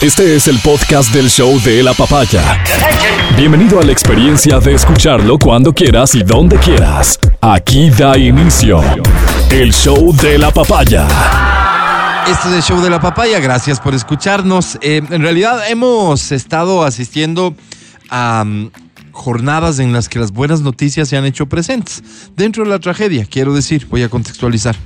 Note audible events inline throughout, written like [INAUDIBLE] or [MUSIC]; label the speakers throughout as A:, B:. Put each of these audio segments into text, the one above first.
A: Este es el podcast del show de la papaya. Bienvenido a la experiencia de escucharlo cuando quieras y donde quieras. Aquí da inicio el show de la papaya.
B: Este es el show de la papaya, gracias por escucharnos. Eh, en realidad hemos estado asistiendo a um, jornadas en las que las buenas noticias se han hecho presentes. Dentro de la tragedia, quiero decir, voy a contextualizar,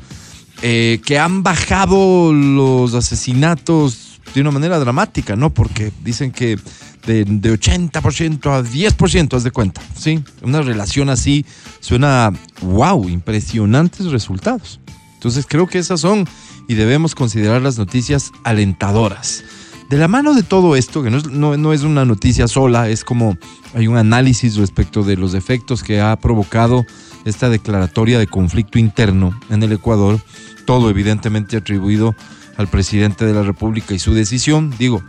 B: eh, que han bajado los asesinatos de una manera dramática, ¿no? Porque dicen que de, 80% a 10%, haz de cuenta, ¿sí? Una relación así suena, wow, impresionantes resultados. Entonces creo que esas son y debemos considerar las noticias alentadoras. De la mano de todo esto, que no es, no es una noticia sola, es como hay un análisis respecto de los efectos que ha provocado esta declaratoria de conflicto interno en el Ecuador, todo evidentemente atribuido al presidente de la República y su decisión, digo,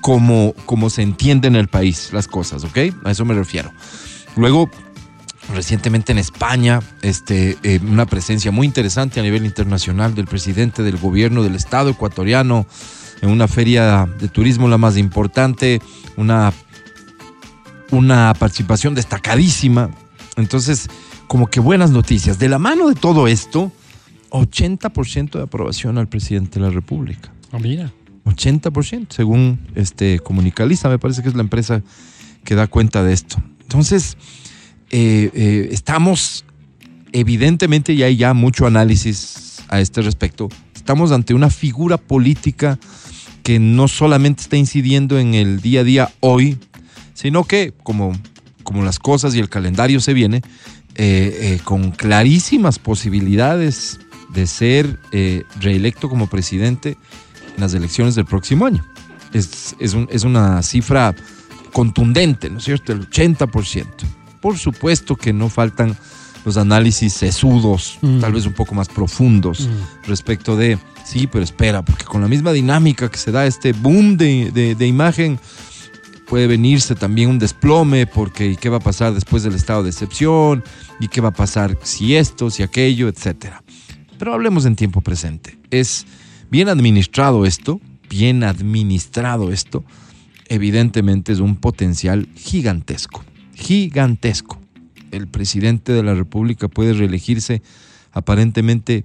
B: como, como se entiende en el país las cosas, ¿ok? A eso me refiero. Luego, recientemente en España, este, eh, una presencia muy interesante a nivel internacional del presidente del gobierno del Estado ecuatoriano en una feria de turismo la más importante, una, una participación destacadísima. Entonces, como que buenas noticias. De la mano de todo esto, 80% de aprobación al presidente de la República.
C: Oh, mira.
B: 80%, según este Comunicalista, me parece que es la empresa que da cuenta de esto. Entonces, eh, eh, estamos, evidentemente, y hay ya mucho análisis a este respecto, estamos ante una figura política que no solamente está incidiendo en el día a día hoy, sino que, como, como las cosas y el calendario se viene, eh, con clarísimas posibilidades de ser eh, reelecto como presidente en las elecciones del próximo año. Es, es, una cifra contundente, ¿no es cierto? El 80%. Por supuesto que no faltan los análisis sesudos, mm. tal vez un poco más profundos, mm. respecto de, sí, pero espera, porque con la misma dinámica que se da este boom de, de, imagen, puede venirse también un desplome, porque qué va a pasar después del estado de excepción? ¿Y qué va a pasar si esto, si aquello, etcétera? Pero hablemos en tiempo presente. Es bien administrado esto, bien administrado esto, evidentemente es un potencial gigantesco, gigantesco. El presidente de la República puede reelegirse aparentemente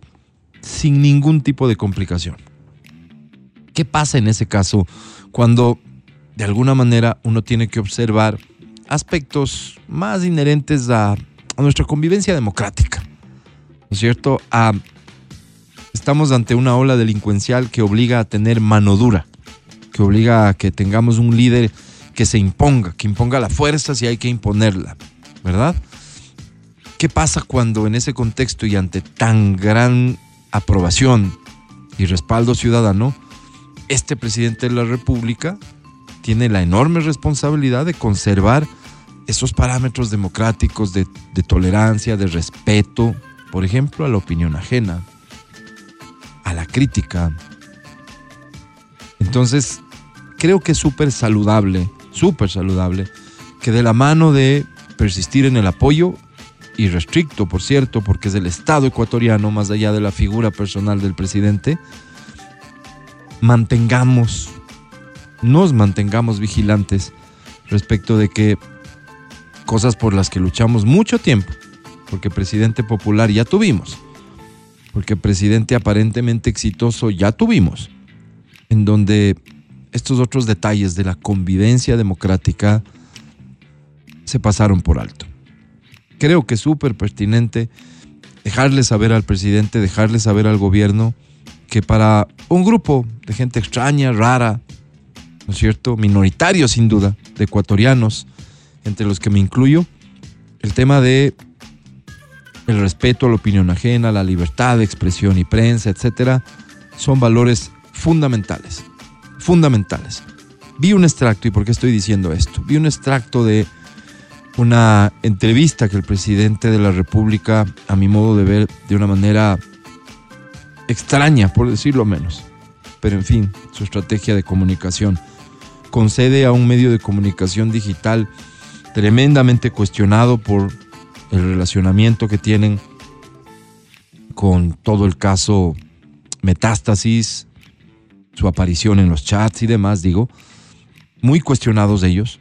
B: sin ningún tipo de complicación. ¿Qué pasa en ese caso cuando de alguna manera uno tiene que observar aspectos más inherentes a, nuestra convivencia democrática? ¿No es cierto? A Estamos ante una ola delincuencial que obliga a tener mano dura, que obliga a que tengamos un líder que se imponga, que imponga la fuerza si hay que imponerla, ¿verdad? ¿Qué pasa cuando en ese contexto y ante tan gran aprobación y respaldo ciudadano, este presidente de la República tiene la enorme responsabilidad de conservar esos parámetros democráticos de, de, tolerancia, de respeto, por ejemplo, a la opinión ajena, la crítica. Entonces, creo que es súper saludable, súper saludable, que de la mano de persistir en el apoyo, y restricto, por cierto, porque es el Estado ecuatoriano, más allá de la figura personal del presidente, mantengamos, nos mantengamos vigilantes respecto de que cosas por las que luchamos mucho tiempo, porque presidente popular ya tuvimos, porque presidente aparentemente exitoso ya tuvimos, en donde estos otros detalles de la convivencia democrática se pasaron por alto. Creo que es súper pertinente dejarle saber al presidente, dejarle saber al gobierno que para un grupo de gente extraña, rara, ¿no es cierto? Minoritario sin duda, de ecuatorianos, entre los que me incluyo, el tema de el respeto a la opinión ajena, la libertad de expresión y prensa, etcétera, son valores fundamentales. Fundamentales. Vi un extracto, ¿y por qué estoy diciendo esto? Vi un extracto de una entrevista que el presidente de la República, a mi modo de ver, de una manera extraña, por decirlo menos, pero en fin, su estrategia de comunicación, concede a un medio de comunicación digital tremendamente cuestionado por el relacionamiento que tienen con todo el caso Metástasis, su aparición en los chats y demás, digo, muy cuestionados ellos,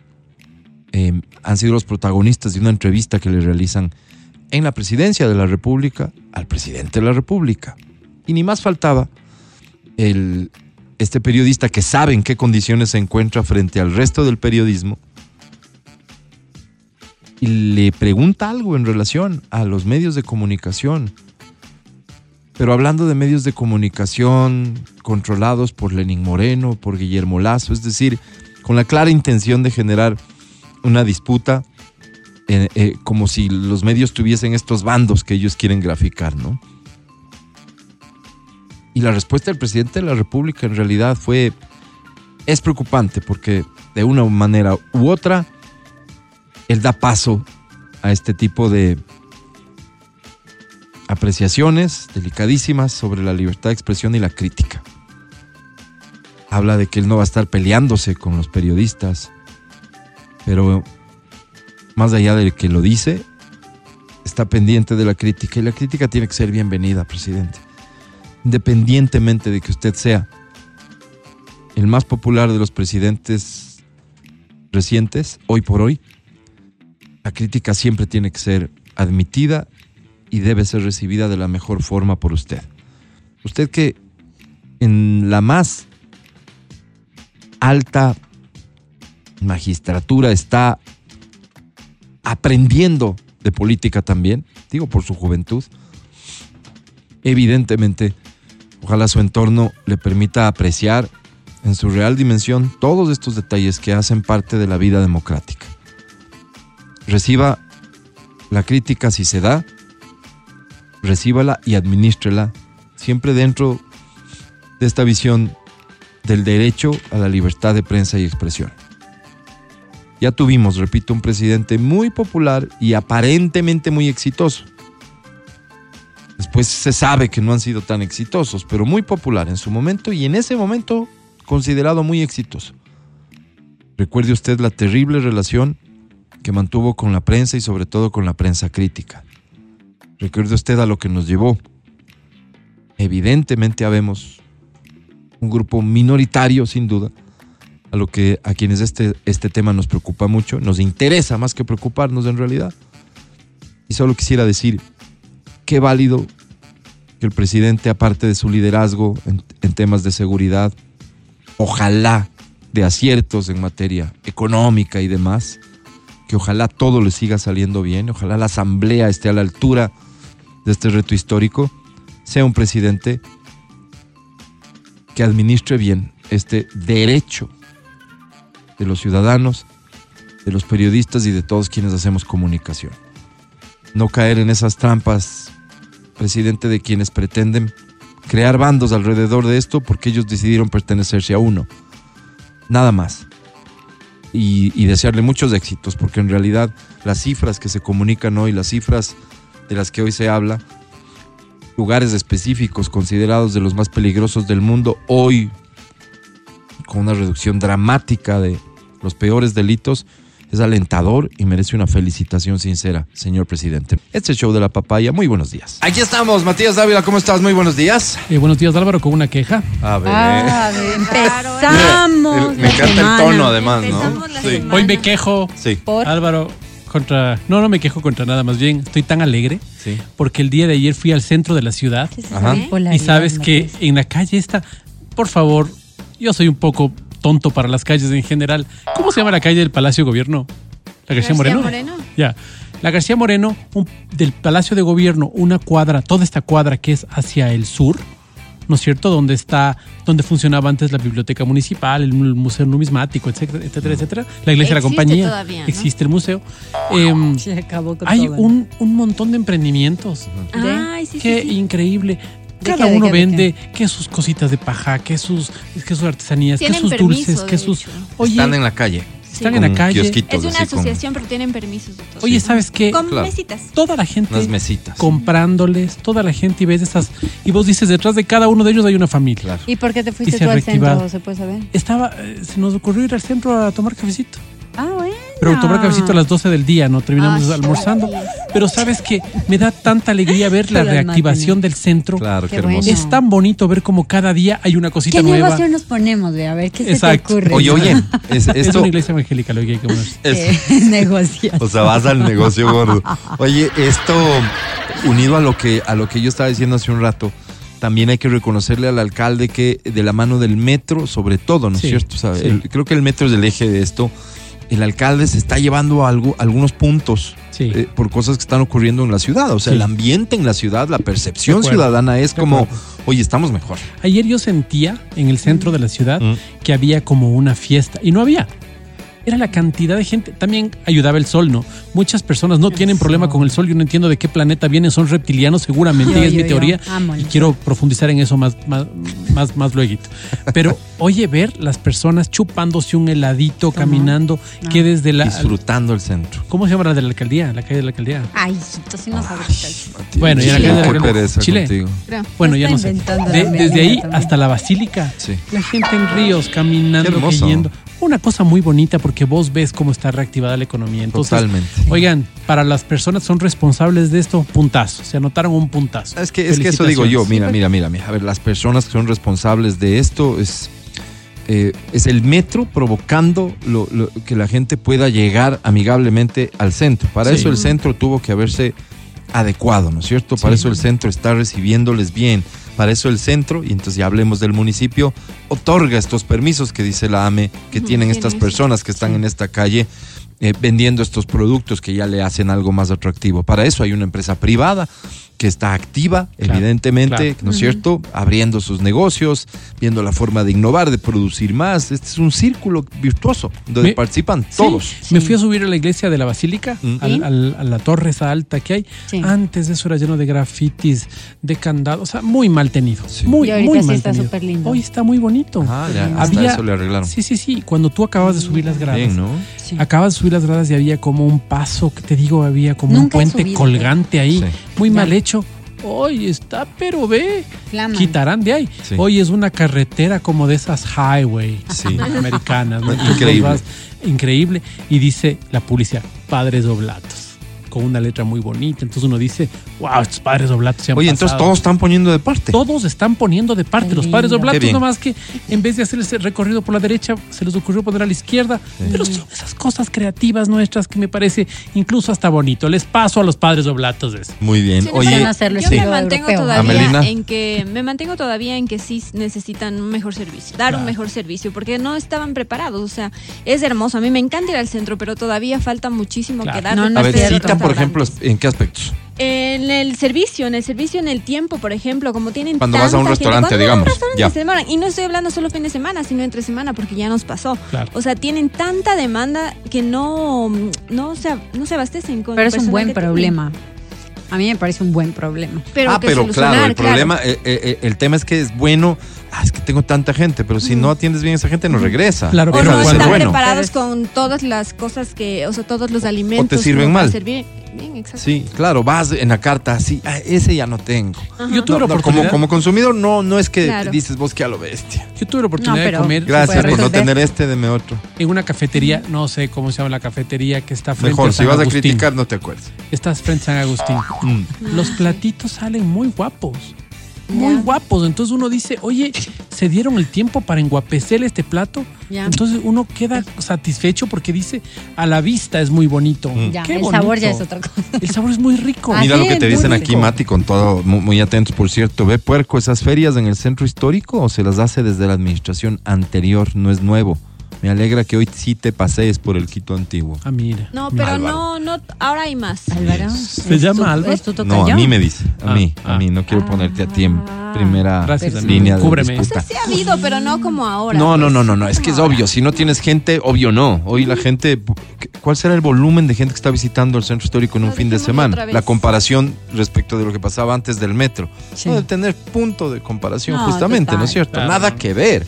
B: eh, han sido los protagonistas de una entrevista que le realizan en la presidencia de la República al presidente de la República. Y ni más faltaba el, este periodista que sabe en qué condiciones se encuentra frente al resto del periodismo y le pregunta algo en relación a los medios de comunicación. Pero hablando de medios de comunicación controlados por Lenín Moreno, por Guillermo Lazo, es decir, con la clara intención de generar una disputa eh, eh, como si los medios tuviesen estos bandos que ellos quieren graficar, ¿no? Y la respuesta del presidente de la República en realidad fue, es preocupante porque de una manera u otra, él da paso a este tipo de apreciaciones delicadísimas sobre la libertad de expresión y la crítica. Habla de que él no va a estar peleándose con los periodistas, pero más allá de que lo dice, está pendiente de la crítica y la crítica tiene que ser bienvenida, presidente. Independientemente de que usted sea el más popular de los presidentes recientes, hoy por hoy, la crítica siempre tiene que ser admitida y debe ser recibida de la mejor forma por usted. Usted que en la más alta magistratura está aprendiendo de política también, digo por su juventud, evidentemente, ojalá su entorno le permita apreciar en su real dimensión todos estos detalles que hacen parte de la vida democrática. Reciba la crítica si se da, recíbala y administrela siempre dentro de esta visión del derecho a la libertad de prensa y expresión. Ya tuvimos, repito, un presidente muy popular y aparentemente muy exitoso. Después se sabe que no han sido tan exitosos, pero muy popular en su momento y en ese momento considerado muy exitoso. Recuerde usted la terrible relación que mantuvo con la prensa y sobre todo con la prensa crítica. Recuerde usted a lo que nos llevó. Evidentemente habemos un grupo minoritario, sin duda, a lo que a quienes este, este tema nos preocupa mucho, nos interesa más que preocuparnos en realidad. Y solo quisiera decir, qué válido que el presidente, aparte de su liderazgo en, en temas de seguridad, ojalá de aciertos en materia económica y demás, que ojalá todo le siga saliendo bien, ojalá la asamblea esté a la altura de este reto histórico, sea un presidente que administre bien este derecho de los ciudadanos, de los periodistas y de todos quienes hacemos comunicación. No caer en esas trampas, presidente, de quienes pretenden crear bandos alrededor de esto porque ellos decidieron pertenecerse a uno. Nada más. Y, y, desearle muchos éxitos, porque en realidad las cifras que se comunican hoy, las cifras de las que hoy se habla, lugares específicos considerados de los más peligrosos del mundo, hoy con una reducción dramática de los peores delitos, es alentador y merece una felicitación sincera, señor presidente. Este es el show de la papaya. Muy buenos días. Aquí estamos, Matías Dávila, ¿cómo estás? Muy buenos días.
C: Eh, buenos días, Álvaro, con una queja.
B: A ver.
D: Ah, [LAUGHS] empezamos.
B: me encanta
D: semana.
B: el tono, además, ¿no?
D: Empezamos la
B: Sí.
C: Hoy me quejo,
B: Sí,
D: Por
C: Álvaro, contra... No, no me quejo contra nada, más bien estoy tan alegre
B: sí.
C: porque el día de ayer fui al centro de la ciudad
B: Ajá.
C: y sabes que en la calle esta, por favor, yo soy un poco tonto para las calles en general. ¿Cómo se llama la calle del Palacio de Gobierno? ¿La García,
D: García
C: Moreno?
D: Moreno.
C: Ya. La García Moreno, un- del Palacio de Gobierno, una cuadra, toda esta cuadra que es hacia el sur, ¿no es cierto? Donde está, donde funcionaba antes la biblioteca municipal, el mu- museo numismático, etcétera, etcétera, etcétera. La iglesia de la
D: Existe
C: compañía.
D: todavía, ¿no?
C: Existe el museo. Em,
D: Se acabó con
C: hay
D: todo,
C: un, un montón de emprendimientos.
D: Ay, sí,
C: Qué
D: sí, sí.
C: increíble.
D: ¿De
C: Cada
D: qué,
C: uno
D: qué, de
C: vende que sus cositas de paja, que sus, que sus artesanías, que sus dulces, que sus. Oye,
B: Están en la calle.
C: están en la calle.
D: Es una
B: con
D: asociación, pero tienen permisos de todo.
C: Oye, ¿sabes qué?
D: Con
B: Claro.
D: mesitas.
C: Toda la gente
B: unas mesitas.
C: comprándoles, toda la gente y ves esas. Y vos dices, detrás de cada uno de ellos hay una familia.
B: Claro.
D: ¿Y por qué te fuiste tú al
C: reactivado.
D: centro? ¿Se puede saber?
C: Estaba, eh, se nos ocurrió ir al centro a tomar cafecito.
D: Ah, bueno.
C: Pero tomar cafecito a las 12 del día, ¿no? Terminamos
D: Ah,
C: almorzando.
D: sí.
C: Pero sabes que me da tanta alegría ver la reactivación del centro.
B: Claro, qué,
D: Qué
B: hermoso.
D: bueno.
C: Es tan bonito ver como cada día hay una cosita
D: ¿Qué
C: nueva.
D: negocio nos ponemos? Ve? A ver, ¿qué
C: Exacto.
D: se te ocurre?
B: Oye, oye, es, [LAUGHS]
C: Es
B: esto,
C: una iglesia evangélica lo que hay que ponerse.
B: es- [LAUGHS]
D: negocios.
B: o sea, vas al negocio gordo. Oye, esto unido a lo que a lo que yo estaba diciendo hace un rato, también hay que reconocerle al alcalde que de la mano del metro, sobre todo, ¿no es
C: Sí,
B: cierto? O sea,
C: sí.
B: el- creo que el metro es el eje de esto. El alcalde se está llevando algo, algunos puntos
C: Sí.
B: eh, por cosas que están ocurriendo en la ciudad. O sea,
C: Sí.
B: el ambiente en la ciudad, la percepción ciudadana es como, oye, estamos mejor.
C: Ayer yo sentía en el centro de la ciudad
B: Mm.
C: que había como una fiesta y no había. Era la cantidad de gente. También ayudaba el sol, ¿no? Muchas personas no tienen problema con el sol. Yo no entiendo de qué planeta vienen. Son reptilianos seguramente.
D: Yo,
C: y es
D: yo,
C: mi teoría. Y quiero profundizar en eso más, más, más, más luego. Pero oye, ver las personas chupándose un heladito, caminando, que desde la...
B: Disfrutando el centro.
C: ¿Cómo se llama la de la alcaldía? La calle de la alcaldía.
D: Ay, hijito, si no sabes qué tal.
C: Bueno, y en la calle de la alcaldía. Chile. Bueno, ya no sé. De- desde ahí
D: también.
C: hasta la basílica.
B: Sí.
C: La gente en ríos, caminando,
B: Qué hermoso.
C: yendo. Una cosa muy bonita porque vos ves cómo está reactivada la economía. Entonces,
B: Totalmente.
C: oigan, para las personas que son responsables de esto, puntazo. Se anotaron un puntazo.
B: Es que, es que eso digo yo, mira, mira, mira, mira. A ver, las personas que son responsables de esto es, eh, es el metro provocando lo- lo- que la gente pueda llegar amigablemente al centro. Para
C: Sí.
B: eso el centro tuvo que haberse adecuado, ¿no es cierto? Para
C: Sí.
B: eso el centro está recibiéndoles bien. Para eso el centro, y entonces ya hablemos del municipio, otorga estos permisos que dice la AME que tienen
D: tienen
B: estas personas que están en esta calle eh, vendiendo estos productos que ya le hacen algo más atractivo. Para eso hay una empresa privada que está activa,
C: Claro,
B: evidentemente,
C: claro.
B: ¿no es cierto? Abriendo sus negocios, viendo la forma de innovar, de producir más. Este es un círculo virtuoso donde
C: Me-
B: participan
C: Sí,
B: todos.
C: Me fui a subir a la iglesia de la Basílica,
B: Mm.
C: al-
D: Sí.
C: al- a la torre esa alta que hay.
D: Sí.
C: Antes de eso era lleno de grafitis, de candados, o sea, muy mal tenido.
B: Sí.
C: Muy,
D: Y ahorita
C: muy
D: sí
C: mal
D: está
C: tenido.
D: súper lindo.
C: Hoy está muy bonito.
B: Ah, ya, hasta
C: Había-
B: eso le arreglaron.
C: Sí, sí, sí. Cuando tú acabas de subir las gradas.
B: Bien, ¿no?
D: Sí.
C: Acabas de subir las gradas y había como un paso, que te digo, había como un
D: Nunca
C: puente
D: subido,
C: colgante ahí,
B: Sí.
C: muy
D: Ya.
C: mal hecho. Hoy está, pero ve,
D: Flaman.
C: quitarán de ahí.
B: Sí.
C: Hoy es una carretera como de esas highway
B: Sí. [LAUGHS]
C: americanas. ¿no? [LAUGHS]
B: Increíble.
C: increíble. Y dice la policía, padres oblatos, con una letra muy bonita. Entonces uno dice, wow, estos padres oblatos se han
B: Oye, entonces
C: pasado".
B: todos están poniendo de parte.
C: Todos están poniendo de parte.
D: Qué
C: Los padres
D: lindo.
C: oblatos, nomás que en vez de hacer ese recorrido por la derecha, se les ocurrió poner a la izquierda. Pero son esas cosas creativas nuestras que me parece incluso hasta bonito. Les paso a los padres oblatos de eso.
B: Muy bien.
D: Sí,
B: Oye,
D: hacerlo
B: sí.
E: Yo me mantengo
D: europeo.
E: todavía
B: Amelina.
E: en que me mantengo todavía en que sí necesitan un mejor servicio, dar
C: Claro.
E: un mejor servicio, porque no estaban preparados. O sea, es hermoso. A mí me encanta ir al centro, pero todavía falta muchísimo
C: Claro.
E: que dar.
D: No, no
B: a ver, cita, por ejemplo. ¿en qué aspectos?
E: En el servicio, en el servicio, en el tiempo, por ejemplo, como tienen
B: Cuando vas a un
E: gente,
B: restaurante,
E: cuando vas a un
B: digamos,
E: restaurante
B: ya.
E: se demoran. Y no estoy hablando solo fin de semana, sino entre semana, porque ya nos pasó.
C: Claro.
E: O sea, tienen tanta demanda que no, no, se, no se abastecen con
D: Pero es un buen problema. A mí me parece un buen problema.
E: Pero
B: ah,
E: que
B: pero claro, el problema, eh, eh, eh, el tema es que es bueno. Ah, es que tengo tanta gente, pero si no atiendes bien a esa gente, no regresa.
C: Claro,
E: O no están
B: bueno.
E: preparados con todas las cosas que, o sea, todos los alimentos.
B: sirven
E: como para
B: mal.
E: servir. Bien.
B: Sí, claro, vas en la carta así, ah, ese ya no tengo.
E: Ajá.
C: Yo tuve
B: No,
C: la
B: no, como,
C: oportunidad,
B: como consumidor, no, no es que
E: Claro.
B: dices vos que a lo bestia.
C: yo tuve la oportunidad
D: No,
C: de comer
B: Gracias por no tener este, deme otro.
C: en una cafetería, no sé cómo se llama la cafetería que está frente
B: Mejor,
C: a
B: si
C: San
B: vas a criticar, no te acuerdes.
C: Estás frente a San Agustín.
B: Mm.
C: Los platitos salen muy guapos. Muy guapos. Entonces uno dice, oye, se dieron el tiempo para enguapecer este plato. Entonces uno queda satisfecho porque dice, a la vista es muy bonito.
B: Mm.
D: El sabor ya es otra cosa.
C: El sabor es muy rico.
B: Mira lo que te
D: muy
B: dicen aquí, Mati, con todo, mu- muy, atentos, por cierto. ¿Ve puerco esas ferias en el centro histórico o se las hace desde la administración anterior? No es nuevo. Me alegra que hoy sí te pasees por el Quito antiguo.
C: Ah, mira.
E: No, pero
B: Álvaro.
E: no, no, ahora hay más.
D: Álvaro.
C: ¿Se
D: ¿es
C: llama Álvaro?
D: ¿Es tu
B: No, a mí me dice. A
C: Ah,
B: mí, a
C: ah.
B: mí. No quiero ponerte a ti en
D: Ah.
B: primera
C: Gracias,
B: línea de
C: Cúbreme.
E: O
B: disputa.
E: sea, sí ha habido, pero no como ahora.
B: No, no,
E: pues.
B: no, no, no, es que es
E: ahora.
B: obvio. Si no tienes gente, obvio no. Hoy la gente, ¿cuál será el volumen de gente que está visitando el centro histórico en un
E: Lo
B: fin de semana? La comparación respecto de lo que pasaba antes del metro.
D: Sí.
B: No tener punto de comparación,
D: No,
B: justamente, ¿no es cierto?
C: Claro.
B: Nada que ver.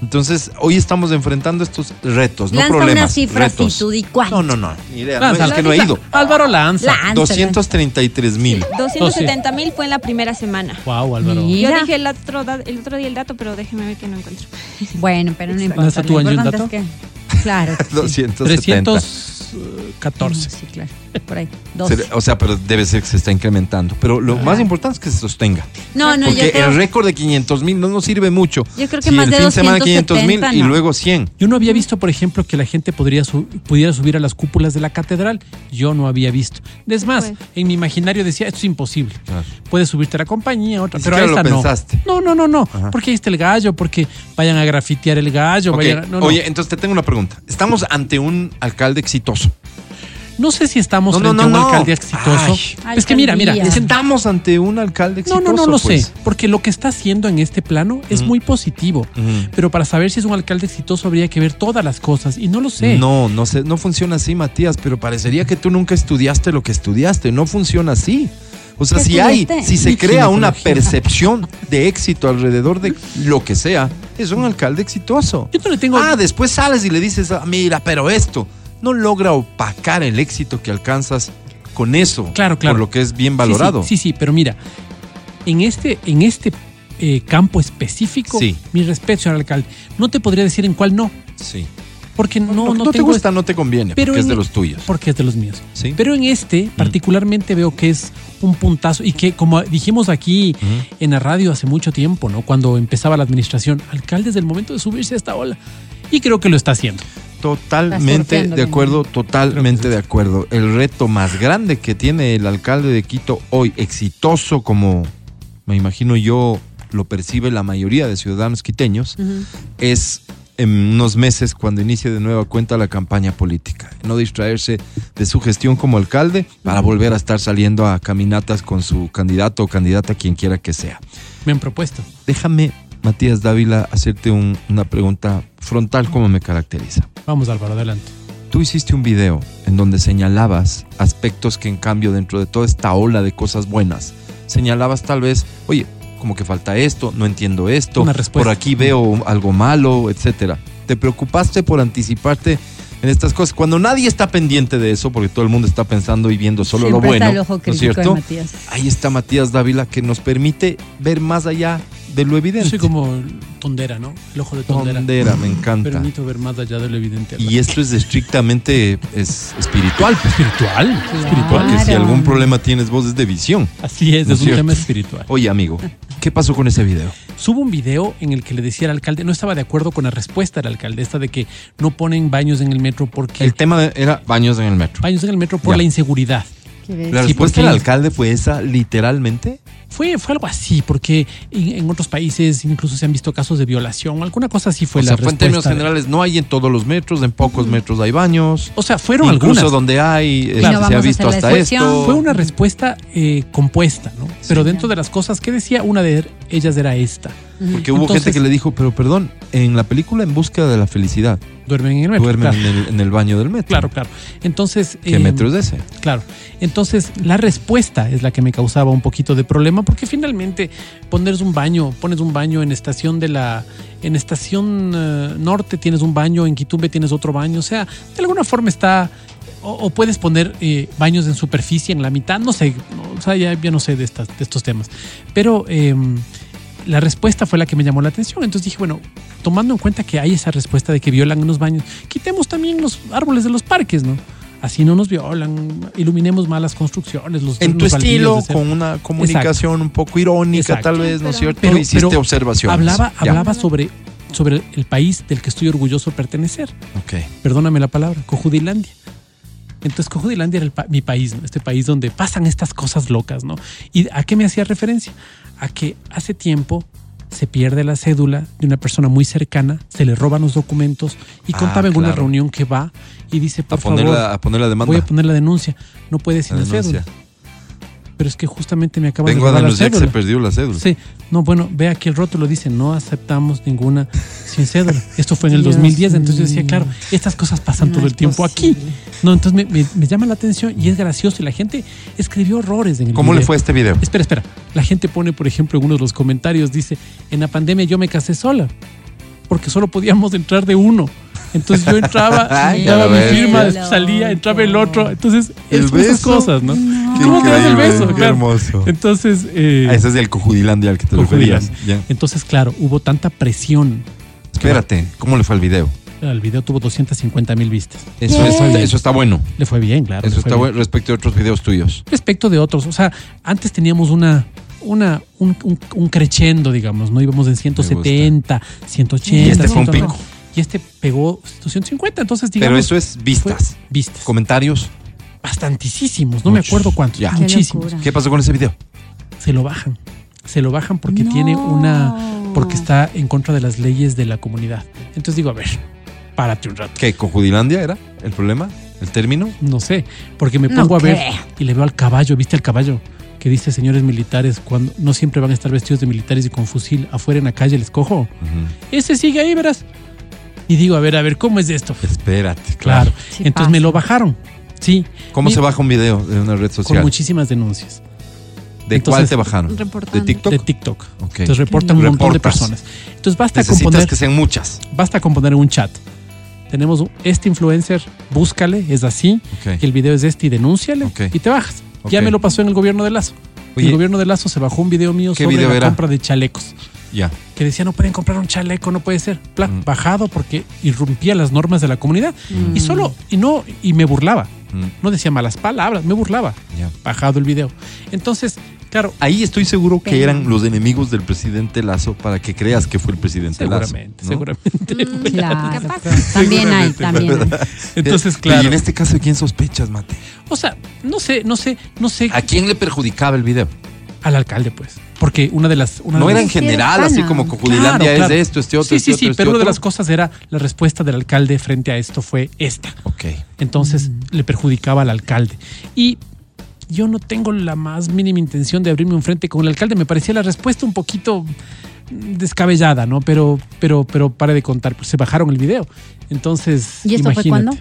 B: Entonces, hoy estamos enfrentando estos retos, no
D: Lanza
B: problemas.
D: una cifra
B: retos.
D: tú di cuánto.
B: No, no, no, ni idea.
C: Lanza,
B: No, es que no he ido.
C: Álvaro lanza.
D: Lánzala.
B: 233 mil.
E: 270 mil fue en la primera semana.
C: Wow, Álvaro.
D: Mira.
E: Yo dije el otro, el otro día el dato, pero déjeme ver que no encuentro. [LAUGHS]
D: Bueno, pero no importa.
C: ¿Lanza tú,
D: Lo
C: Angie, el
D: importante es que- Claro. que [LAUGHS] sí.
B: 270.
C: 300. 214.
D: Sí, claro. Por ahí. Dos.
B: O sea, pero debe ser que se está incrementando. Pero lo más importante es que se sostenga.
D: No, no,
B: Porque
D: yo creo,
B: el récord de 500 mil no nos sirve mucho.
D: Yo creo que
B: Si
D: más
B: el
D: de
B: fin de semana 500 mil
D: 270
B: y luego 100.
C: Yo no había visto, por ejemplo, que la gente podría su- pudiera subir a las cúpulas de la catedral. Yo no había visto. Es más,
E: Pues.
C: en mi imaginario decía, esto es imposible.
B: Claro.
C: Puedes subirte a la compañía, otra, pero a esta
B: lo
C: no.
B: pensaste.
C: No, no, no, no.
B: Ajá.
C: Porque ahí está el gallo, porque vayan a grafitear el gallo.
B: Ok,
C: vayan a- no, no.
B: Oye, entonces te tengo una pregunta. Estamos ante un alcalde exitoso.
C: No sé si estamos
B: No, no,
C: frente
B: no,
C: a un
B: no.
C: alcalde exitoso.
B: Ay.
C: es que mira, mira,
B: Estamos ante un alcalde
C: no,
B: exitoso.
C: no, no lo
B: pues.
C: sé, porque lo que está haciendo en este plano es muy positivo.
B: Ujú.
C: Pero para saber si es un alcalde exitoso habría que ver todas las cosas y no lo sé.
B: No, no sé, no funciona así, Matías, pero parecería que tú nunca estudiaste lo que estudiaste. No funciona así. O sea,
D: ¿Qué
B: si hay, si se crea una percepción de éxito alrededor de lo que sea, es un alcalde exitoso.
C: Yo no le tengo
B: Ah, después sales y le dices, ah, mira, pero esto no logra opacar el éxito que alcanzas con eso.
C: Claro, claro.
B: Por lo que es bien valorado.
C: Sí, sí, sí, pero mira, en este, en este eh, campo específico,
B: Sí.
C: mi respeto, señor alcalde, no te podría decir en cuál no,
B: Sí.
C: porque no,
B: No,
C: no,
B: no te gusta, no te conviene,
C: pero
B: porque es de los tuyos.
C: porque es de los míos.
B: Sí.
C: Pero en este, particularmente veo que es un puntazo y que, como dijimos aquí
B: Ujú.
C: en la radio hace mucho tiempo, ¿no? Cuando empezaba la administración, alcaldes del momento de subirse a esta ola. Y creo que lo está haciendo.
B: Totalmente de
D: bien.
B: acuerdo, totalmente de acuerdo. El reto más grande que tiene el alcalde de Quito hoy, exitoso como me imagino yo lo percibe la mayoría de ciudadanos quiteños, es en unos meses cuando inicie de nueva cuenta la campaña política. No distraerse de su gestión como alcalde para volver a estar saliendo a caminatas con su candidato o candidata, quien quiera que sea.
C: Me han propuesto.
B: Déjame, Matías Dávila, hacerte un- una pregunta frontal como me caracteriza.
C: Vamos, Álvaro, adelante.
B: Tú hiciste un video en donde señalabas aspectos que en cambio dentro de toda esta ola de cosas buenas, señalabas tal vez, oye, como que falta esto, no entiendo esto,
C: Una respuesta.
B: por aquí veo algo malo, etcétera. Te preocupaste por anticiparte en estas cosas cuando nadie está pendiente de eso porque todo el mundo está pensando y viendo solo
D: Siempre
B: lo bueno,
D: está el ojo
B: ¿no es cierto?
D: Matías.
B: Ahí está Matías Dávila que nos permite ver más allá de lo
C: Yo
B: evidente.
C: soy como tondera, ¿no? El ojo de tondera.
B: Tondera, me encanta.
C: Permito ver más allá de lo evidente.
B: Y esto es estrictamente es espiritual,
C: espiritual. Espiritual.
B: Porque si algún problema tienes vos es de visión.
C: Así es,
B: ¿No
C: es
B: es
C: un
B: cierto?
C: tema espiritual.
B: Oye, amigo, ¿qué pasó con ese video?
C: Subo un video en el que le decía al alcalde, no estaba de acuerdo con la respuesta del alcalde, esta de que no ponen baños en el metro porque...
B: El tema de- era baños en el metro.
C: baños en el metro por
B: Ya.
C: la inseguridad.
B: La respuesta del alcalde fue esa, literalmente.
C: Fue, fue algo así, porque en, en otros países incluso se han visto casos de violación, alguna cosa así fue
B: o
C: la
B: sea, fue en
C: respuesta.
B: términos generales, no hay en todos los metros, en pocos metros hay baños.
C: O sea, fueron
B: Incluso
C: algunas.
B: donde hay,
D: no
B: se ha
D: a
B: visto hasta esto.
C: Fue una respuesta eh, compuesta, ¿no? Pero dentro de las cosas que decía, una de ellas era esta.
B: Porque hubo
C: Entonces-
B: gente que le dijo, pero perdón, en la película En búsqueda de la felicidad,
C: Duermen en el metro.
B: duermen
C: claro.
B: en, el, en el baño del metro.
C: Claro, claro. Entonces.
B: ¿Qué
C: eh,
B: metro es ese?
C: Claro. Entonces, la respuesta es la que me causaba un poquito de problema, porque finalmente pones un baño, pones un baño en estación de la. En estación eh, norte tienes un baño, en Quitumbe tienes otro baño. O sea, de alguna forma está. O, puedes poner eh, baños en superficie en la mitad, no sé, o sea, ya, ya no sé de, estas, de estos temas. Pero eh, la respuesta fue la que me llamó la atención. Entonces dije, bueno, tomando en cuenta que hay esa respuesta de que violan en los baños, quitemos también los árboles de los parques, ¿no? Así no nos violan, iluminemos más las construcciones. Los,
B: En tu
C: los
B: estilo, con una comunicación un poco irónica,
C: Exacto.
B: tal vez, ¿no es cierto?
C: Pero-
B: Hiciste
C: pero
B: observaciones.
C: Hablaba,
B: Ya.
C: hablaba sobre, sobre el país del que estoy orgulloso de pertenecer.
B: Ok.
C: Perdóname la palabra, Cojudilandia. Entonces, Cojudilandia era el pa- mi país, ¿no? este país donde pasan estas cosas locas, ¿no? ¿Y a qué me hacía referencia? A que hace tiempo se pierde la cédula de una persona muy cercana, se le roban los documentos y
B: Ah,
C: contaba en una reunión que va y dice,
B: A
C: por
B: poner,
C: favor,
B: la, a poner la demanda.
C: voy a poner la denuncia. No puede sin
B: La
C: la cédula. Pero es que justamente me acaban
B: Vengo
C: de
B: a
C: robar la
B: denunciar que se
C: cédula.
B: perdió la cédula.
C: Sí, no, bueno, ve aquí el rótulo, dice, no aceptamos ninguna sin cédula. [LAUGHS] Esto fue en el
D: Dios
C: 2010, entonces yo decía, claro, estas cosas pasan
D: No
C: todo el tiempo aquí. No, entonces me, me- me llama la atención y es gracioso y la gente escribió horrores en el
B: ¿Cómo le fue este video?
C: Espera, espera. La gente pone, por ejemplo, en uno de los comentarios, dice, en la pandemia yo me casé sola, porque solo podíamos entrar de uno. Entonces yo entraba, [LAUGHS]
B: Ay,
C: daba mi firma, salía, entraba el otro. Entonces,
B: ¿El
C: es esas cosas, ¿no?
D: No.
C: ¿Y ¿Cómo te das el beso?
B: qué
C: Claro.
B: hermoso.
C: Entonces, eh,
B: Ah, ese es el Cojudilandia al que te referías.
C: Entonces, claro, hubo tanta presión.
B: Espérate, ¿cómo le fue el video?
C: El video tuvo 250 mil vistas.
B: Eso, eso está bueno.
C: Le fue bien, claro.
B: Eso está bueno respecto a otros videos tuyos.
C: Respecto de otros, o sea, antes teníamos una, una, un, un, un crescendo, digamos, ¿no? Íbamos en 170, 180.
B: Y este fue un
C: 190.
B: pico.
C: Y este pegó 250, entonces digamos.
B: Pero eso es vistas.
C: vistas.
B: Comentarios.
C: Bastantísimos, no me acuerdo cuántos.
B: Ya.
D: Qué
C: Muchísimos.
D: locura.
B: ¿Qué pasó con ese video?
C: Se lo bajan. Se lo bajan porque
D: No.
C: tiene una. porque está en contra de las leyes de la comunidad. Entonces digo, a ver, párate un rato.
B: ¿Qué? ¿Con Judilandia era el problema? ¿El término?
C: No sé, porque me
D: No
C: pongo a ver
D: creo.
C: y le veo al caballo, ¿viste el caballo? Que dice señores militares, cuando no siempre van a estar vestidos de militares y con fusil afuera en la calle, les cojo. Ese sigue ahí, verás. Y digo, a ver, a ver, ¿cómo es esto?
B: Espérate,
C: Claro.
D: Sí
C: Entonces
D: pasa.
C: me lo bajaron. Sí.
B: ¿Cómo se baja un video de una red
C: Con
B: social?
C: muchísimas denuncias
B: ¿De
C: entonces-
B: cuál te bajaron?
E: Reportando.
B: ¿De TikTok?
C: de TikTok.
B: Ok.
C: Entonces reportan un montón de personas. Entonces basta con,
B: Necesitas
C: poner,
B: que sean muchas.
C: basta con poner un chat. Tenemos este influencer, búscale, es así, que el video es este y denúnciale
B: Ok.
C: y te bajas. Ya me lo pasó en el gobierno de Lazo.
B: Oye.
C: el gobierno de Lazo se bajó un video mío
B: ¿Qué
C: sobre
B: video
C: la
B: era?
C: compra de chalecos.
B: Ya.
C: Que decía no pueden comprar un chaleco, no puede ser. Pla,
B: Mm.
C: Bajado porque irrumpía las normas de la comunidad. Y solo, y no, y me burlaba.
B: Mm,
C: No decía malas palabras, me burlaba.
B: ya.
C: Bajado el video. Entonces, claro,
B: Ahí estoy seguro que eran los enemigos del presidente Lazo para que creas que fue el presidente
C: seguramente,
B: Lazo. ¿no?
C: seguramente. [LAUGHS]
D: Claro,
E: Capaz.
D: pero también hay,
C: Seguramente.
D: también hay. [LAUGHS]
C: Entonces,
B: Y
C: claro.
B: en este caso, ¿de quién sospechas, Mate?
C: O sea, no sé, no sé, no sé
B: ¿A quién le perjudicaba el video?
C: Al alcalde, pues. Porque una de las. Una
B: No
C: de
B: era
C: las-
B: en general, así como
D: Claro,
B: Cojudilandia es
C: claro.
B: de esto, este otro,
C: Sí,
B: este
C: sí,
B: otro,
C: sí,
B: este
C: pero una de las cosas era la respuesta del alcalde frente a esto fue esta.
B: Ok.
C: Entonces le perjudicaba al alcalde. Y yo no tengo la más mínima intención de abrirme un frente con el alcalde. Me parecía la respuesta un poquito mm, descabellada, ¿no? Pero, pero, pero pare de contar, pues se bajaron el video. Entonces,
D: ¿Y esto fue cuándo?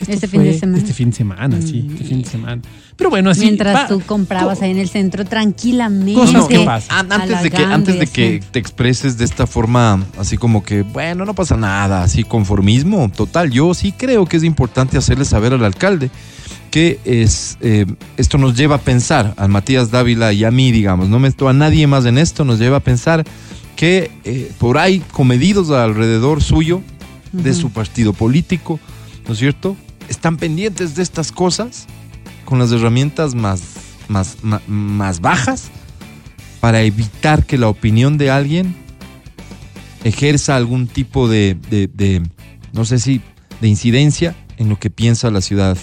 C: Esto
D: ¿Este fin de semana?
C: Este fin de semana, sí, este fin de semana. Pero bueno, así.
D: Mientras
C: va-
D: tú comprabas
C: co-
D: ahí en el centro tranquilamente.
C: Cosas que pasan.
B: An- Antes de que, antes de que te expreses de esta forma, así como que, bueno, no pasa nada, así conformismo, total, yo sí creo que es importante hacerle saber al alcalde que es eh, esto nos lleva a pensar, a Matías Dávila y a mí, digamos, no meto a nadie más en esto, nos lleva a pensar que eh, por ahí comedidos alrededor suyo, de su partido político, ¿no es cierto? Están pendientes de estas cosas con las herramientas más, más, más bajas para evitar que la opinión de alguien ejerza algún tipo de, de- de, no sé si, de incidencia en lo que piensa la ciudad,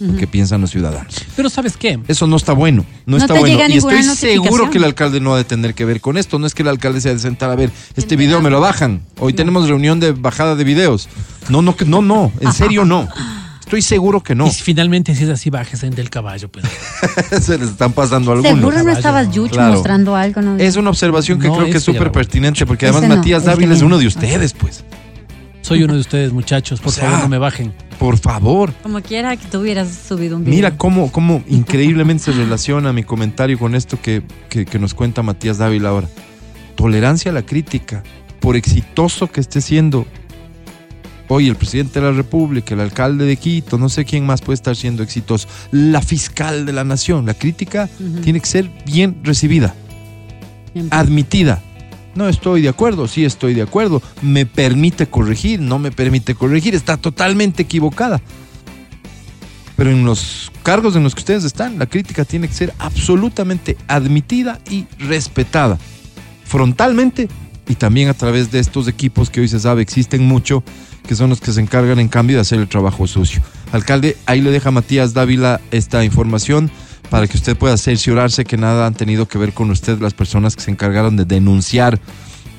B: lo que piensan los ciudadanos.
C: Pero ¿sabes qué?
B: Eso no está bueno, no,
D: No
B: está bueno. Y estoy seguro que el alcalde no ha de tener que ver con esto. No es que el alcalde se ha de sentar a ver, este video me lo bajan. Hoy tenemos reunión de bajada de videos. No, no, no, no, en serio no. Estoy seguro que no.
C: Y si finalmente si es así, bájese del caballo, pues. [LAUGHS]
B: se les están pasando algunos.
D: Seguro no estabas Yucho
B: claro.
D: mostrando algo, ¿no?
B: Es una observación que
C: No,
B: creo que es súper pertinente porque además
D: no,
B: Matías
D: este
B: Dávila es
D: no.
B: uno de ustedes, pues.
C: Soy uno de ustedes, muchachos. Por
B: O sea,
C: favor, no me bajen.
B: Por favor.
D: Como quiera que tú hubieras subido un video.
B: Mira cómo, cómo increíblemente se relaciona mi comentario con esto que, que- que nos cuenta Matías Dávila ahora. Tolerancia a la crítica, por exitoso que esté siendo hoy el presidente de la República, el alcalde de Quito, no sé quién más puede estar siendo exitoso, la fiscal de la nación. La crítica tiene que ser bien recibida, admitida. No estoy de acuerdo, sí estoy de acuerdo. Me permite corregir, no me permite corregir, está totalmente equivocada. Pero en los cargos en los que ustedes están, la crítica tiene que ser absolutamente admitida y respetada. Frontalmente y también a través de estos equipos que hoy se sabe existen mucho, que son los que se encargan en cambio de hacer el trabajo sucio. Alcalde, ahí le deja Matías Dávila esta información para que usted pueda cerciorarse que nada han tenido que ver con usted las personas que se encargaron de denunciar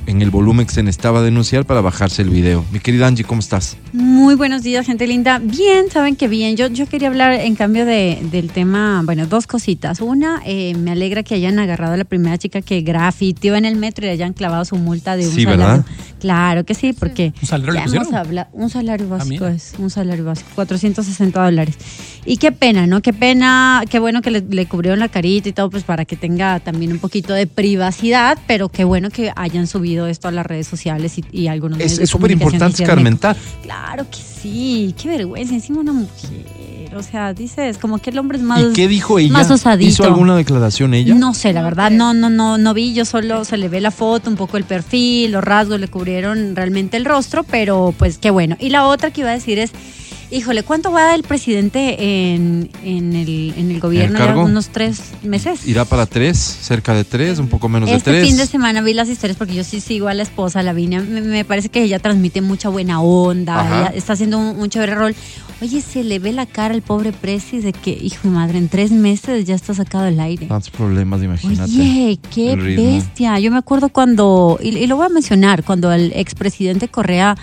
B: en el volumen que se necesitaba denunciar para bajarse el video. Mi querida Angie, ¿cómo estás?
D: Muy buenos días, gente linda. Bien, saben que bien. Yo, yo quería hablar en cambio de, del tema, bueno, dos cositas. Una, eh, me alegra que hayan agarrado a la primera chica que grafitió en el metro y le hayan clavado su multa de un
B: Sí,
D: salario.
B: ¿verdad?
D: Claro que sí, porque
C: ¿Un salario
D: ya hemos
C: pusieron?
D: hablado, un salario básico
C: mira.
D: es, un salario básico, 460 dólares. Y qué pena, ¿no? Qué pena, qué bueno que le, le cubrieron la carita y todo, pues para que tenga también un poquito de privacidad, pero qué bueno que hayan subido esto a las redes sociales y, y algunos medios
B: Es súper importante escarmentar.
D: Claro que sí, qué vergüenza, encima una mujer. O sea, dices, como que el hombre es más.
B: ¿Y qué dijo ella?
D: más osadito.
B: ¿Hizo alguna declaración ella?
D: No sé, la verdad, no, no, no, no vi. Yo solo se le ve la foto, un poco el perfil, los rasgos le cubrieron realmente el rostro, pero pues qué bueno. Y la otra que iba a decir es, híjole, ¿cuánto va el presidente en, en el, en el gobierno?
B: ¿En el cargo?
D: unos tres meses.
B: Irá para tres, cerca de tres, un poco menos
D: Este
B: de tres.
D: fin de semana vi las historias porque yo sí sigo a la esposa, Lavinia. Me, me parece que ella transmite mucha buena onda, ella está haciendo un, un chévere rol. Oye, se le ve la cara al pobre Presi de que, hijo de madre, en tres meses ya está sacado al aire.
B: Tantos problemas, imagínate.
D: Oye, qué
B: el
D: bestia. Yo me acuerdo cuando, y, y lo voy a mencionar, cuando el expresidente Correa,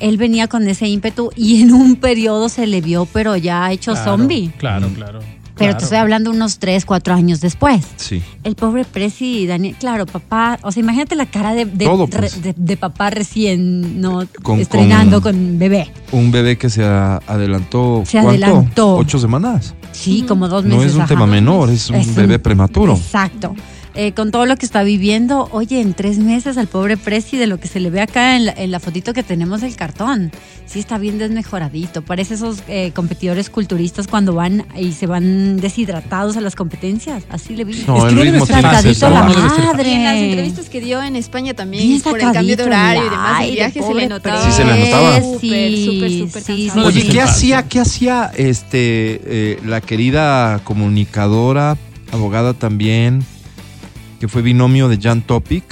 D: él venía con ese ímpetu y en un periodo se le vio, pero ya hecho
C: Claro,
D: zombie.
C: Claro,
B: Mm.
C: claro.
D: Pero
C: claro.
D: te estoy hablando unos tres, cuatro años después.
B: Sí.
D: El pobre Presi, Daniel, claro, papá, o sea, imagínate la cara de, de,
B: Todo, pues.
D: re- de- de papá recién no
B: Con-
D: estrenando
B: con-
D: con, bebé.
B: Un bebé que se adelantó.
D: Se
B: ¿cuánto?
D: adelantó.
B: Ocho semanas.
D: Sí, como dos
B: No
D: meses.
B: es un
D: ajá.
B: tema menor, es un
D: Es un-
B: bebé prematuro.
D: Exacto. Eh, con todo lo que está viviendo, oye, en tres meses al pobre Presi, de lo que se le ve acá en la, en la fotito que tenemos del cartón, sí está bien desmejoradito. Parece esos eh, competidores culturistas cuando van y se van deshidratados a las competencias. Así le vi.
B: No,
C: Es que debe
B: ritmo
C: ser
B: tiene que
C: fácil,
B: ser
D: Cargadito la madre.
E: Y en las entrevistas que dio en España también,
D: Bien
E: por el cambio de
D: sacadito
E: horario y demás, el viaje se le notaba.
B: Sí, se le notaba.
E: Súper,
D: Sí,
E: súper, súper
D: sí,
E: cansado.
B: Oye. ¿qué hacía, qué hacía este eh, la querida comunicadora, abogada también, que fue binomio de Jan Topic?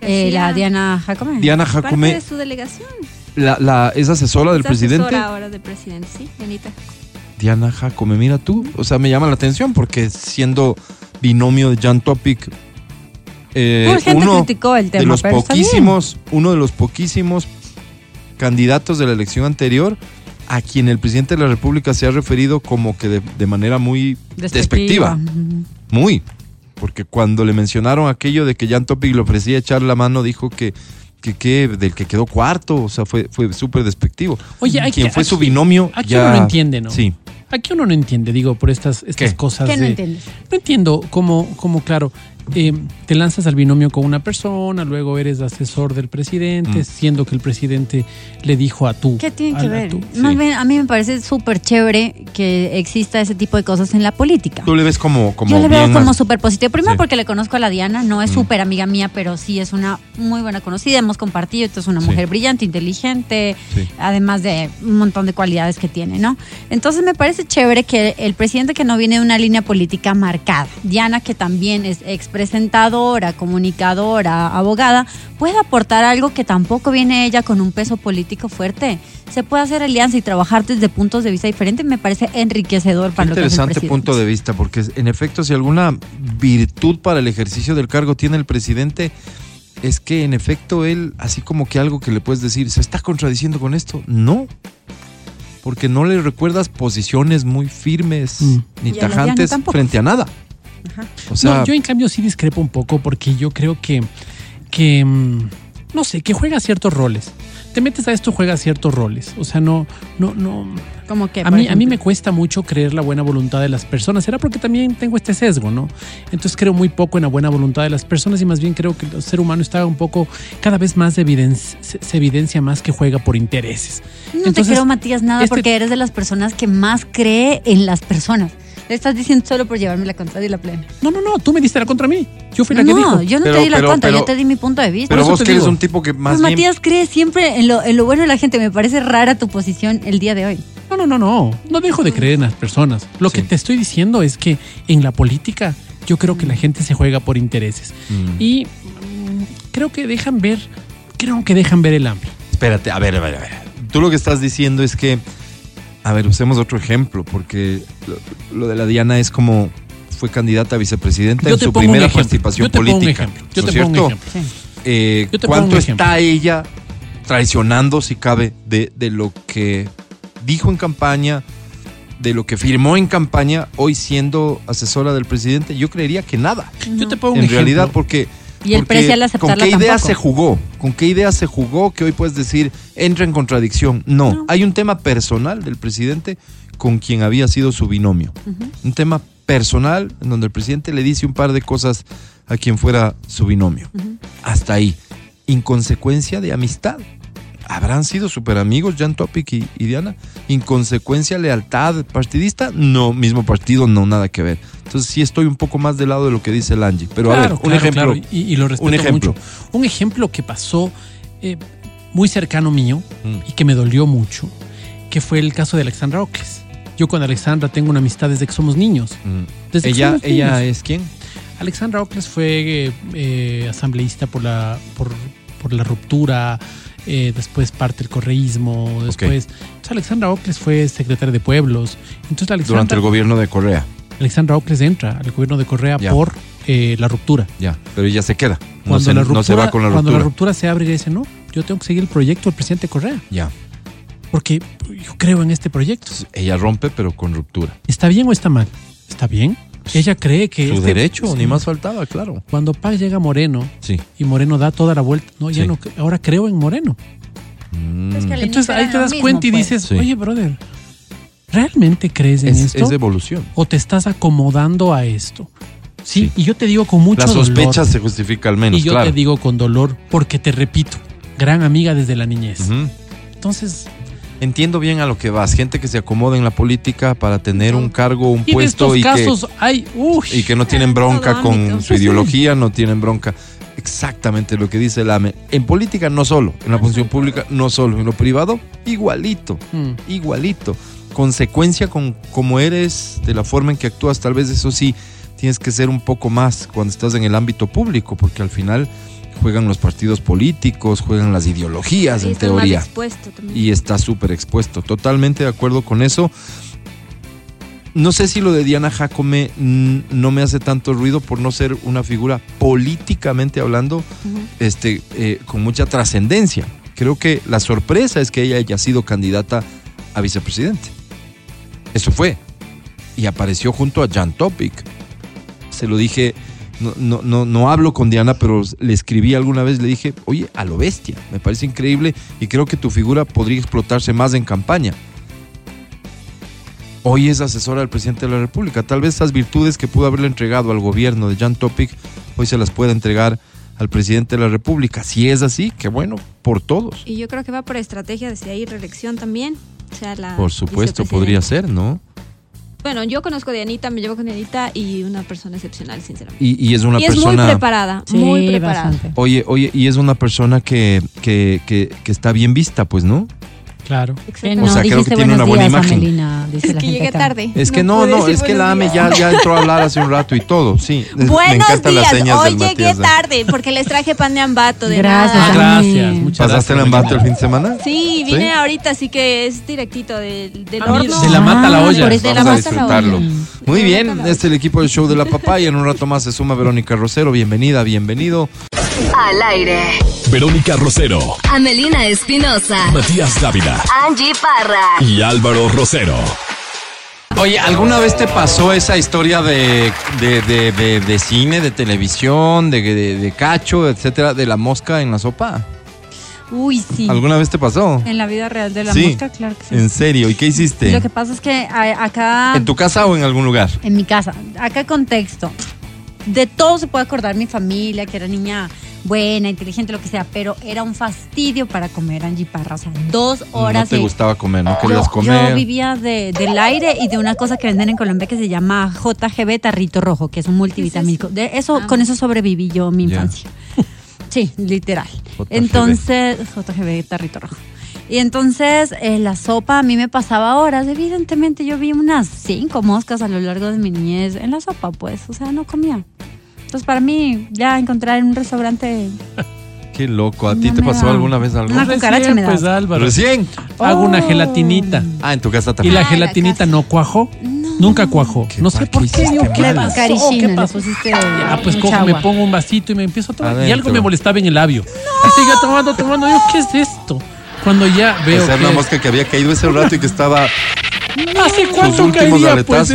D: Eh, la Diana Jacome.
B: Diana
E: Parte
B: Jacome,
E: de su delegación.
B: la, la- es asesora del
E: Es
B: presidente.
E: asesora ahora del presidente, sí, Dianita.
B: Diana Jacome, mira tú, o sea, me llama la atención porque siendo binomio de Jan Topic, eh,
D: Mucha gente
B: uno
D: criticó el tema,
B: de los poquísimos, uno de los poquísimos candidatos de la elección anterior a quien el presidente de la República se ha referido como que de, de manera muy despectiva.
D: Ujú.
B: Muy. Porque cuando le mencionaron aquello de que Jan Topic le ofrecía echar la mano, dijo que, que, que del que quedó cuarto, o sea, fue, fue súper despectivo.
C: Oye, hay
B: Quien
C: que-
B: fue su
C: aquí-
B: binomio
C: aquí
B: ya...
C: uno no entiende, ¿no?
B: Sí.
C: Aquí uno no entiende, digo, por estas, estas
B: ¿Qué?
C: cosas
D: ¿Qué no
C: de-
D: entiendes?
C: No entiendo cómo, cómo claro, eh, te lanzas al binomio con una persona, luego eres asesor del presidente,
B: Mm.
C: siendo que el presidente le dijo a tú.
D: ¿Qué tiene
C: a
D: que ver?
C: tú.
D: Más
B: Sí.
D: bien, a mí me parece súper chévere que exista ese tipo de cosas en la política.
B: Tú le ves como, como
D: Yo le veo
B: bien
D: como súper positivo. Primero
B: Sí.
D: porque le conozco a la Diana, no es
B: Mm.
D: súper amiga mía, pero sí es una muy buena conocida. Hemos compartido, esto es una
B: Sí.
D: mujer brillante, inteligente,
B: Sí.
D: además de un montón de cualidades que tiene, ¿no? Entonces me parece chévere que el presidente que no viene de una línea política marcada, Diana que también es expresentadora, comunicadora, abogada, pueda aportar algo que tampoco viene ella con un peso político fuerte. Se puede hacer alianza y trabajar desde puntos de vista diferentes, me parece enriquecedor
B: Qué
D: para lo que
B: interesante punto de vista, porque en efecto, si alguna virtud para el ejercicio del cargo tiene el presidente, es que en efecto él, así como que algo que le puedes decir, ¿se está contradiciendo con esto? No. Porque no le recuerdas posiciones muy firmes
C: Mm.
B: ni
D: Y
B: tajantes frente a nada.
D: Ajá.
B: O sea,
C: no, yo en cambio sí discrepo un poco porque yo creo que, que mm, no sé, que juega ciertos roles. Te metes a esto, juega ciertos roles. O sea, no, no, no.
D: Como que,
C: A mí, a mí me cuesta mucho creer la buena voluntad de las personas. Será porque también tengo este sesgo, ¿no? Entonces creo muy poco en la buena voluntad de las personas y más bien creo que el ser humano está un poco, cada vez más evidencia, se, se evidencia más que juega por intereses.
D: No te creo, Matías, nada,
C: este-
D: porque eres de las personas que más cree en las personas. Le estás diciendo solo por llevarme la contraria y la plena.
C: No, no, no, tú me diste la contra mí. Yo fui la
D: No,
C: que dijo.
D: yo no
B: Pero-
D: te di la
B: pero-
D: contra,
B: pero-
D: yo te di mi punto de vista.
B: pero vos que eres un tipo que más
D: pues
B: bien...
D: Matías cree siempre en lo, en lo bueno de la gente. Me parece rara tu posición el día de hoy.
C: No, no, no, no. No dejo de creer en las personas. Lo que te estoy diciendo es que en la política yo creo que la gente se juega por intereses.
B: Mm.
C: Y mm, creo que dejan ver, creo que dejan ver el hambre.
B: Espérate, a ver, a ver, a ver. Tú lo que estás diciendo es que, a ver, usemos otro ejemplo, porque lo, lo de la Diana es como fue candidata a vicepresidenta en su primera participación política.
C: Yo
B: ¿no
C: te pongo un ejemplo.
B: Eh, ¿Cuánto está ella traicionando, si cabe, de, de lo que dijo en campaña, de lo que firmó en campaña, hoy siendo asesora del presidente? Yo creería que nada,
C: Yo te pongo un
B: en
C: ejemplo.
B: realidad, porque...
D: Y el precio al
B: ¿Con
D: aceptarla
B: qué idea
D: tampoco.
B: se jugó? ¿Con qué idea se jugó que hoy puedes decir entra en contradicción? No,
D: No.
B: hay un tema personal del presidente con quien había sido su binomio. Un tema personal en donde el presidente le dice un par de cosas a quien fuera su binomio. Hasta ahí. Inconsecuencia de amistad. ¿Habrán sido súper amigos Jan Topic y, y Diana? ¿Inconsecuencia, lealtad partidista? No, mismo partido, no, nada que ver. Entonces sí estoy un poco más del lado de lo que dice el Angie. Pero a ver,
C: Claro,
B: un
C: claro,
B: ejemplo.
C: claro, Y, y lo respeto
B: un ejemplo.
C: mucho. Un ejemplo que pasó eh, muy cercano mío
B: Mm.
C: y que me dolió mucho, que fue el caso de Alexandra Ocles. Yo con Alexandra tengo una amistad desde que somos niños.
B: Mm.
C: Desde que
B: Ella,
C: somos
B: ella
C: niños.
B: es quién?
C: Alexandra Ocles fue eh, eh, asambleísta por la, por, por la ruptura, eh, después parte del correísmo, después... Entonces Alexandra Ocles fue secretaria de pueblos. Entonces
B: Durante el gobierno de Correa.
C: Alexandra Ocles entra al gobierno de Correa por eh, la ruptura.
B: Ya, pero ella se queda. No
C: Cuando,
B: se,
C: la
B: no
C: ruptura,
B: se va con la
C: cuando
B: ruptura.
C: la ruptura se abre y dice, no, yo tengo que seguir el proyecto del presidente Correa,
B: Ya.
C: porque yo creo en este proyecto.
B: Entonces, ella rompe, pero con ruptura.
C: ¿Está bien o está mal? ¿Está bien? Ella cree que...
B: Su
C: este-
B: derecho,
C: sí.
B: ni más faltaba, claro.
C: Cuando Paz llega a Moreno
B: Sí.
C: y Moreno da toda la vuelta, no, ya
B: Sí.
C: no, ahora creo en Moreno.
B: Mm.
D: Es que al
C: Entonces ahí te das
D: mismo,
C: cuenta y
D: pues.
C: dices, oye, brother, ¿realmente crees en
B: es,
C: esto?
B: es de evolución.
C: ¿O te estás acomodando a esto? Sí,
B: Sí.
C: y yo te digo con mucho
B: La
C: dolor.
B: sospecha se justifica al menos,
C: Y yo
B: claro.
C: te digo con dolor, porque te repito, gran amiga desde la niñez. Entonces,
B: Entiendo bien a lo que vas. Gente que se acomoda en la política para tener un cargo, un
C: y
B: puesto y que,
C: casos hay, uy,
B: y que no tienen bronca [LAUGHS] con su ideología, no tienen bronca. Exactamente lo que dice el AME. En política no solo, en la función pública no solo, en lo privado igualito,
C: Mm.
B: igualito. Consecuencia con cómo eres, de la forma en que actúas, tal vez eso sí, tienes que ser un poco más cuando estás en el ámbito público, porque al final juegan los partidos políticos, juegan las ideologías en teoría y está súper expuesto. Totalmente de acuerdo con eso. No sé si lo de Diana Jacome no me hace tanto ruido por no ser una figura políticamente hablando este, eh, con mucha trascendencia. Creo que la sorpresa es que ella haya sido candidata a vicepresidente. Eso fue. Y apareció junto a Jan Topic. Se lo dije, no, no, no, no hablo con Diana, pero le escribí alguna vez, le dije, oye, a lo bestia, me parece increíble y creo que tu figura podría explotarse más en campaña. Hoy es asesora del presidente de la República. Tal vez esas virtudes que pudo haberle entregado al gobierno de Jan Topic, hoy se las puede entregar al presidente de la República. Si es así, qué bueno, por todos.
E: Y yo creo que va por estrategia desde ahí, reelección también. O sea, la
B: Por supuesto, podría ser, ¿no?
E: Bueno, yo conozco a Dianita, me llevo con Dianita y una persona excepcional, sinceramente.
B: Y, y es una
E: y es muy
B: persona...
E: preparada,
D: Sí,
E: muy preparada.
D: bastante.
B: Oye, oye, y es una persona que, que, que, que está bien vista, pues, ¿no?
C: Claro.
D: No
B: O sea, creo que tiene una
D: buenos
B: buena
D: días,
B: imagen.
D: Amelina, dice
E: Es
D: la
E: que
D: gente
E: llegué
D: acá.
E: tarde.
B: Es que no, no,
E: decir
B: es que la
E: buenos
B: AME ya, ya entró a hablar [LAUGHS] hace un rato y todo, sí. Es- me
E: Buenos
B: encantan
E: días,
B: las señas
E: hoy
B: del
E: llegué
B: Matías.
E: tarde porque les traje pan de ambato de
D: Gracias,
E: nada.
C: Gracias, muchas
B: ¿Pasaste el
C: gracias.
B: embate el fin de semana?
E: Sí, vine
B: ¿Sí?
E: ahorita, así que es directito del,
C: Ah,
E: horno.
C: de la mata a la
D: Ah,
C: olla.
E: la
B: Vamos a disfrutarlo. Muy bien, este es el equipo del show de la papaya. En un rato más se suma Verónica Rosero. Bienvenida, bienvenido.
F: Al aire.
A: Verónica Rosero,
F: Amelina Espinosa.
A: Matías Dávila
F: Angie Parra.
A: y Álvaro Rosero.
B: Oye, ¿alguna vez te pasó esa historia de, de, de, de- de cine, de televisión, de, de- de cacho, etcétera, de la mosca en la sopa?
D: Uy, sí.
B: ¿Alguna vez te pasó?
D: En la vida real de la
B: Sí.
D: mosca, claro que sí.
B: ¿En serio? ¿Y qué hiciste?
D: Lo que pasa es que a- acá,
B: ¿En tu casa o en algún lugar?
D: en mi casa, acá contexto, de todo se puede acordar mi familia, que era niña buena, inteligente, lo que sea, pero era un fastidio para comer Angie Parra, o sea, dos
B: No
D: horas.
B: te
D: y-
B: gustaba comer, no
D: yo,
B: querías comer.
D: yo vivía de- del aire y de una cosa que venden en Colombia que se llama JGB Tarrito Rojo, que es un multivitamínico. De eso,
E: Ah.
D: con eso sobreviví yo mi infancia. [LAUGHS] Sí, literal.
B: JGB.
D: Entonces, JGB Tarrito Rojo. Y entonces eh, la sopa a mí me pasaba horas. Evidentemente yo vi unas cinco moscas a lo largo de mi niñez en la sopa, pues. O sea, no comía. Entonces para mí ya encontrar en un restaurante... [LAUGHS]
B: Qué loco. ¿A ti
D: No
B: te pasó
D: da.
B: alguna vez algo?
D: Una
C: Recién,
D: cucaracha me da.
C: pues Álvaro.
B: Recién.
C: Hago una
D: Oh.
C: gelatinita.
B: Ah, en tu casa
C: Y
B: también.
C: la
E: Ah, la
C: gelatinita
E: casa.
C: no cuajó. Nunca cuajó.
B: ¿Qué
C: No sé por
B: qué
C: Digo, ¿qué pasó? ¿Qué
D: le
C: pasó? Ah, pues cojo, me pongo un vasito y me empiezo a tomar. Y
B: Adentro.
C: algo me molestaba en el labio. Y seguía tomando, tomando. Digo, ¿qué es esto? Cuando ya veo
B: Esa era una
C: que...
B: mosca que había caído ese rato y que estaba. [LAUGHS]
C: ¿Hace cuánto
B: últimos
C: caería, pues,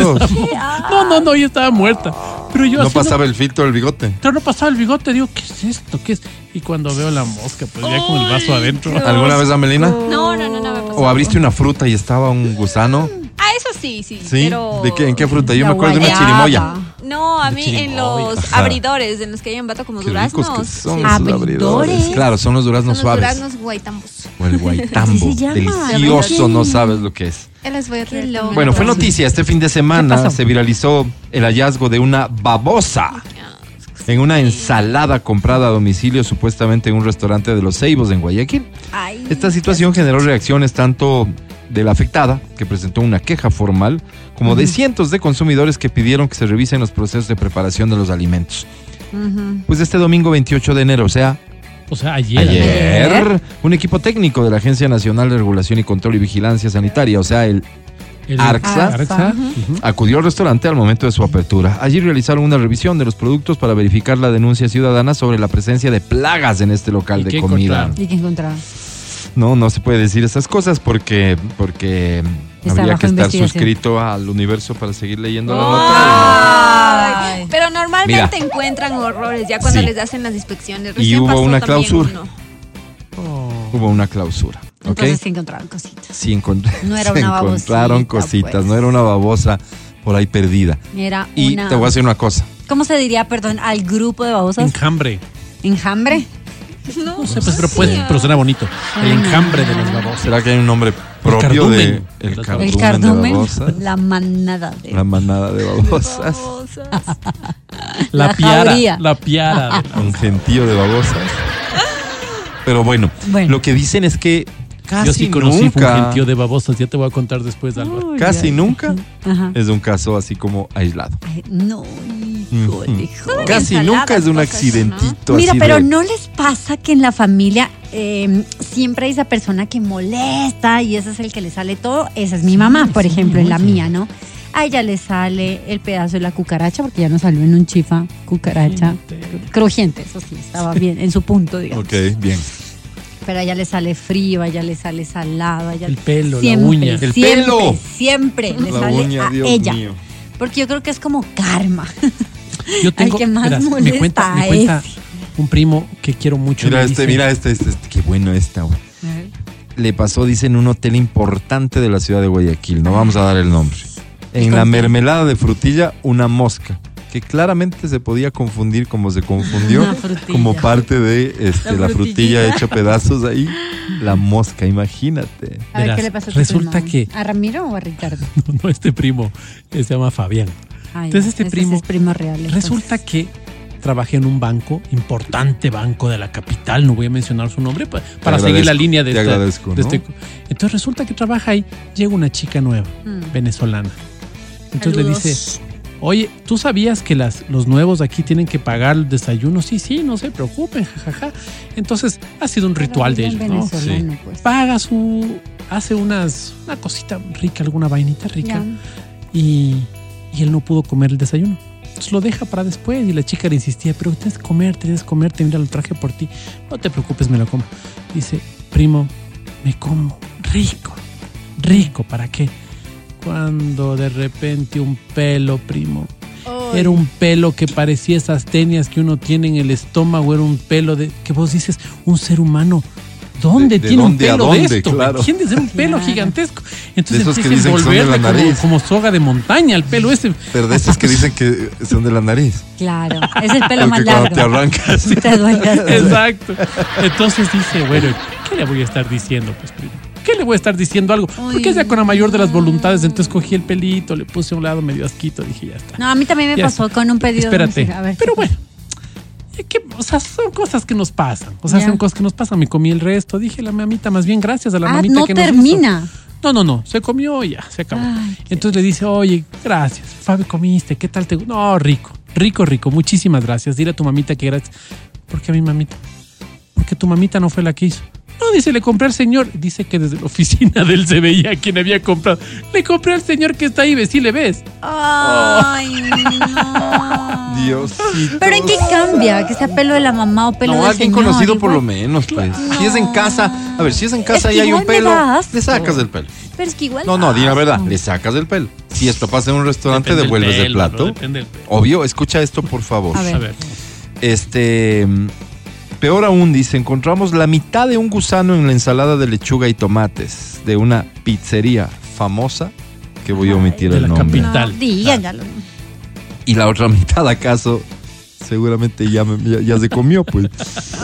C: No, no, no, ya estaba muerta. Pero yo
B: No
C: así
B: pasaba el filtro del bigote.
C: Claro, no pasaba el bigote, digo, ¿qué es esto? ¿Qué es? Y cuando veo la mosca, pues ya con el vaso adentro.
B: ¿Alguna vez, Amelina?
E: No, no, no, no me pasó.
B: ¿O abriste una fruta y estaba un gusano?
E: Ah, eso sí, sí.
B: ¿Sí?
E: Pero...
B: ¿De qué, ¿En qué fruta? Yo
D: La
B: me acuerdo de una chirimoya.
E: No, a mí en los
B: Ajá.
E: abridores, en los que hay en vato como
B: Qué ricos
E: duraznos.
B: que son
E: sí.
B: esos
D: Abridores.
B: Claro, son los
E: Son
B: duraznos
E: los
B: suaves.
E: duraznos guaitambos.
B: o el [LAUGHS] guaitambo.
D: Así se llama.
B: Delicioso, no sabes lo que es.
E: Les voy a traer.
B: Bueno, fue noticia este fin de semana. Se viralizó el hallazgo de una babosa en una ensalada comprada a domicilio, supuestamente en un restaurante de los Ceibos en Guayaquil.
D: Ay,
B: Esta situación generó reacciones tanto de la afectada, que presentó una queja formal, como de cientos de consumidores que pidieron que se revisen los procesos de preparación de los alimentos. Pues este domingo 28 de enero, o sea,
C: O sea, ayer.
B: ayer, un equipo técnico de la Agencia Nacional de Regulación y Control y Vigilancia Sanitaria, o sea, el
C: El-
B: Arxa. Acudió al restaurante al momento de su apertura. Allí realizaron una revisión de los productos para verificar la denuncia ciudadana sobre la presencia de plagas en este local
C: ¿Y
B: de comida.
C: encontraron?
D: ¿Y qué encontraron?
B: No, no se puede decir esas cosas porque, porque
D: Está
B: habría que estar suscrito al universo para seguir leyendo la nota.
D: Ay.
E: Pero normalmente
B: Mira.
E: encuentran horrores ya cuando
B: Sí.
E: les hacen las inspecciones.
B: Y
E: Recién
B: hubo
E: pasó
B: una clausura.
C: Oh.
B: Hubo una clausura. ¿Ok?
D: Entonces sí encontraron cositas.
B: sí, encont-
D: No era [LAUGHS]
B: se
D: una
B: encontraron
D: babosita,
B: cositas,
D: pues.
B: no era una babosa por ahí perdida.
D: Era
B: Y
D: una...
B: te voy a decir una cosa.
D: ¿Cómo se diría, perdón, al grupo de babosas?
C: Enjambre.
D: ¿Enjambre?
C: No sé, pues, pero, puede, pero suena bonito. El enjambre de los babos.
B: ¿Será que hay un nombre propio
C: cardumen.
B: de el
C: El
B: cardumen,
D: El
B: de
D: cardumen,
B: babosas?
D: la manada de...
B: La manada de babosas.
E: Babosas.
C: La,
D: La
C: piara.
D: jauría.
C: La piara. de [LAUGHS]
B: Un gentío de babosas. Pero bueno,
D: Bueno.
B: lo que dicen es que casi
C: Yo sí conocí un
B: nunca,
C: gentío de babosas. Ya te voy a contar después, Álvaro.
B: Casi nunca
D: Ajá.
B: es un caso así como aislado.
D: Ay, no, de joder.
B: Casi nunca es de un accidentito
D: Mira,
B: así
D: pero
B: de-
D: ¿no les pasa que en la familia eh, siempre hay esa persona que molesta y ese es el que le sale todo? Esa es mi mamá, por ejemplo, en la mía, ¿no? A ella le sale el pedazo de la cucaracha, porque ya no salió en un chifa cucaracha. Crujiente, eso sí, estaba bien, en su punto, digamos.
B: Ok, bien.
D: Pero a ella le sale frío, a ella le sale salado, a ella
C: El pelo, la
D: siempre,
C: uña.
B: El
D: siempre,
B: pelo.
D: Siempre le
B: La
D: sale
B: uña,
D: a
B: Dios
D: ella.
B: mío.
D: Porque yo creo que es como karma.
C: Yo [LAUGHS] tengo.
D: que más
C: verás, me cuenta, me cuenta un primo que quiero mucho.
B: Mira este,
C: dice-
B: mira este, este, este, qué bueno esta, güey. Le pasó, dice, en un hotel importante de la ciudad de Guayaquil. No vamos a dar el nombre. En la mermelada de frutilla, una mosca. Que claramente se podía confundir como se confundió. Como parte de este,
D: La
B: la, frutilla hecha pedazos ahí. La mosca, imagínate.
D: A ver,
C: Verás,
D: ¿qué le pasa a tu
C: resulta
D: primo?
C: que-
D: ¿A Ramiro o a Ricardo? [LAUGHS]
C: No, este primo eh, se llama Fabián.
D: Ay,
C: Entonces este primo-
D: Es primo real. entonces.
C: Resulta que trabajé en un banco, importante banco de la capital, no voy a mencionar su nombre, pa- para seguir la línea de,
B: te
C: esta-
B: agradezco,
C: de
B: ¿no?
C: este- Entonces resulta que trabaja ahí, llega una chica nueva,
D: Mm.
C: venezolana. Entonces
D: Saludos.
C: le dice, oye, ¿tú sabías que las, los nuevos aquí tienen que pagar el desayuno? Sí, sí, no se preocupen, [LAUGHS] jajaja. Entonces ha sido un ritual de ellos, ¿no?
D: venezolano, pues.
C: Paga su, hace unas, una cosita rica, alguna vainita rica
D: Ya.
C: y, y él no pudo comer el desayuno. Entonces lo deja para después y la chica le insistía, pero tienes que comer, tienes que comerte, mira, lo traje por ti. No te preocupes, me lo como. Dice, primo, me como rico, rico, ¿para qué? Cuando de repente un pelo, primo. Era un pelo que parecía esas tenias que uno tiene en el estómago, era un pelo de que vos dices, un ser humano. ¿Dónde
B: ¿De- de
C: tiene
B: dónde
C: un pelo de esto?
B: Claro.
C: ¿Quién ser un pelo
D: Claro.
C: gigantesco? Entonces
B: esos
C: empieza a envolverle como, soga de montaña el pelo ese.
B: Pero de estos que dicen que son de la nariz.
D: Claro, es el pelo más
B: cuando
D: largo.
B: te arrancas.
D: Te duele.
C: Exacto. Entonces dice, bueno, ¿qué le voy a estar diciendo, pues, primo? ¿Qué le voy a estar diciendo algo? Porque es ya con la mayor de las voluntades, entonces cogí el pelito, le puse a un lado medio asquito, dije, ya está.
D: No, a mí también me
C: Ya
D: pasó
C: está.
D: con un pedido. de
C: Espérate.
D: música. A ver,
C: Pero
D: ¿qué
C: bueno. que, o sea, son cosas que nos pasan. O sea, son cosas que nos pasan. Me comí el resto. Dije la mamita, más bien gracias a la
D: Ah,
C: mamita
D: no
C: que nos
D: termina.
C: hizo. No, no, no. Se comió y ya, se acabó.
D: Ay,
C: Entonces le dice, oye, gracias. Fabi, comiste. ¿Qué tal te gu-?" No, rico. Rico, rico. Muchísimas gracias. Dile a tu mamita que gracias. ¿Por qué a mi mamita? Porque tu mamita no fue la que hizo. No, dice, le compré al señor. Dice que desde la oficina de él se veía quién había comprado. Le compré al señor que está ahí, ve, sí le ves.
D: Ay, no.
B: Diosito.
D: Pero ¿en qué cambia? Que sea pelo de la mamá o pelo
B: No,
D: del
B: alguien
D: señor,
B: conocido por lo menos, pues. Si es en casa, a ver, si es en casa
D: Es
B: y hay un pelo, le sacas el pelo.
D: Pero es que igual.
B: No, no, di la verdad, le sacas el pelo. Si esto pasa en un restaurante,
C: Depende
B: devuelves el plato.
C: Depende del pelo.
B: Obvio, escucha esto, por favor.
D: A ver.
C: A ver.
B: Este. Peor aún, dice, encontramos la mitad de un gusano en la ensalada de lechuga y tomates de una pizzería famosa, que voy a omitir
C: de
B: el
C: la
B: nombre.
C: capital.
D: No, díganlo.
B: Y la otra mitad, ¿acaso? seguramente ya, me- ya, ya se comió, pues.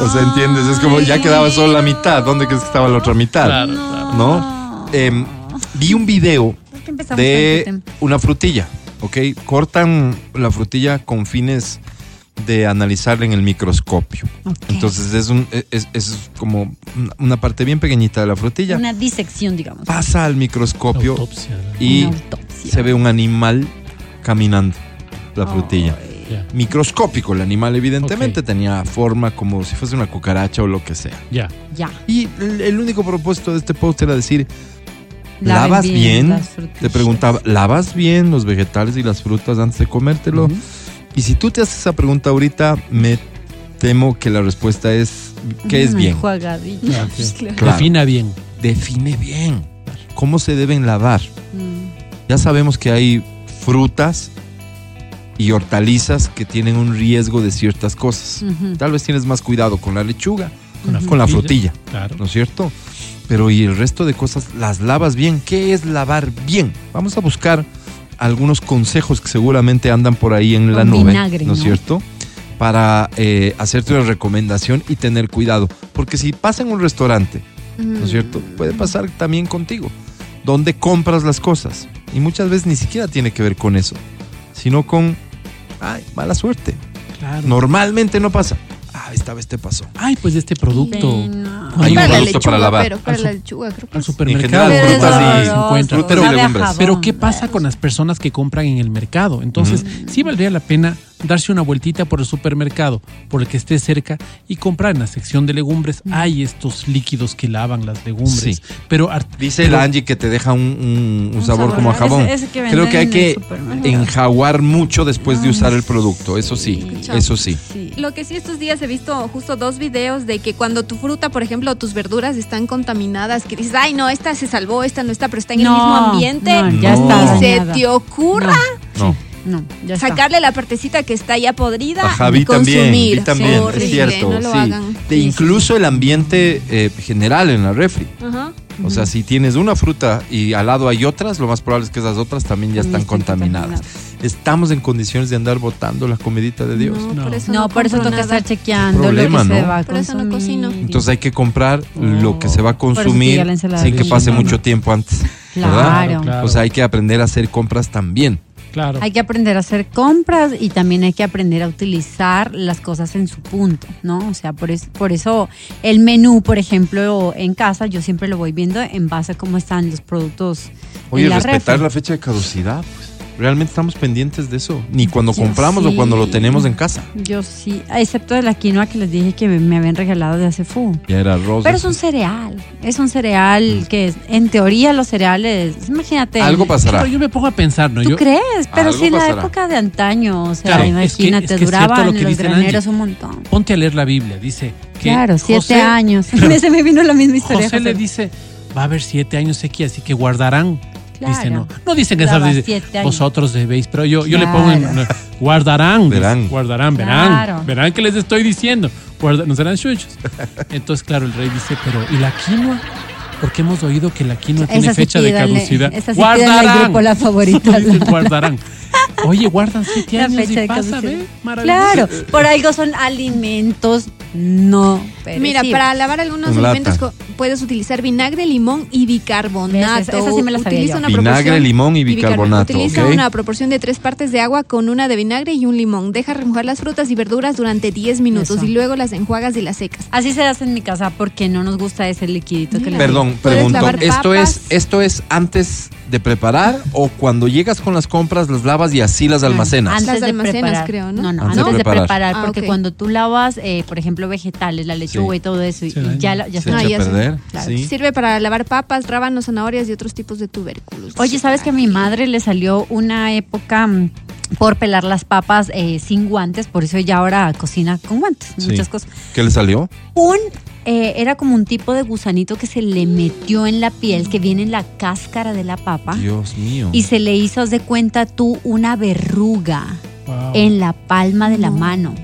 B: O sea, ¿entiendes? Es como, ya quedaba solo la mitad. ¿Dónde crees que estaba la otra mitad?
C: Claro, claro.
B: ¿No? Em, vi un video
D: ¿Por qué empezamos con este
B: de una frutilla, ¿ok? Cortan la frutilla con fines de analizarla en el microscopio. Entonces es, un, es, es como una- parte bien pequeñita de la frutilla.
D: Una disección, digamos.
B: Pasa al microscopio
C: Autopsia, ¿no?
B: y
D: autopsia.
B: se ve un animal caminando la frutilla.
C: Ya,
B: Microscópico el animal, evidentemente, tenía forma como si fuese una cucaracha o lo que sea.
C: ya.
D: Ya.
B: Y el, el único propósito de este post era decir, ¿lavas bien? Te preguntaba, ¿lavas bien los vegetales y las frutas antes de comértelo?
C: Ujú.
B: Y si tú te haces esa pregunta ahorita, me temo que la respuesta es, ¿qué es bien?
D: enjuagadilla.
C: Ok.
B: Claro.
C: Defina bien.
B: Define bien. ¿Cómo se deben lavar?
D: Mm.
B: Ya sabemos que hay frutas y hortalizas que tienen un riesgo de ciertas cosas. Tal vez tienes más cuidado con la lechuga,
C: Con la
B: con la frutilla,
C: Claro.
B: ¿no es cierto? Pero y el resto de cosas las lavas bien. ¿Qué es lavar bien? Vamos a buscar algunos consejos que seguramente andan por ahí en la nube,
D: vinagre,
B: ¿no es
D: ¿no?
B: cierto? Para eh, hacerte una recomendación y tener cuidado. Porque si pasa en un restaurante, ¿no es cierto? Puede pasar también contigo. ¿Dónde compras las cosas? Y muchas veces ni siquiera tiene que ver con eso, sino con, ay, mala suerte.
C: Claro.
B: Normalmente no pasa. Ah, esta vez te pasó.
C: Ay, pues de este producto.
D: Pena.
B: Hay un producto
E: lechuga,
B: para lavar.
E: pero para
C: Al
E: la lechuga creo que
C: Al supermercado.
B: general,
C: frutas
B: y-
C: encuentran.
B: frutas y legumbres.
C: Pero ¿qué pasa con las personas que compran en el mercado? Entonces, sí valdría la pena darse una vueltita por el supermercado, por el que esté cerca, y comprar en la sección de legumbres. Hay estos líquidos que lavan las legumbres.
B: Sí.
C: Pero
B: Dice
C: pero-
B: la Angie que te deja un, un- un
D: Un
B: sabor
D: sabor,
B: como a jabón.
D: ese que
B: Creo que hay que enjaguar mucho después de
D: Ay,
B: usar el producto. Eso sí,
E: sí.
B: eso sí.
D: Sí.
E: Lo que sí estos días he visto justo dos videos de que cuando tu fruta, por ejemplo, o tus verduras están contaminadas, que dices, ay no, esta se salvó, esta no está, pero está en el mismo ambiente,
D: no, ya
B: No.
D: está
E: y se te ocurra
B: No.
D: No, ya está.
E: sacarle la partecita que está ya podrida
B: Ajá,
E: y
B: vi también,
E: consumir.
B: vi también, es
E: Horrible,
B: cierto.
E: no lo
B: sí.
E: hagan.
B: De incluso el ambiente eh, general en la refri.
E: Ajá.
B: O sea, si tienes una fruta y al lado hay otras, lo más probable es que esas otras también ya
D: También
B: están
D: estén
B: contaminadas. Estamos en condiciones de andar botando la comidita de Dios.
E: No,
C: No.
E: por eso
D: No,
E: no,
D: por eso
E: compro
D: toca
E: nada.
D: estar chequeando
B: Problema,
D: lo que se
B: ¿no?
D: va a
E: Por eso no cocino.
B: Entonces hay que comprar lo que se va a consumir sin que pase mucho tiempo antes.
D: Claro.
B: O sea, hay que aprender a hacer compras también.
C: Claro.
D: Hay que aprender a hacer compras y también hay que aprender a utilizar las cosas en su punto, ¿no? O sea, por, es- por eso el menú, por ejemplo, en casa, yo siempre lo voy viendo en base a cómo están los productos.
B: Oye,
D: en la
B: respetar
D: refri.
B: la fecha de caducidad, pues. Realmente estamos pendientes de eso. Ni cuando
D: Yo
B: compramos o
D: sí.
B: cuando lo tenemos en casa.
D: Yo sí, excepto de la quinoa que les dije que me, habían regalado de hace fu.
B: Ya era arroz.
D: Pero es un cereal, es un cereal que es, en teoría los cereales, imagínate.
B: Algo pasará.
C: Pero yo me pongo a pensar, ¿no?
D: ¿Tú
C: Yo,
D: crees? Pero si en la época de antaño, o sea,
C: Claro, que-
D: imagínate,
C: es que es cierto
D: duraban
C: lo que
D: los graneros
C: Angie.
D: un montón.
C: ponte a leer la Biblia. Dice que
D: Claro, siete
C: José-
D: años. [LAUGHS] Se me vino la misma historia.
C: José le dice, va a haber siete años sequía, así que guardarán.
D: Claro.
C: Dice, no. No dicen que dice, vosotros debéis, pero yo, yo le pongo en, guardarán. dice,
B: Verán.
C: Guardarán, verán.
D: Claro.
C: Verán que les estoy diciendo. Guarda- no serán chuchos. Entonces, claro, el rey dice, pero ¿y la quinoa? Porque hemos oído que la quinoa tiene
D: Esa
C: fecha de caducidad.
D: esa sí al grupo la favorita. [LAUGHS]
C: guardarán. Oye, guardan siete
D: La
C: años
D: fecha
C: y
D: de
C: pasa,
D: caducidad.
C: ¿ve?
D: Claro, por algo son alimentos no
E: Mira,
D: perecibles.
E: para lavar algunos
B: lata.
E: alimentos puedes utilizar vinagre, limón y bicarbonato.
D: Esa- esa sí me la sabía
E: Utiliza
D: yo.
E: una
B: Vinagre,
E: proporción-
B: limón y bicarbonato,
E: Utiliza una proporción de tres partes de agua con una de vinagre y un limón. Deja remojar las frutas y verduras durante 10 minutos
D: Eso.
E: y luego las enjuagas y las secas.
D: Así se hace en mi casa porque no nos gusta ese liquidito que le
B: Perdón, Pregunto,
E: lavar
B: ¿esto es. ¿esto es antes de preparar o cuando llegas con las compras las lavas y así las almacenas?
D: Antes
E: Las
D: de
E: almacenas,
D: preparar.
E: creo, ¿no?
D: No, no,
B: Antes
D: antes,
B: de
D: de
B: preparar.
E: Ah,
D: porque cuando tú lavas, eh, por ejemplo, vegetales, la lechuga
B: Sí.
D: y todo eso, y, ya, ya
B: Se.
E: Ah,
B: echa a
E: sé.
B: perder,
D: Claro.
B: sí.
E: Sirve para lavar papas, rábanos, zanahorias y otros tipos de tubérculos.
D: Oye, ¿sabes que a mi madre le salió una época mm, por pelar las papas eh, sin guantes? Por eso ella ahora cocina con guantes,
B: Sí.
D: muchas cosas.
B: ¿Qué le salió?
D: Un, eh, era como un tipo de gusanito que se le metió en la piel, que viene en la cáscara de la papa.
B: Dios mío.
D: Y se le hizo, haz de cuenta tú, una verruga
C: Wow.
D: en la palma de la
E: No.
D: mano.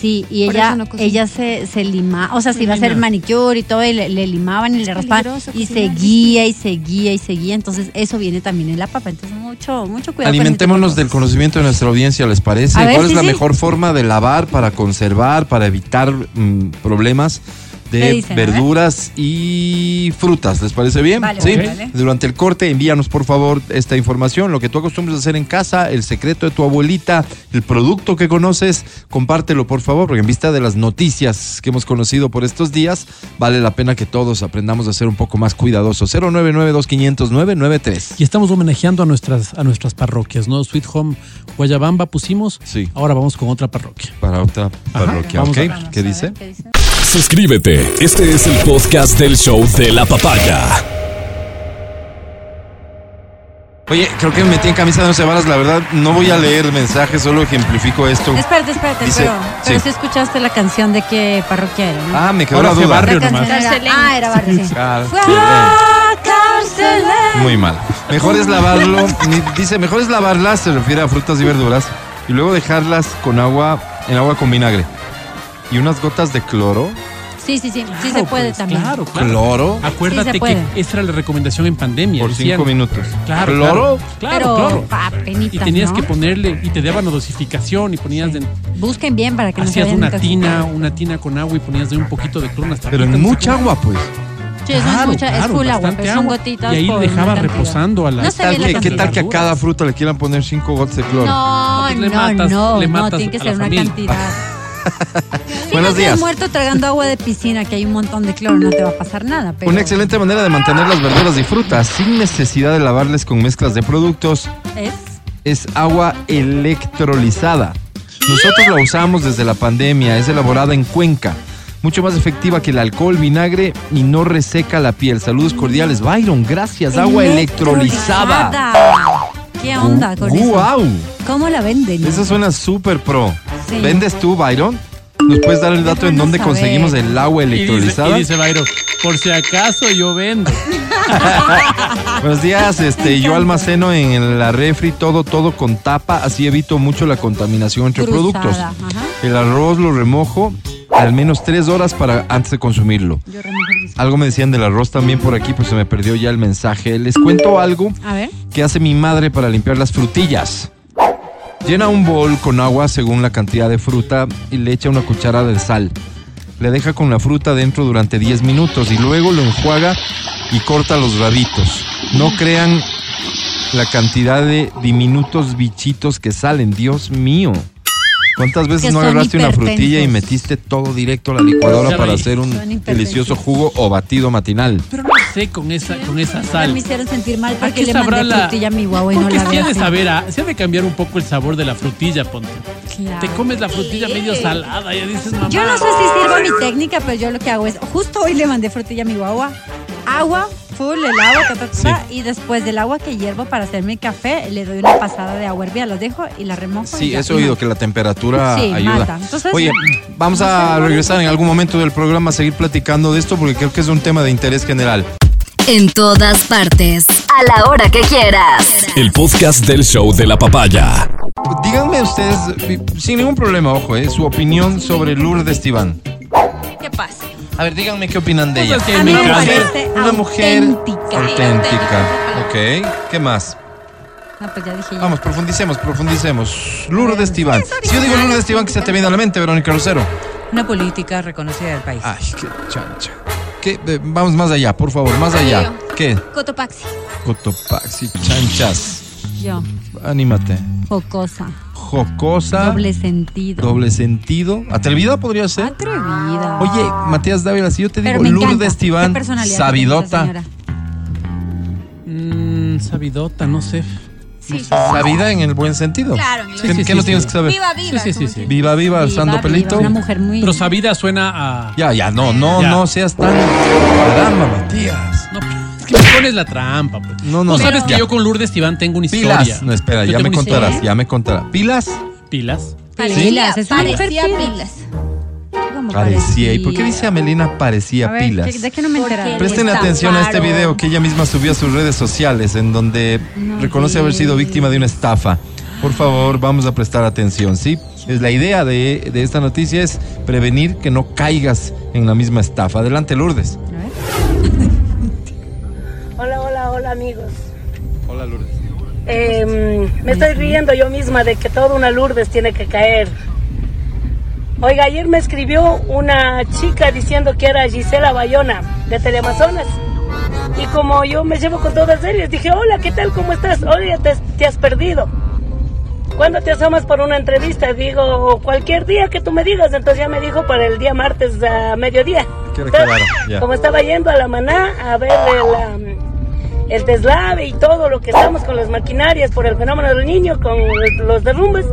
D: Sí, y
E: Por
D: ella,
E: no
D: ella se, se lima, o sea, se iba a hacer manicure y todo, y le, le limaban y le raspaban, y seguía y seguía y seguía, entonces eso viene también en la papa, entonces mucho, mucho cuidado. este
B: Alimentémonos del conocimiento de nuestra audiencia, ¿les parece?
D: A ver,
B: ¿Cuál es
D: sí,
B: la
D: sí.
B: mejor forma de lavar para conservar, para evitar mm, problemas
D: ¿Qué
B: de
D: dicen?
B: Verduras y frutas? ¿Les parece bien?
D: Vale,
B: ¿Sí?
D: vale.
B: Durante el corte, envíanos por favor esta información, lo que tú acostumbras a hacer en casa, el secreto de tu abuelita, el producto que conoces, compártelo por favor, porque en vista de las noticias que hemos conocido por estos días, vale la pena que todos aprendamos a ser un poco más cuidadosos. 099-2500-993.
C: Y estamos homenajeando a nuestras, a nuestras parroquias, ¿no? Sweet Home Guayabamba pusimos.
B: Sí.
C: Ahora vamos con otra parroquia.
B: Para otra parroquia, ¿ok? ¿Qué dice?
D: qué dice.
A: Suscríbete. Este es el podcast del show de la papaya.
B: Oye, creo que me metí en camisa de once varas, la verdad, no voy a leer mensajes, solo ejemplifico esto.
D: Espérate, espérate,
B: Dice-
D: pero, pero
B: sí.
D: si escuchaste la canción de qué parroquia era, ¿no?
B: Ah, me quedó la
C: fue
B: duda.
C: barrio
D: la
C: nomás.
D: canción era,
E: Carcelén.
D: ah, era barrio, sí. Fue
B: excelente.
D: a Carcelén.
B: Muy mal. Mejor es lavarlo, ni- dice, mejor es lavarlas, se refiere a frutas y verduras, y luego dejarlas con agua, en agua con vinagre. Y unas gotas de cloro.
D: Sí, sí, sí, sí se puede
C: pues,
D: también.
C: Claro, claro.
B: ¿Cloro?
C: Acuérdate
D: Sí
C: que esa era la recomendación en pandemia.
B: Por
C: decían.
B: cinco minutos.
C: Claro,
B: ¿Cloro?
C: claro. Claro,
D: pero
C: Y tenías
D: ¿no?
C: que ponerle, y te daban la dosificación, y ponías de,
D: Busquen bien para que no se
C: hacías una tina, una tina con agua y ponías de un poquito de cloro hasta
B: Pero en mucha agua, pues.
D: Sí, eso es, mucha, es full agua, pero son gotitas
C: Y ahí dejaba reposando a la
D: No
B: Tal ¿Qué
D: cantidad.
B: tal que a cada fruta le quieran poner cinco gotas de cloro?
D: No,
C: Pues le
D: no,
C: matas-
D: no,
C: le
D: no,
C: matas
D: tiene que ser una
C: familia.
D: cantidad.
B: Buenos días.
D: muerto tragando agua de piscina, que hay un montón de cloro, no te va a pasar nada. Pero
B: Una excelente manera de mantener las verduras y frutas sin necesidad de lavarles con mezclas de productos
D: Es
B: es agua electrolizada. Nosotros la usamos desde la pandemia, es elaborada en Cuenca. Mucho más efectiva que el alcohol, vinagre y no reseca la piel. Saludos cordiales. Byron, gracias. Agua electrolizada.
D: ¿Qué onda con eso?
B: ¡Guau!
D: ¿Cómo la venden?
B: Eso suena súper pro.
D: Sí.
B: ¿Vendes tú, Byron? ¿Nos puedes dar el dato en dónde
D: saber.
B: conseguimos el agua
C: Y dice,
B: electrolizada?
C: y dice Byron, por si acaso yo vendo. [LAUGHS]
B: Buenos días, este, yo almaceno en la refri todo, todo con tapa, así evito mucho la contaminación entre
D: Cruzada,
B: productos.
D: ajá.
B: El arroz lo remojo al menos tres horas para antes de consumirlo.
D: Yo.
B: Algo me decían del arroz también por aquí, pues se me perdió ya el mensaje. Les cuento algo
D: A ver.
B: que hace mi madre para limpiar las frutillas. Llena un bol con agua según la cantidad de fruta y le echa una cucharada de sal. Le deja con la fruta dentro durante 10 minutos y luego lo enjuaga y corta los rabitos. No crean la cantidad de diminutos bichitos que salen, Dios mío. ¿Cuántas veces no agarraste una frutilla y metiste todo directo a la licuadora para hacer un delicioso jugo o batido matinal?
C: Pero no sé con esa, con esa sal.
D: me hicieron sentir mal
C: ¿A
D: porque le mandé
C: la-
D: frutilla a mi guagua y no la
C: se
D: veo
C: ha de saber, a- se ha de cambiar un poco el sabor de la frutilla, ponte.
D: Claro.
C: Te comes la frutilla medio salada, ya dices, mamá.
D: Yo no sé si sirva mi técnica, pero yo lo que hago es, justo hoy le mandé frutilla a mi guagua, agua, full, el agua, ta, ta, ta, ta, y después del agua que hiervo para hacerme el café, le doy una pasada de agua hervida, las dejo y la remojo.
B: Sí, eso he oído que la temperatura
D: Sí,
B: ayuda.
D: mata. Entonces,
B: Oye, vamos
D: no sé,
B: a regresar en algún momento del programa a seguir platicando de esto porque creo que es un tema de interés general.
F: En todas partes. A la hora que quieras.
A: El podcast del show de la papaya.
B: Díganme ustedes, sin ningún problema, ojo, eh, su opinión sobre Lourdes Tibán.
E: ¿Qué pasa?
B: A ver, díganme qué opinan de
C: Pues
B: ella.
D: A mí
C: me
D: parece
B: Una mujer
D: auténtica.
B: auténtica. Ok, ¿qué más?
D: No, pues ya dije ya.
B: Vamos, profundicemos, profundicemos. Lourdes Tibán. Si yo digo Lourdes Tibán, ¿qué se te viene a la mente, Verónica Rosero?
G: Una política reconocida del país.
B: Ay, qué chancha. ¿Qué? Eh, vamos más allá, por favor, más allá. ¿Qué?
E: Cotopaxi.
B: Cotopaxi, chanchas.
D: Yo,
B: Anímate.
D: jocosa,
B: Jocosa.
D: doble sentido.
B: Doble sentido. ¿Atrevida podría ser?
D: Atrevida.
B: Oye, Matías Dávila, si yo te
D: Pero
B: digo. Lourdes
D: Qué
B: Tibán, sabidota.
C: Mm, sabidota, no sé.
E: Sí.
B: Sabida en el buen sentido.
E: Claro, en el
B: ¿Qué,
C: Sí, sí,
B: qué
C: sí,
B: no
C: sí.
B: tienes que saber?
E: Viva, viva.
C: Sí, sí, sí,
E: como
C: sí.
E: se-
B: Viva, viva,
D: viva,
B: pelito.
D: Una mujer muy.
C: Pero sabida suena a.
B: Ya, ya, no, no,
C: Ya.
B: no seas tan. Caramba, Matías.
C: Que me pones la trampa. Pues.
B: No, no,
C: Tú
B: no.
C: sabes que
B: Ya.
C: yo con Lourdes Tibán tengo una historia.
B: Pilas. No, espera,
C: Yo
B: ya
C: tengo
B: me
C: historia.
B: contarás, ya me contarás. ¿Pilas?
C: Pilas.
D: Pilas, es una
E: parecía
D: mujer
E: pilas.
B: Parecía. ¿Y por qué dice Amelina parecía
D: A ver,
B: pilas?
D: ¿qué- ¿de qué no me
E: Porque
D: enteraron?
B: Presten atención a este video que ella misma subió a sus redes sociales en donde
D: No
B: reconoce haber sido víctima de una estafa. Por favor, vamos a prestar atención, ¿sí? Es la idea de, de esta noticia es prevenir que no caigas en la misma estafa. Adelante, Lourdes.
H: Hola, hola, hola amigos.
B: Hola, Lourdes.
H: eh, me estoy riendo yo misma de que toda una Lourdes tiene que caer. Oiga, ayer me escribió una chica diciendo que era Gisela Bayona de Teleamazonas. Y como yo me llevo con todas ellas, dije, hola, ¿qué tal? ¿Cómo estás? Oye, te, te has perdido. ¿Cuándo te asomas por una entrevista? Digo, cualquier día que tú me digas. Entonces ya me dijo para el día martes a mediodía. Entonces,
B: claro,
H: como estaba yendo a la maná a ver el, um, el deslave y todo lo que estamos con las maquinarias por el fenómeno del niño, con los derrumbes,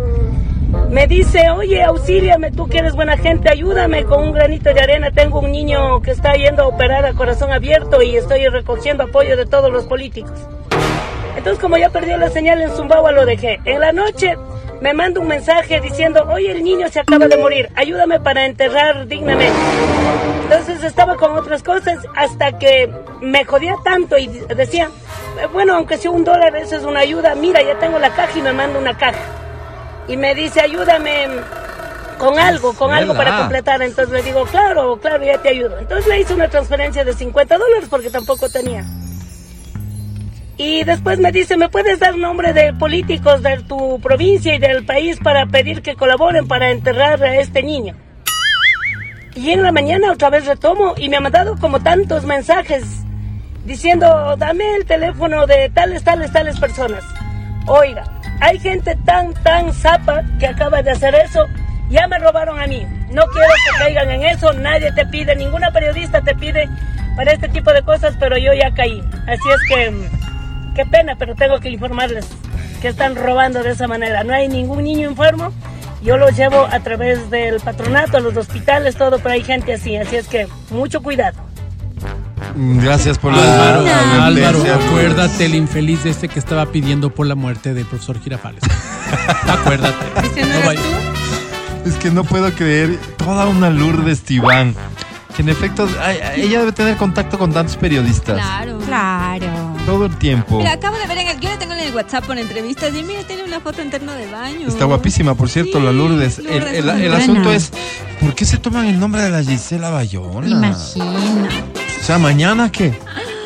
H: me dice, oye, auxíliame, tú que eres buena gente, ayúdame con un granito de arena. Tengo un niño que está yendo a operar a corazón abierto y estoy recogiendo apoyo de todos los políticos. Entonces, como ya perdió la señal en Zumbagua, lo dejé. En la noche me manda un mensaje diciendo, oye, el niño se acaba de morir, ayúdame para enterrar dignamente. Estaba con otras cosas hasta que me jodía tanto y decía, "Eh, bueno, aunque sea un dólar, eso es una ayuda. Mira, ya tengo la caja y me manda una caja. Y me dice, ayúdame con algo, con algo para completar. Entonces le digo, claro, claro, ya te ayudo. Entonces le hice una transferencia de 50 dólares porque tampoco tenía. Y después me dice, ¿me puedes dar nombre de políticos de tu provincia y del país para pedir que colaboren para enterrar a este niño? Y en la mañana otra vez retomo y me ha mandado como tantos mensajes diciendo, dame el teléfono de tales, tales, tales personas. Oiga, hay gente tan, tan zapa que acaba de hacer eso. Ya me robaron a mí. No quiero que caigan en eso. Nadie te pide, ninguna periodista te pide para este tipo de cosas, pero yo ya caí. Así es que, mm, qué pena, pero tengo que informarles que están robando de esa manera. No hay ningún niño enfermo. Yo los llevo a través del patronato, a los hospitales, todo, pero hay gente así. Así es que, mucho cuidado.
B: Gracias por la
C: Álvaro, acuérdate el infeliz de este que estaba pidiendo por la muerte del profesor Girafales. [LAUGHS] acuérdate.
B: Es que no puedo creer toda una Lourdes Tibán. Que en efecto, ella debe tener contacto con tantos periodistas.
E: Claro.
D: Claro.
B: Todo el tiempo.
E: Mira, acabo de ver en el, yo le tengo en el WhatsApp con entrevistas y mira, tiene una foto interna de baño.
B: Está guapísima, por cierto,
E: Sí,
B: la Lourdes. El,
E: Lourdes
B: el- asunto es, ¿por qué se toman el nombre de la Gisela Bayona?
D: Imagina.
B: O sea, ¿mañana qué?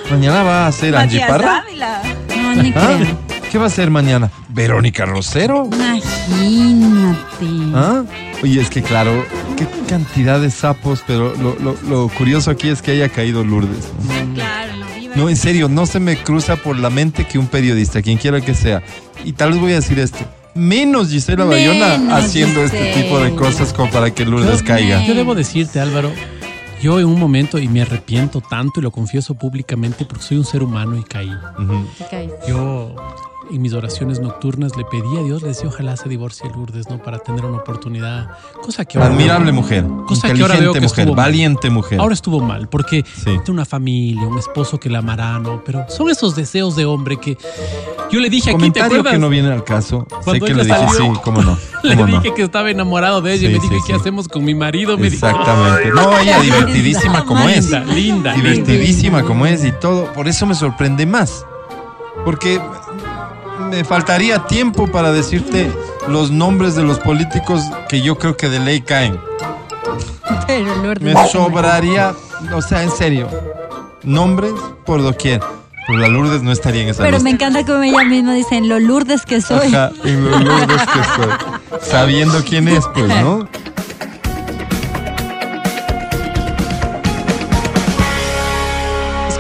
B: Mañana va a ser Angie Parra.
E: Dávila.
D: No, ni
B: ¿Ah?
D: creo.
B: ¿Qué va a ser mañana? ¿Verónica Rosero?
D: Imagínate.
B: ¿Ah? Oye, es que claro, qué cantidad de sapos, pero lo, lo- lo curioso aquí es que haya caído Lourdes.
E: Claro, no
B: en serio, no se me cruza por la mente que un periodista, quien quiera que sea, y tal vez voy a decir esto, menos Gisela Bayona
D: Menos
B: haciendo este tipo de cosas como para que Lourdes
C: Yo-
B: caiga.
C: Yo debo decirte, Álvaro, yo en un momento, y me arrepiento tanto y lo confieso públicamente porque soy un ser humano y caí. Yo en mis oraciones nocturnas le pedí a Dios, le decía ojalá se divorcie Lourdes, ¿no? Para tener una oportunidad. Cosa que ahora
B: Admirable mujer,
C: Cosa que ahora veo que
B: mujer,
C: estuvo mal.
B: valiente mujer.
C: Ahora estuvo mal, porque
B: Sí.
C: tiene una familia, un esposo que la amará, ¿no? Pero son esos deseos de hombre que yo le dije aquí, ¿te
B: Comentario
C: acuerdas?
B: que no viene al caso. Sé
C: Cuando
B: que
C: ella
B: le dije
C: salió,
B: sí, cómo no.
C: Le
B: cómo no.
C: dije que estaba enamorado de ella y
B: Sí,
C: me dije,
B: sí,
C: ¿qué hacemos con mi marido? Me dijo,
B: Exactamente. No, ella divertidísima como es.
C: Linda, linda, linda.
B: Divertidísima como es y todo. Por eso me sorprende más. Porque me faltaría tiempo para decirte los nombres de los políticos que yo creo que de ley caen.
D: Pero Lourdes.
B: Me sobraría, o sea, en serio, nombres por doquier. Pero la Lourdes no estaría en esa
D: Pero me encanta como ella misma dice, en lo Lourdes que soy.
B: Ajá, en lo Lourdes que soy. [LAUGHS] Sabiendo quién es, pues, ¿no?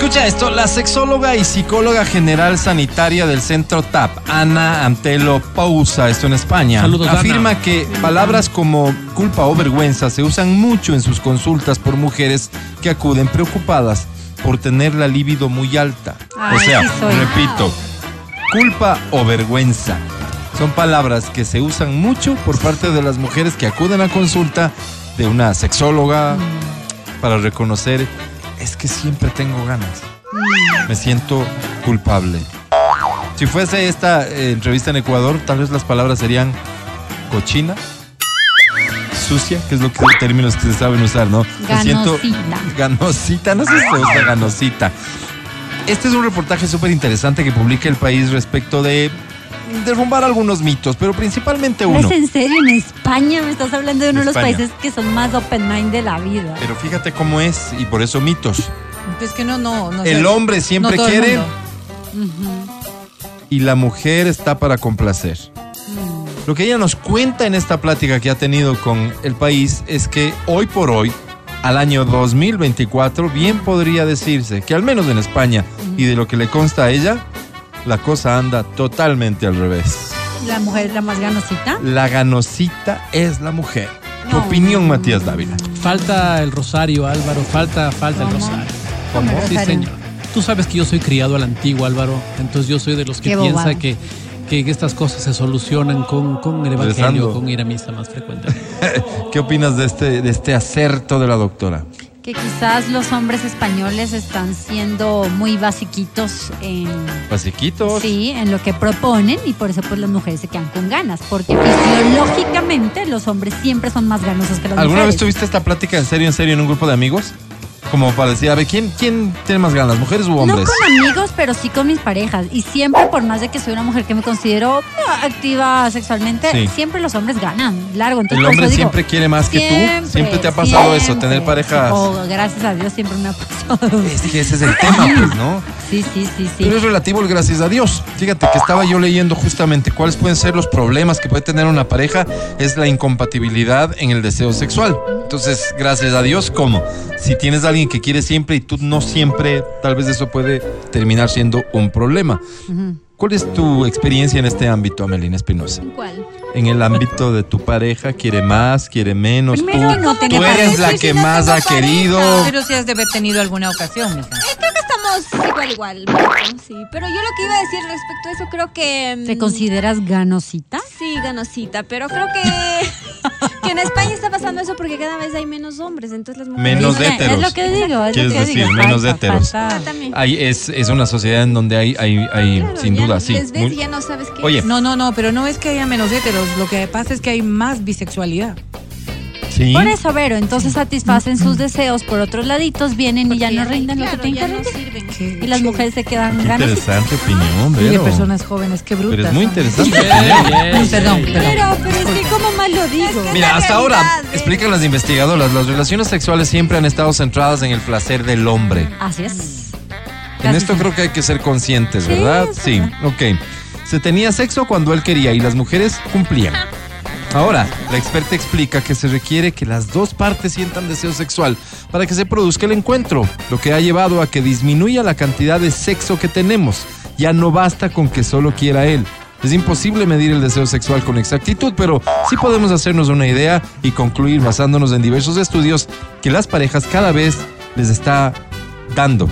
B: Escucha esto, la sexóloga y psicóloga general sanitaria del centro TAP, Ana Antelo Pausa, esto en España,
C: Saludos, Ana.
B: afirma que palabras como culpa o vergüenza se usan mucho en sus consultas por mujeres que acuden preocupadas por tener la libido muy alta. o sea,
D: sí
B: repito, culpa o vergüenza. Son palabras que se usan mucho por parte de las mujeres que acuden a consulta de una sexóloga para reconocer, es que siempre tengo ganas. Me siento culpable. Si fuese esta eh, entrevista en Ecuador, tal vez las palabras serían cochina, sucia, que es lo que términos que se saben usar, ¿no? Me siento
D: Ganosita.
B: ganosita, no sé si se usa ganosita. Este es un reportaje súper interesante que publica el país respecto de derrumbar algunos mitos, pero principalmente uno.
D: ¿Es en serio? ¿En España me estás hablando de uno de los
B: España.
D: países que son más open mind de la vida?
B: Pero fíjate cómo es, y por eso mitos.
G: Es que no, no, no.
B: El
G: sé.
B: hombre siempre
G: No
B: quiere y la mujer está para complacer. Lo que ella nos cuenta en esta plática que ha tenido con el país es que hoy por hoy, al año 2024, bien podría decirse que al menos en España y de lo que le consta a ella, la cosa anda totalmente al revés.
D: La mujer es la más ganosita.
B: La ganosita es la mujer. Tu
D: No.
B: opinión, Matías Dávila.
C: Falta el rosario, Álvaro, falta, falta el
D: ¿Cómo?
C: rosario.
D: ¿Cómo el
C: Sí, señor. Tú sabes que yo soy criado a la antigua, Álvaro. Entonces yo soy de los que
D: Qué
C: piensa que, que estas cosas se solucionan con, con el
B: Rezando.
C: evangelio, con ir a misa más frecuentemente. [LAUGHS]
B: ¿Qué opinas de este, de este acerto de la doctora?
D: Que quizás los hombres españoles están siendo muy basiquitos en,
B: Basiquitos.
D: sí, en lo que proponen y por eso pues las mujeres se quedan con ganas. Porque fisiológicamente los hombres siempre son más ganosos que las
B: ¿Alguna vez
D: mujeres.
B: tuviste esta plática en serio, en serio, en un grupo de amigos? Como para decir, a ver, ¿quién, quién tiene más ganas, mujeres u
D: No
B: hombres?
D: con amigos, pero sí con mis parejas. Y siempre, por más de que soy una mujer que me considero ah, activa sexualmente,
B: Sí.
D: siempre los hombres ganan. Largo. Entonces,
B: El
D: por
B: hombre
D: eso digo,
B: siempre quiere más que tú. Siempre te ha pasado eso,
D: siempre.
B: tener parejas.
D: Oh, gracias a Dios siempre me ha pasado.
B: Es que ese es el tema, pues, ¿no?
D: Sí, sí, sí, sí.
B: Pero es relativo el gracias a Dios. Fíjate que estaba yo leyendo justamente cuáles pueden ser los problemas que puede tener una pareja. Es la incompatibilidad en el deseo sexual. Entonces, gracias a Dios, ¿cómo? Si tienes a alguien que quiere siempre y tú no siempre, tal vez eso puede terminar siendo un problema. ¿Cuál es tu experiencia en este ámbito, Amelina Espinosa?
E: ¿Cuál?
B: En el ámbito de tu pareja, ¿quiere más, quiere menos?
D: Primero,
B: tú
D: no
B: tú
D: tenía
B: eres
D: pareja.
B: la que más ha querido.
G: Pero si has de haber tenido alguna ocasión, mija.
E: Estamos igual, igual. Marco, Sí, pero yo lo que iba a decir respecto a eso, creo que... mm,
D: ¿Te consideras ganosita?
E: Sí, ganosita, pero creo que, [LAUGHS] que en España está pasando eso porque cada vez hay menos hombres, entonces las mujeres...
B: Menos héteros.
D: Es lo que digo. Es
B: ¿Quieres
D: lo que
B: decir,
D: digo.
B: menos
D: Falta,
B: héteros?
D: falta.
E: Ah.
B: Hay, es, es una sociedad en donde hay, hay, hay
E: Claro,
B: sin
E: ya
B: duda, sí.
E: Ves
B: muy-
E: ya no sabes qué
B: Oye,
E: es.
G: No, no, no, pero no es que haya menos héteros. Lo que pasa es que hay más bisexualidad.
B: Sí.
D: Por eso, Vero, entonces satisfacen sus deseos por otros laditos, vienen y ya no rinden lo que
E: claro,
D: te
E: ya no.
D: Y las mujeres se quedan
B: Qué
D: ganas.
B: interesante opinión,
G: Y de
B: Vero.
G: personas jóvenes, qué brutas.
B: Pero es muy interesante.
C: Yes,
G: Perdón, perdón.
D: Pero, pero es que como mal lo digo.
E: Es
B: Mira, hasta ahora,
E: ¿eh?
B: explican las investigadoras, las relaciones sexuales siempre han estado centradas en el placer del hombre.
D: Así es.
B: En esto creo que hay que ser conscientes,
D: Sí,
B: ¿verdad?
D: es
B: Sí, ok. Se tenía sexo cuando él quería y las mujeres cumplían. Ahora, la experta explica que se requiere que las dos partes sientan deseo sexual para que se produzca el encuentro, lo que ha llevado a que disminuya la cantidad de sexo que tenemos. Ya no basta con que solo quiera él. Es imposible medir el deseo sexual con exactitud, pero sí podemos hacernos una idea y concluir basándonos en diversos estudios que las parejas cada vez les está dando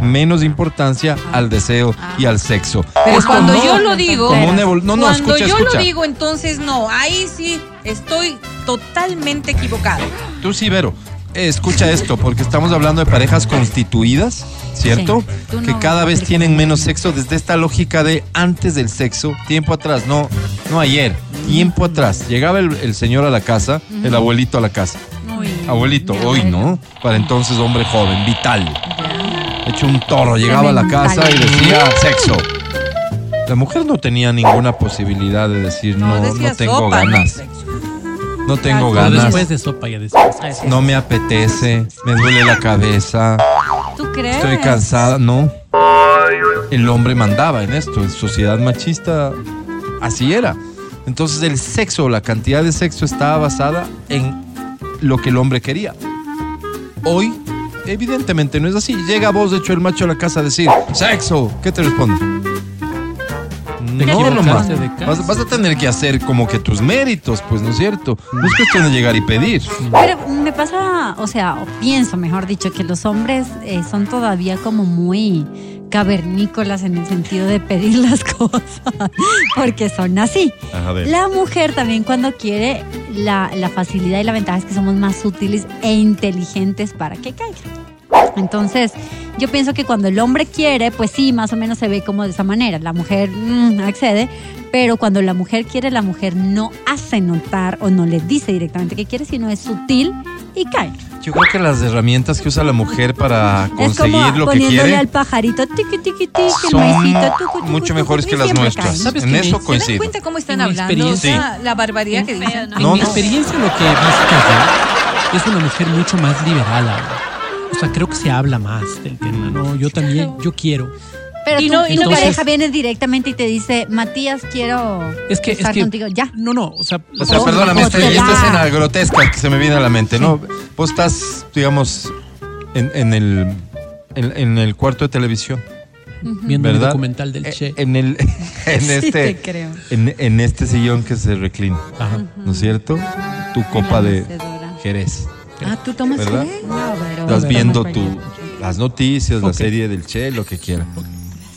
B: menos importancia al deseo y al sexo.
G: Pero
B: Esto
G: cuando yo lo digo,
B: como una evol- no, no,
G: cuando
B: escucha,
G: yo
B: escucha.
G: lo digo, entonces no, ahí sí estoy totalmente equivocado.
B: Tú sí, Vero. Escucha esto, porque estamos hablando de parejas constituidas, ¿cierto?
D: Sí,
B: que cada vez tienen menos sexo desde esta lógica de antes del sexo, tiempo atrás, no, no ayer, tiempo atrás. Llegaba el, el señor a la casa, el abuelito a la casa. Abuelito,
D: mi
B: hoy. ¿no? Para entonces hombre joven, vital. Hecho un toro, llegaba a la casa y decía sexo. La mujer no tenía ninguna posibilidad de decir no, no, tengo
G: sopa,
B: ganas, no tengo
C: Pero
B: ganas,
C: después de sopa ya
B: no me apetece, me duele la cabeza,
D: ¿Tú crees?
B: estoy cansada, no. El hombre mandaba en esto, en sociedad machista así era. Entonces el sexo, la cantidad de sexo estaba basada en lo que el hombre quería. Hoy, evidentemente no es así. Llega vos, de hecho, el macho a la casa a decir, sexo. ¿Qué te responde? No,
C: equivocaste
B: nomás. Vas, vas a tener que hacer como que tus méritos, pues, ¿no es cierto? No es cuestión de llegar y pedir.
D: Pero me pasa, o sea, o pienso, mejor dicho, que los hombres eh, son todavía como muy cavernícolas en el sentido de pedir [LAUGHS] las cosas, porque son así.
B: A ver.
D: La mujer también cuando quiere, la, la facilidad y la ventaja es que somos más útiles e inteligentes para que caiga. Entonces, yo pienso que cuando el hombre quiere, pues sí, más o menos se ve como de esa manera. La mujer mm, accede, pero cuando la mujer quiere, la mujer no hace notar o no le dice directamente que quiere, sino es sutil y cae.
B: Yo creo que las herramientas que usa la mujer para
D: es
B: conseguir
D: como
B: lo que quiere
D: al pajarito tiqui tiqui tiqui, el
B: son
D: maicito, tucu, tucu,
B: mucho mejores que las nuestras.
C: ¿Sabes
B: En eso
C: ¿Se dan
G: ¿Se dan
B: coincido.
G: cuenta cómo están
C: En
G: hablando? O sea, la barbaridad que dicen.
E: ¿no?
C: En
B: No,
C: mi
B: no.
C: experiencia, lo que he visto yo es una mujer mucho más liberal ahora. O sea, creo que se habla más del tema, ¿no? Yo también, yo quiero.
D: Pero
G: Y
D: tu,
G: no- y
D: tu
G: no
D: pareja viene directamente y te dice, Matías, quiero
C: Es que, es
D: estar
C: que
D: contigo. Ya.
C: No, no, o sea,
B: O sea,
D: O-
B: perdóname, esta, esta escena grotesca que se me viene a la mente, ¿no? Vos estás, digamos, en, en el, en, en el cuarto de televisión,
C: viendo
B: ¿verdad?
C: documental del
B: Eh,
C: Che.
B: En, el, [LAUGHS] en, este,
D: creo.
B: en, en este sillón que se reclina,
C: Ajá.
B: ¿no es cierto? Tu copa de. Jerez.
G: Ah, ¿tú tomas
B: ¿Verdad?
G: qué?
D: No, pero-
B: Estás
D: pero
B: viendo
D: más
B: tu, las noticias, la serie del Che, lo que quiera.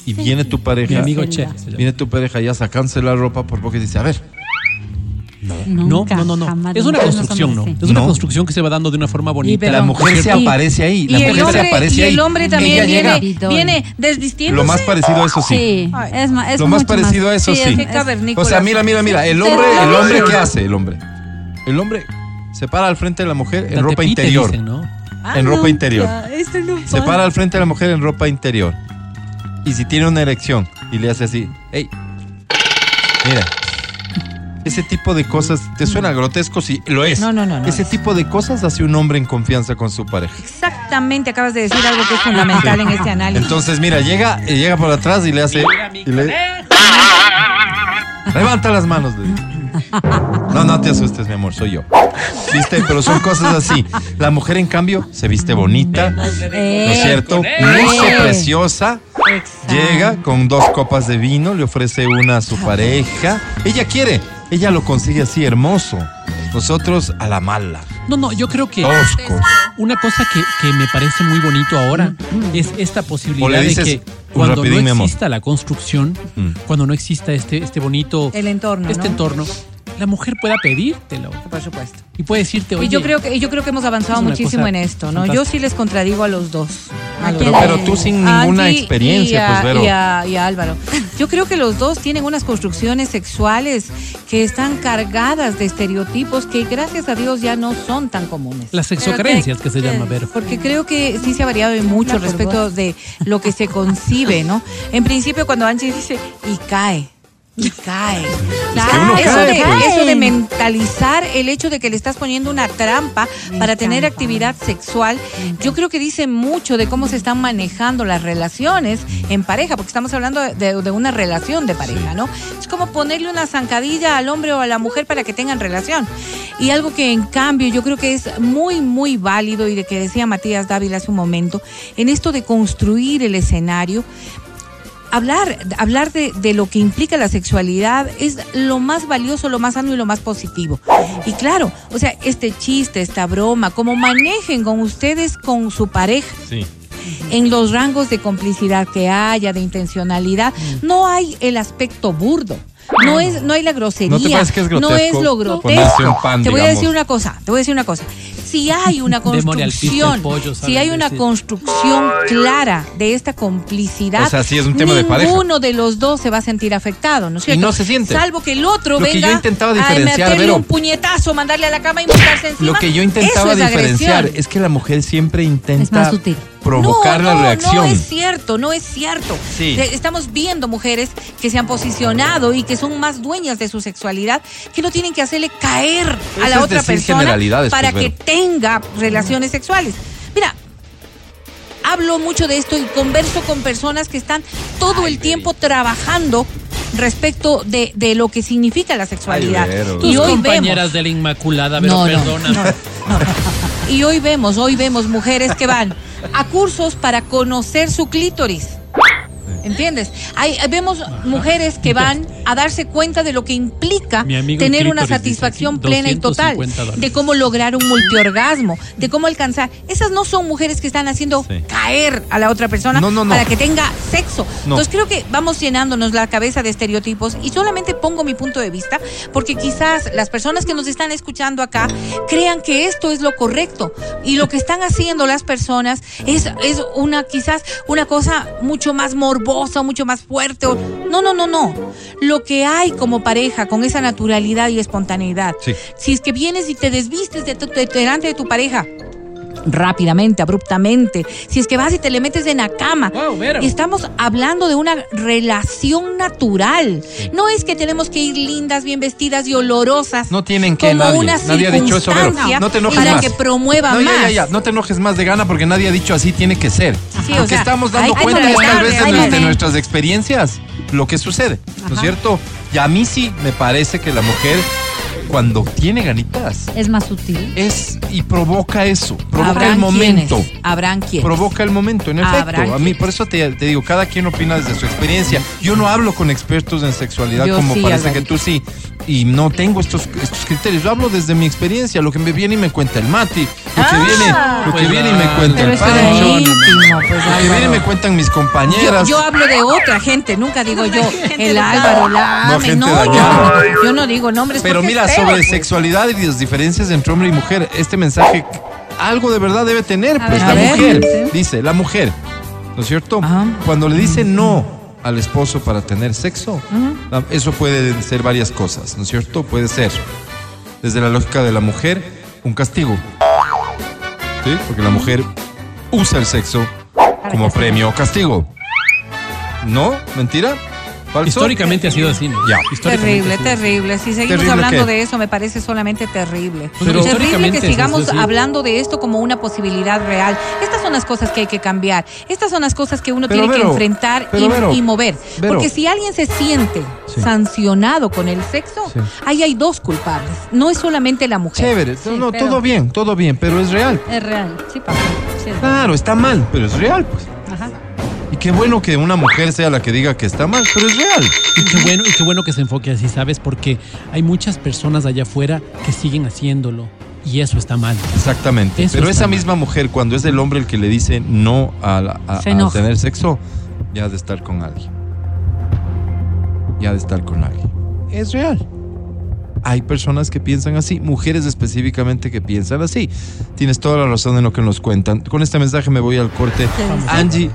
B: Y viene tu
C: Mi
B: pareja,
C: amigo
D: Zelda.
C: Che.
B: viene tu pareja ya sacándose la ropa por poco y dice, a ver,
C: No,
D: Nunca,
C: no, no, no. Es una construcción, ¿no? Es una
B: No.
C: construcción que se va dando de una forma bonita.
G: pero-
B: la mujer se
G: Y-
B: aparece ahí, la
G: y el
B: mujer se aparece
G: y
B: ahí.
G: el hombre también viene,
B: llega,
G: viene desvistiéndose.
B: lo más parecido a eso sí.
D: Sí,
G: Ay.
D: es,
B: Lo más parecido a eso sí.
D: es-.
B: O sea, mira, mira, mira, el
D: Sí,
B: hombre, el hombre. ¿qué hace el hombre? El hombre se para al frente de la mujer en
C: La
B: ropa
C: tepite,
B: interior,
C: dicen, ¿no?
G: Ah,
B: en ropa interior.
G: esto no
B: Se para al frente de la mujer en ropa interior. Y si tiene una erección y le hace así, hey, mira, ese tipo de cosas, ¿te suena grotesco? Sí, lo es.
G: No, no, no, no
B: Ese
G: es.
B: tipo de cosas hace un hombre en confianza con su pareja.
G: Exactamente, acabas de decir algo que es fundamental en este análisis.
B: Entonces, mira, llega, llega por atrás y le hace. y le- Levanta las manos. le dice. [LAUGHS] No, no te asustes, mi amor, soy yo. ¿Viste? Pero son cosas así. La mujer, en cambio, se viste bonita, ¿no es cierto? Luce preciosa.
D: exacto.
B: Llega con dos copas de vino, le ofrece una a su pareja. Ella quiere, ella lo consigue así, hermoso. Nosotros a la mala,
C: No, no, yo creo que
B: toscos.
C: una cosa que, que me parece muy bonito ahora es esta
B: O
C: posibilidad
B: le dices,
C: de que cuando
B: rapidín,
C: no exista la construcción,
B: Mm.
C: cuando no exista este, este bonito
G: El entorno,
C: este
G: ¿no?
C: entorno, la mujer pueda pedírtelo
G: Por supuesto.
C: y puede decirte, oye,
G: Y yo creo que yo creo que hemos avanzado muchísimo en esto, ¿no?
C: fantástica.
G: Yo sí les contradigo a los dos. a los
B: Pero,
G: dos.
B: pero tú sin ninguna
G: Angie
B: experiencia,
G: y a,
B: pues, Vero.
G: Y a, y a Álvaro. Yo creo que los dos tienen unas construcciones sexuales que están cargadas de estereotipos que gracias a Dios ya no son tan comunes.
C: las sexocarencias que se llama ver.
G: Porque creo que sí se ha variado mucho respecto
D: vos.
G: de lo que se concibe, ¿no? En principio, cuando Angie dice, y cae. Y cae. eso, de,
B: pues.
G: eso de mentalizar el hecho de que le estás poniendo una trampa
D: Me
G: para tener actividad sexual, yo creo que dice mucho de cómo se están manejando las relaciones en pareja, porque estamos hablando de, de una relación de pareja, ¿no? Es como ponerle una zancadilla al hombre o a la mujer para que tengan relación. Y algo que en cambio yo creo que es muy, muy válido y de que decía Matías Dávila hace un momento, en esto de construir el escenario, hablar, hablar de, de lo que implica la sexualidad es lo más valioso, lo más sano y lo más positivo. Y claro, o sea, este chiste, esta broma, como manejen con ustedes, con su pareja,
B: Sí.
G: en los rangos de complicidad que haya, de intencionalidad, no hay el aspecto burdo. No es, no hay la grosería.
B: ¿No te que es
G: no
B: grotesco
G: es lo grotesco.
B: pan,
G: te voy a decir una cosa, te voy a decir una cosa. Si hay una [LAUGHS] construcción,
C: pollo,
G: si hay una
C: decir.
G: construcción clara de esta complicidad,
B: O sea, sí es un tema de pareja.
G: ninguno de los dos se va a sentir afectado, ¿no es cierto?
B: no se siente.
G: Salvo que el otro
B: Lo que
G: venga
B: yo intentaba
G: a meterle un puñetazo, mandarle a la cama y montarse encima.
B: Lo que yo intentaba
G: es
B: diferenciar
G: agresión.
B: es que la mujer siempre intenta
D: Es más sutil.
B: Provocar
G: no,
B: la reacción.
G: No es cierto, no es cierto.
B: Sí.
G: Estamos viendo mujeres que se han posicionado y que son más dueñas de su sexualidad, que no tienen que hacerle caer
B: Eso
G: a la otra persona para
B: pues,
G: que tenga relaciones sexuales. Mira, hablo mucho de esto y converso con personas que están todo el tiempo trabajando respecto de, de lo que significa la sexualidad.
B: Vero.
C: Tus
G: y hoy
C: compañeras
G: vemos,
C: de la Inmaculada, pero
G: No, no,
C: perdona.
G: y hoy vemos, hoy vemos mujeres que van a cursos para conocer su clítoris. ¿Entiendes? Hay, hay- vemos mujeres que van a darse cuenta de lo que implica tener una satisfacción
C: dice
G: plena y total,
C: 250 dólares.
G: de cómo lograr un multiorgasmo, de cómo alcanzar. Esas no son mujeres que están haciendo
B: Sí.
G: caer a la otra persona
B: No, no, no.
G: para que tenga sexo.
B: No.
G: Entonces creo que vamos llenándonos la cabeza de estereotipos y solamente pongo mi punto de vista porque quizás las personas que nos están escuchando acá crean que esto es lo correcto y lo que están haciendo las personas es, es una quizás una cosa mucho más morbosa, mucho más fuerte. o- No, no, no, no. Lo que hay como pareja con esa naturalidad y espontaneidad.
B: Sí.
G: Si es que vienes y te desvistes de tu- de- delante de tu pareja rápidamente, abruptamente, si es que vas y te le metes en la cama.
C: Wow, Vero.
G: Estamos hablando de una relación natural. No es que tenemos que ir lindas, bien vestidas y olorosas.
B: No tienen que
G: como
B: nadie.
G: una
B: Nadie ha dicho eso, No te enojes
G: para
B: más.
G: que promueva
B: No,
G: más.
B: ya, ya, ya. No te enojes más de gana porque nadie ha dicho así tiene que ser.
G: Sí,
B: lo
G: o
B: que
G: sea,
B: estamos dando
G: hay
B: cuenta es tal vez
G: hay
B: de nuestras experiencias lo que sucede, ¿no es cierto? Y a mí sí me parece que la mujer cuando tiene ganitas
D: Es más sutil.
B: es y provoca eso, provoca
G: Habrán
B: el momento.
G: quienes, habrán quienes.
B: Provoca el momento, en
G: Habrán
B: efecto. A mí, por eso te, te digo, cada quien opina desde su experiencia. Yo no hablo con expertos en sexualidad
G: Yo
B: como
G: sí,
B: parece
G: Alvarito.
B: que tú sí. Y no tengo estos, estos criterios. Yo hablo desde mi experiencia, lo que me viene y me cuenta el Mati, lo que viene, lo que
C: Pues
B: viene y me cuenta el Pancho,
G: íntimo, pues,
B: lo que viene y me cuentan mis compañeras.
G: yo hablo de otra gente, nunca digo yo, el. Álvaro, la
B: No,
G: Ame,
B: gente
G: no, yo,
B: dañada.
G: yo no digo nombres.
B: Pero mira,
G: feo,
B: sobre
G: pues.
B: sexualidad y las diferencias entre hombre y mujer, este mensaje algo de verdad debe tener,
D: A
B: pues
D: ver,
B: la
G: ver.
B: mujer,
D: Sí.
B: dice, la mujer, ¿no es cierto?
G: Ajá.
B: Cuando le dice no al esposo para tener sexo, la- eso puede ser varias cosas, ¿no es cierto? Puede ser, desde la lógica de la mujer, un castigo, ¿sí? Porque la mujer usa el sexo como premio o castigo. ¿No? ¿Mentira? ¿Falso?
C: Históricamente ha sido así, ¿no?
B: Ya.
G: Terrible, terrible. Si seguimos
B: ¿Terrible
G: hablando
B: qué?
G: de eso, me parece solamente terrible.
C: Pero
G: terrible que sigamos hablando de esto como una posibilidad real. Estas son las cosas que hay que cambiar. Estas son las cosas que uno
B: Pero,
G: tiene que enfrentar
B: pero,
G: y,
B: Vero,
G: y mover.
B: Vero.
G: Porque si alguien se siente
B: Sí.
G: sancionado con el sexo,
B: Sí.
G: ahí hay dos culpables. No es solamente la mujer.
B: Chévere,
D: Sí,
B: no,
D: pero-
B: todo bien, todo bien, pero es real.
D: Es real. Sí, papá. Sí, es real.
B: Claro, está mal, pero es real, pues. Qué bueno que una mujer sea la que diga que está mal, pero es real.
C: Y qué bueno, y qué bueno que se enfoque así, ¿sabes? Porque hay muchas personas allá afuera que siguen haciéndolo. Y eso está mal.
B: Exactamente.
C: Eso
B: pero esa
C: mal.
B: misma mujer, cuando es el hombre el que le dice no a, la- a-
D: Se
B: a
D: enoja.
B: tener sexo, ya ha de estar con alguien. Ya ha de estar con alguien. Es real. Hay personas que piensan así, mujeres específicamente que piensan así. Tienes toda la razón en lo que nos cuentan. Con este mensaje me voy al corte. Angie,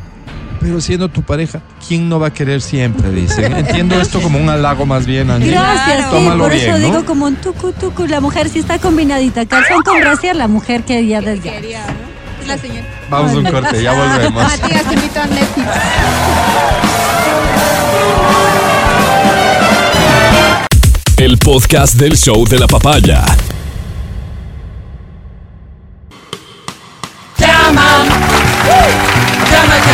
B: pero siendo tu pareja, ¿quién no va a querer siempre? Dicen. Entiendo esto como un halago más bien, Angie.
D: Gracias, sí, por eso
B: bien, ¿no?
D: digo como un tucu tucu, la mujer si está combinadita, calzón con brasier, la mujer quería desde
E: Quería, ¿no? La señora.
B: Vamos a un corte, ya volvemos.
E: Matías te invito a Netflix.
A: El podcast del show de la papaya.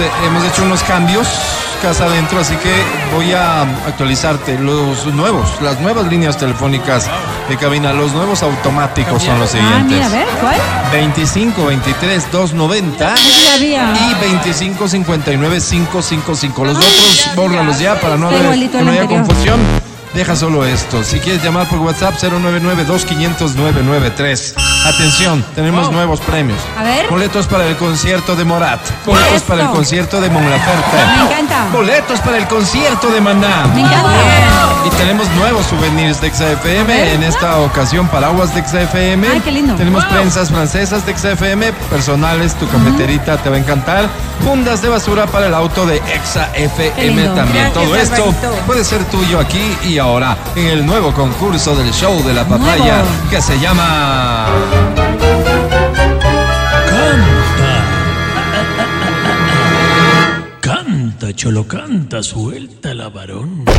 B: eh, hemos hecho unos cambios casa adentro, así que voy a actualizarte los nuevos, las nuevas líneas telefónicas de cabina, los nuevos automáticos son los
D: Ah,
B: siguientes.
D: mira, a ver, ¿cuál?
B: 25 23 290
D: Ese ya había.
B: y 25 59 555. Los otros, bórralos ya para no, haber, no haya confusión. Deja solo esto. Si quieres llamar por WhatsApp 099 2500 993. Atención, tenemos nuevos premios.
D: A ver.
B: Boletos para el concierto de Morat. Boletos para el concierto de Mon Laferte.
D: Me encanta.
B: Boletos para el concierto de Maná.
D: Me encanta.
B: Y tenemos nuevos souvenirs de XFM. En esta ocasión, paraguas de XFM.
D: Ay, qué lindo.
B: Tenemos prensas francesas de XFM, personales, tu cafeterita te va a encantar. Fundas de basura para el auto de XFM también. Todo esto puede ser tuyo aquí y ahora en el nuevo concurso del show de la papaya
D: Nuevo.
B: que se llama. [LAUGHS]
C: Canta, cholo, canta, suelta la varón.
B: ¿De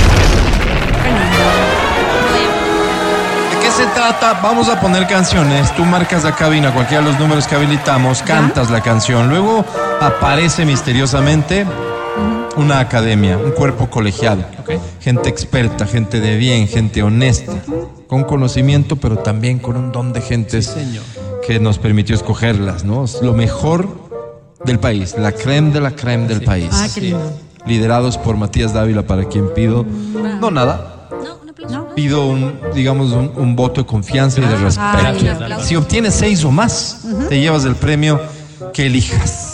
B: qué se trata? Vamos a poner canciones. Tú marcas la cabina, cualquiera de los números que habilitamos, cantas la canción. Luego aparece misteriosamente una academia, un cuerpo colegiado. Gente experta, gente de bien, gente honesta, con conocimiento, pero también con un don de gentes
C: señor.
B: que nos permitió escogerlas, ¿no? Es lo mejor del país, la creme de la creme del país.
D: Ah, qué lindo.
B: Liderados por Matías Dávila, para quien pido, no nada,
E: No, aplauso.
B: pido un, digamos, un, un voto de confianza y de respeto.
C: Gracias, Álvaro.
B: Si obtienes seis o más, te llevas el premio que elijas.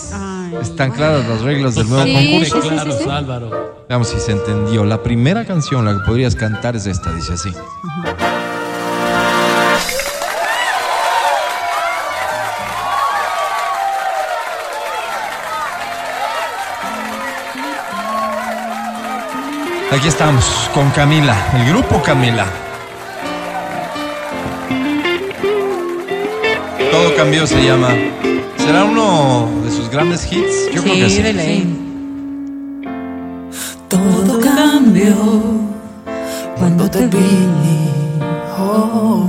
B: Están claras las reglas del nuevo concurso.
D: sí, sí, sí, sí.
C: Álvaro.
B: Veamos si se entendió. La primera canción, la que podrías cantar es esta, dice así. Aquí estamos con Camila, el grupo Camila. Todo cambió se llama. Será uno grandes hits? Yo creo que sí.
G: de ley.
I: Todo cambió cuando te vi. Oh,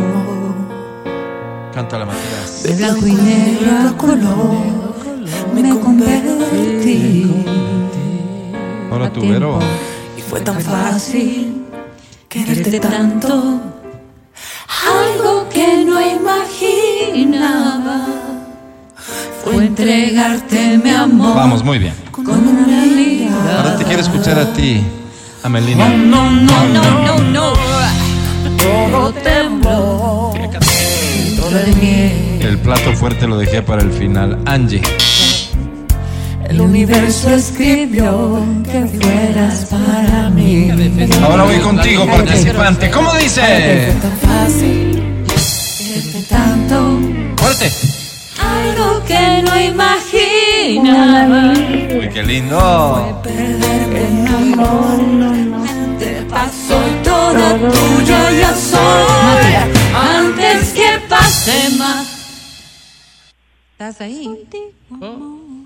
B: Canta la Matías.
I: de blanco y negro a color me convertí.
B: Ahora tu Vero.
I: Y fue tan fácil quererte tanto. Algo que no imaginaba fue entregarte mi amor.
B: Vamos, muy bien.
I: Con una mirada.
B: Ahora te quiero escuchar a ti, Amelina.
I: No, no, no, no, no. Todo tembló dentro de mí.
B: El plato fuerte lo dejé para el final. Angie.
I: El universo escribió que fueras para mí.
B: Ahora voy contigo, participante. ¿Cómo dice? Fuerte.
I: Algo que no imaginaba.
B: Uy, qué lindo.
I: Perderme mi amor. Te pasó toda tuya ya soy. Antes que pase más.
G: ¿Estás ahí?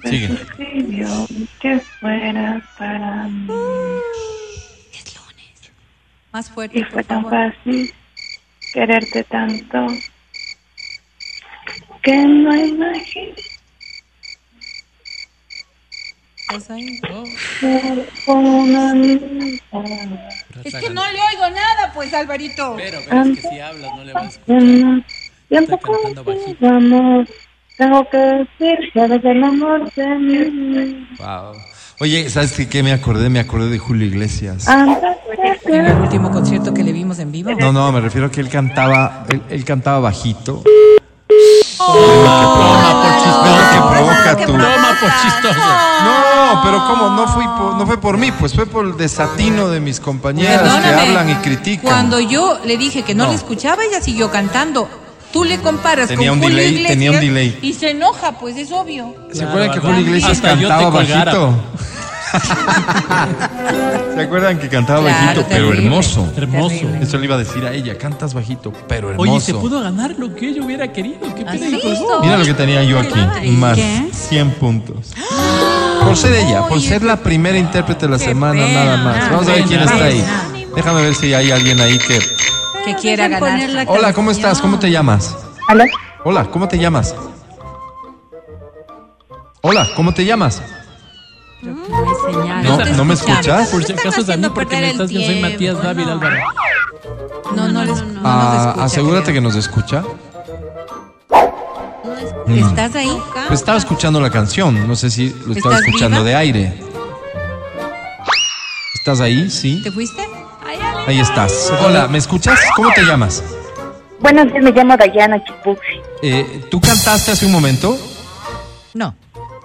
B: Sigue.
J: escribió que fuera para mí.
G: Más fuerte,
J: Y fue
G: por
J: tan
G: favor.
J: fácil quererte tanto que no con una mirada.
G: Es que no le oigo nada, pues, Alvarito.
C: Pero, pero es que si hablas no le vas a escuchar. Está
J: vamos, tengo que decir que eres el amor de mí.
B: Wow. Oye, ¿sabes qué, qué me acordé? Me acordé de Julio Iglesias.
J: De
G: En el último concierto que le vimos en vivo.
B: No, no, me refiero a que él cantaba, él, él cantaba bajito.
C: Toma por
B: Es lo
C: chistoso.
B: que provoca tu.
C: Toma por chistoso.
B: No, pero ¿cómo? No, fui por- no fue por mí, pues fue por el desatino de mis compañeras que hablan y critican.
G: Cuando yo le dije que no,
B: No.
G: le escuchaba, ella siguió cantando. Tú le comparas
B: Tenía
G: con
B: un
G: Julio
B: delay,
G: Iglesias
B: tenía un delay.
G: y se enoja, pues es obvio.
B: ¿Se acuerdan que Julio Iglesias
C: hasta yo te
B: cantaba
C: colgara.
B: bajito? [LAUGHS] [LAUGHS] ¿Se acuerdan que cantaba
G: Claro,
B: bajito, pero hermoso?
C: Hermoso.
G: Terrible.
B: Eso le iba a decir a ella, cantas bajito, pero hermoso.
C: Oye, se pudo ganar lo que ella hubiera querido. ¿Qué de colgó.
B: Mira lo que tenía yo aquí, más
D: ¿Qué?
B: 100 puntos. [GASPS] Por ser ella, por ser la primera intérprete de la semana
G: pena.
B: nada más. Vamos a ver quién está ahí. Déjame ver si hay alguien ahí que...
G: Que quiera ganar.
B: Hola, ¿cómo estás? ¿Cómo te llamas?
J: ¿Aló?
B: Hola, ¿cómo te llamas? Hola, ¿cómo te llamas?
D: No hay señal.
B: No, ¿no me escuchas?
C: Por si acaso es a mí porque me estás yo soy Matías Dávila
E: no.
C: Álvaro.
G: No, no, les, no nos
B: Ah,
G: escucha,
B: asegúrate
G: creo.
B: que nos escucha.
G: ¿Estás ahí?
B: Pues estaba escuchando la canción, no sé si lo estaba
G: ¿Estás
B: escuchando
G: viva?
B: de aire. ¿Estás ahí? Sí.
G: ¿Te fuiste?
B: Ahí estás. Hola, ¿me escuchas? ¿Cómo te llamas?
J: Buenos días, me llamo Dayana Chipuxi.
B: Eh, ¿Tú cantaste hace un momento?
G: No.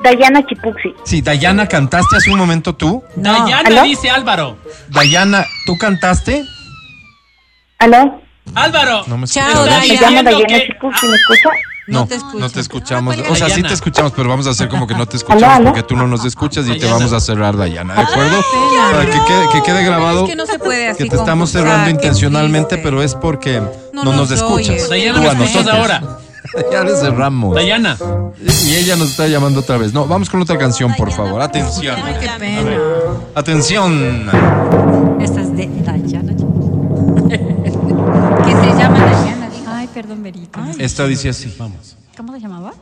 J: Dayana Chipuxi.
B: Sí, Dayana, ¿cantaste hace un momento tú?
G: No.
C: Dayana
J: ¿Aló?
C: dice Álvaro.
B: Dayana, ¿tú cantaste?
J: ¿Aló?
C: Álvaro.
B: No me
G: Chao,
B: escuchas.
J: Me
G: Dayana.
J: llamo
C: Diciendo
J: Dayana
C: que-
J: Chipuxi, ¿me escucha?
G: No,
B: No,
G: te
B: no te escuchamos.
G: Ah,
B: O sea, sí te escuchamos, pero vamos a hacer como que no te escuchamos
J: ¿Aló, aló?
B: porque tú no nos escuchas y te vamos a cerrar, Dayana, ¿de acuerdo? Para que quede, que quede grabado
G: Es que no se puede así
B: que te estamos cerrando intencionalmente, pero es porque no,
G: No
B: nos
G: nos
B: escuchas.
C: Dayana,
B: Tú
C: ¿me
B: a
C: escuchas
B: nosotros.
C: ahora? [LAUGHS]
B: ya le cerramos.
C: Dayana.
B: Y ella nos está llamando otra vez. No, vamos con otra canción, por favor. Atención.
G: Ay, qué pena.
B: Atención.
D: Esta es de Dayana. [LAUGHS]
G: Que se llama Dayana.
D: Ay, perdón, Berito.
B: Esta dice así.
C: Vamos.
D: ¿Cómo se llamaba?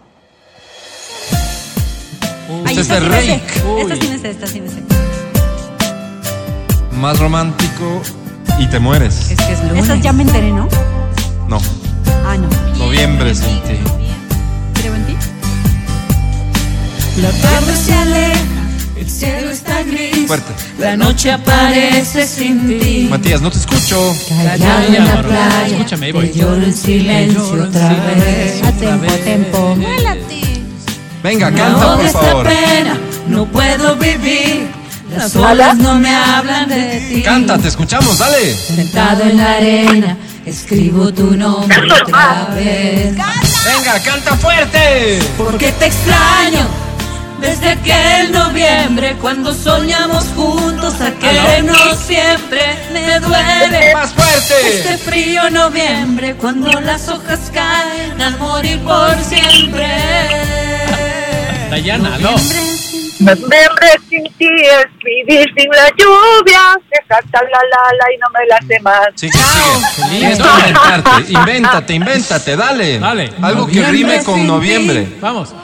B: Este es de
D: esta sí.
B: Rake.
D: Esta sí me sé, esta sí me sé.
B: Más romántico y te mueres.
G: Es que es lunes.
D: Esta ya me enteré, ¿no?
B: No.
D: Ah, no.
B: Noviembre sin ti.
D: Creo en ti.
I: La tarde se aleja, el cielo está gris.
B: Fuerte.
I: La noche aparece sin ti.
B: Matías, no te escucho.
I: Callado en la playa,
C: escúchame, ahí voy.
I: te lloro en silencio
C: Lloro
I: otra
C: silencio.
I: vez.
D: A tempo, tempo.
B: Venga, canta, por favor.
I: pena, no puedo vivir. Las olas no me hablan de ti.
B: Canta, te escuchamos, dale.
I: Sentado en la arena, escribo tu nombre otra vez.
B: Venga, canta fuerte.
I: Porque te extraño, Desde aquel noviembre cuando soñamos juntos a querernos siempre me duele.
B: ¡Más fuerte!
I: Este frío noviembre cuando las hojas caen al morir por siempre.
C: Dayana, no.
J: Noviembre sin ti es vivir sin la lluvia. Se salta la la la y no me la sé más.
B: Sí, sí, sigue. Tienes que inventarte. Invéntate, invéntate, dale.
C: Dale.
B: Algo que rime con noviembre.
C: Vamos.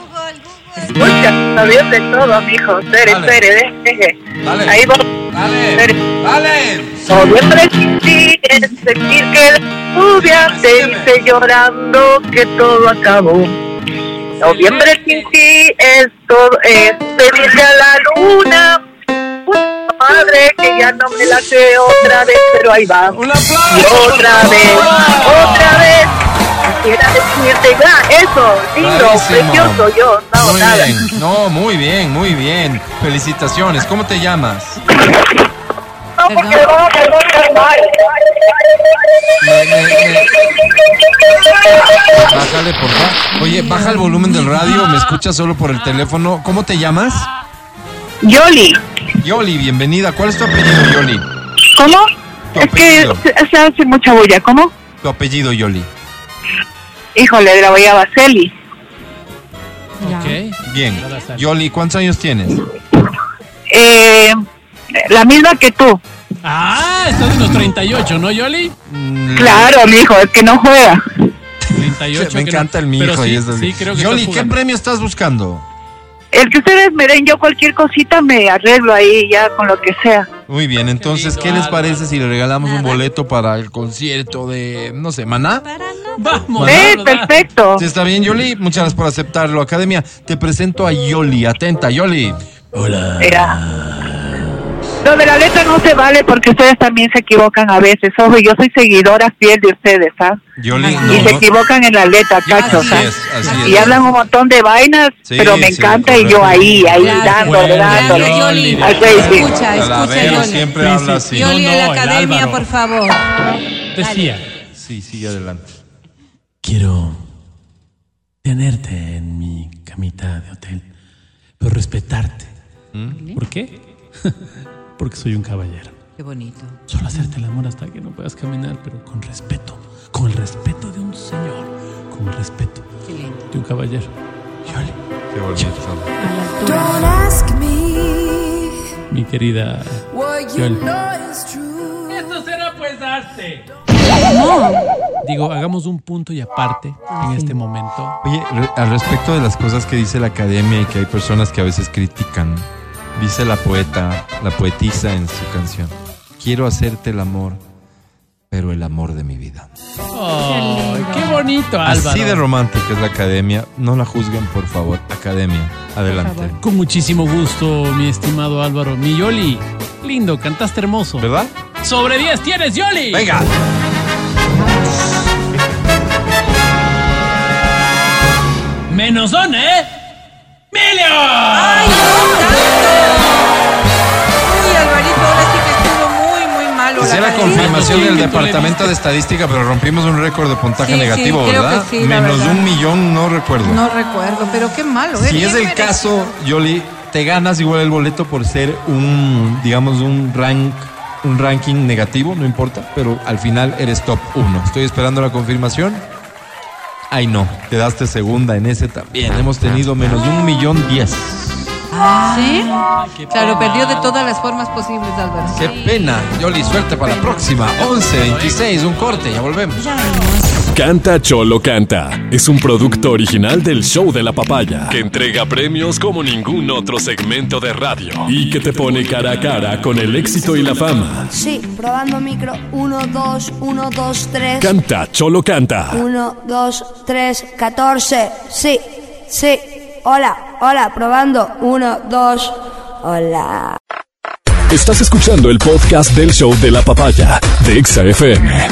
J: Escucha, noviembre todo, mijo. Espere, espere, deje.
B: Dale.
J: Ahí voy.
B: Dale. Dale.
J: Noviembre sin ti es sentir que la lluvia te dice llorando que todo acabó. Noviembre sin ti es todo, es pedirle a la luna. Madre que ya no me la sé otra vez, pero ahí va.
B: Un aplauso.
J: Y otra vez, otra vez. Quisiera decirte ya, eso, lindo,
B: Bravísimo.
J: precioso, yo, no,
B: muy
J: nada.
B: bien. No, muy bien, muy bien. Felicitaciones. ¿Cómo te llamas?
J: No, porque.
B: Me- me- me- Bájale, por favor. Oye, baja el volumen del radio. Me escuchas solo por el teléfono. ¿Cómo te llamas?
J: Yoli,
B: Yoli, bienvenida. ¿Cuál es tu apellido, Yoli?
J: ¿cómo?
B: Tu
J: Es que se, hace mucha bulla, ¿cómo?
B: Tu apellido, Yoli.
J: Híjole, de la Guayaba Celi.
C: Ok.
B: Bien. Yoli, ¿cuántos años tienes?
J: Eh, la misma que tú.
C: Ah, estás en los 38, ¿no, Yoli?
B: Mm,
J: Claro, mijo, es que no juega.
C: 38.
B: Me encanta el
C: Pero
B: mijo
C: sí. Sí, creo que
B: Yoli, ¿qué premio estás buscando?
J: El que ustedes me den yo cualquier cosita me arreglo ahí ya con lo que sea.
B: Muy bien, entonces, ¿qué les parece si le regalamos un boleto para el concierto de, no sé, Maná?
C: Vamos.
J: Eh,
C: da.
J: perfecto.
B: Sí, está bien, Yoli. Muchas gracias por aceptarlo. Academia, te presento a Yoli. Atenta, Yoli.
J: Mira. Lo de la letra no se vale porque ustedes también se equivocan a veces. Ojo, yo soy seguidora fiel de ustedes, ¿ah?
B: Yoli,
J: y
B: no,
J: se
B: no-
J: equivocan en la letra, cachos,
B: Así
J: ¿ah?
B: es, así es.
J: Y hablan un montón de vainas,
B: Sí,
J: pero me
B: sí,
J: encanta y yo ahí, ahí dando,
C: Bueno,
J: dando.
G: Yoli.
C: Yoli.
G: Escucha, escucha, Yoli.
B: siempre
C: Sí,
B: habla
C: sí.
B: así.
G: Yoli
C: No,
G: a la academia,
C: Álvaro.
G: por favor.
C: Decía,
B: Sí, sigue adelante.
C: quiero tenerte en mi camita de hotel, pero respetarte.
B: ¿Mm?
C: ¿Por qué? [LAUGHS] Porque soy un caballero.
G: Qué bonito.
C: Solo hacerte el amor hasta que no puedas caminar, pero con respeto. Con el respeto de un señor. Con el respeto
G: Qué lindo.
C: de un caballero. Yoli,
B: Qué bonito.
I: Don't ask me
C: mi querida
I: what you
C: Yoli.
I: know is true.
C: Esto será pues arte. [LAUGHS] Digo, hagamos un punto y aparte en este momento.
B: Oye, re- al respecto de las cosas que dice la academia y que hay personas que a veces critican, dice la poeta, la poetisa en su canción, quiero hacerte el amor, pero el amor de mi vida.
C: Qué bonito, Álvaro.
B: Así de romántica es la academia, no la juzguen por favor, academia, adelante.
C: Con muchísimo gusto, mi estimado Álvaro. Mi Yoli, lindo, cantaste hermoso.
B: ¿Verdad?
C: Sobre 10 tienes, Yoli.
B: Venga.
C: Menos don, ¿eh? ¡Milio!
G: ¡Ay, no muy malo.
B: Esa
G: la
B: era
G: canción.
B: confirmación
C: Sí,
B: del departamento de estadística, pero rompimos un récord de puntaje
G: Sí, sí,
B: negativo,
G: creo
B: ¿verdad?
G: sí,
B: Menos
G: verdad.
B: un millón, no recuerdo.
G: No recuerdo, pero qué malo, ¿eh?
B: Si es el caso, Yoli, te ganas igual el boleto por ser un, digamos, un rank, un ranking negativo, no importa, pero al final eres top 1. Estoy esperando la confirmación. Ay no, quedaste segunda en ese también. Hemos tenido menos de un millón diez.
G: ¿Sí? Claro, perdió de todas las formas posibles, Álvaro.
B: Qué pena. Yoli, suerte para la próxima. 11, 26, un corte, ya volvemos.
A: Canta Cholo Canta es un producto original del show de la papaya que entrega premios como ningún otro segmento de radio y que te pone cara a cara con el éxito y la fama.
K: Sí, probando micro. 1, 2, 1, 2, 3.
A: Canta Cholo Canta.
K: 1, 2, 3, 14. Sí, sí. Hola, hola, probando. 1, 2. Hola.
A: Estás escuchando el podcast del show de la papaya de Exa FM.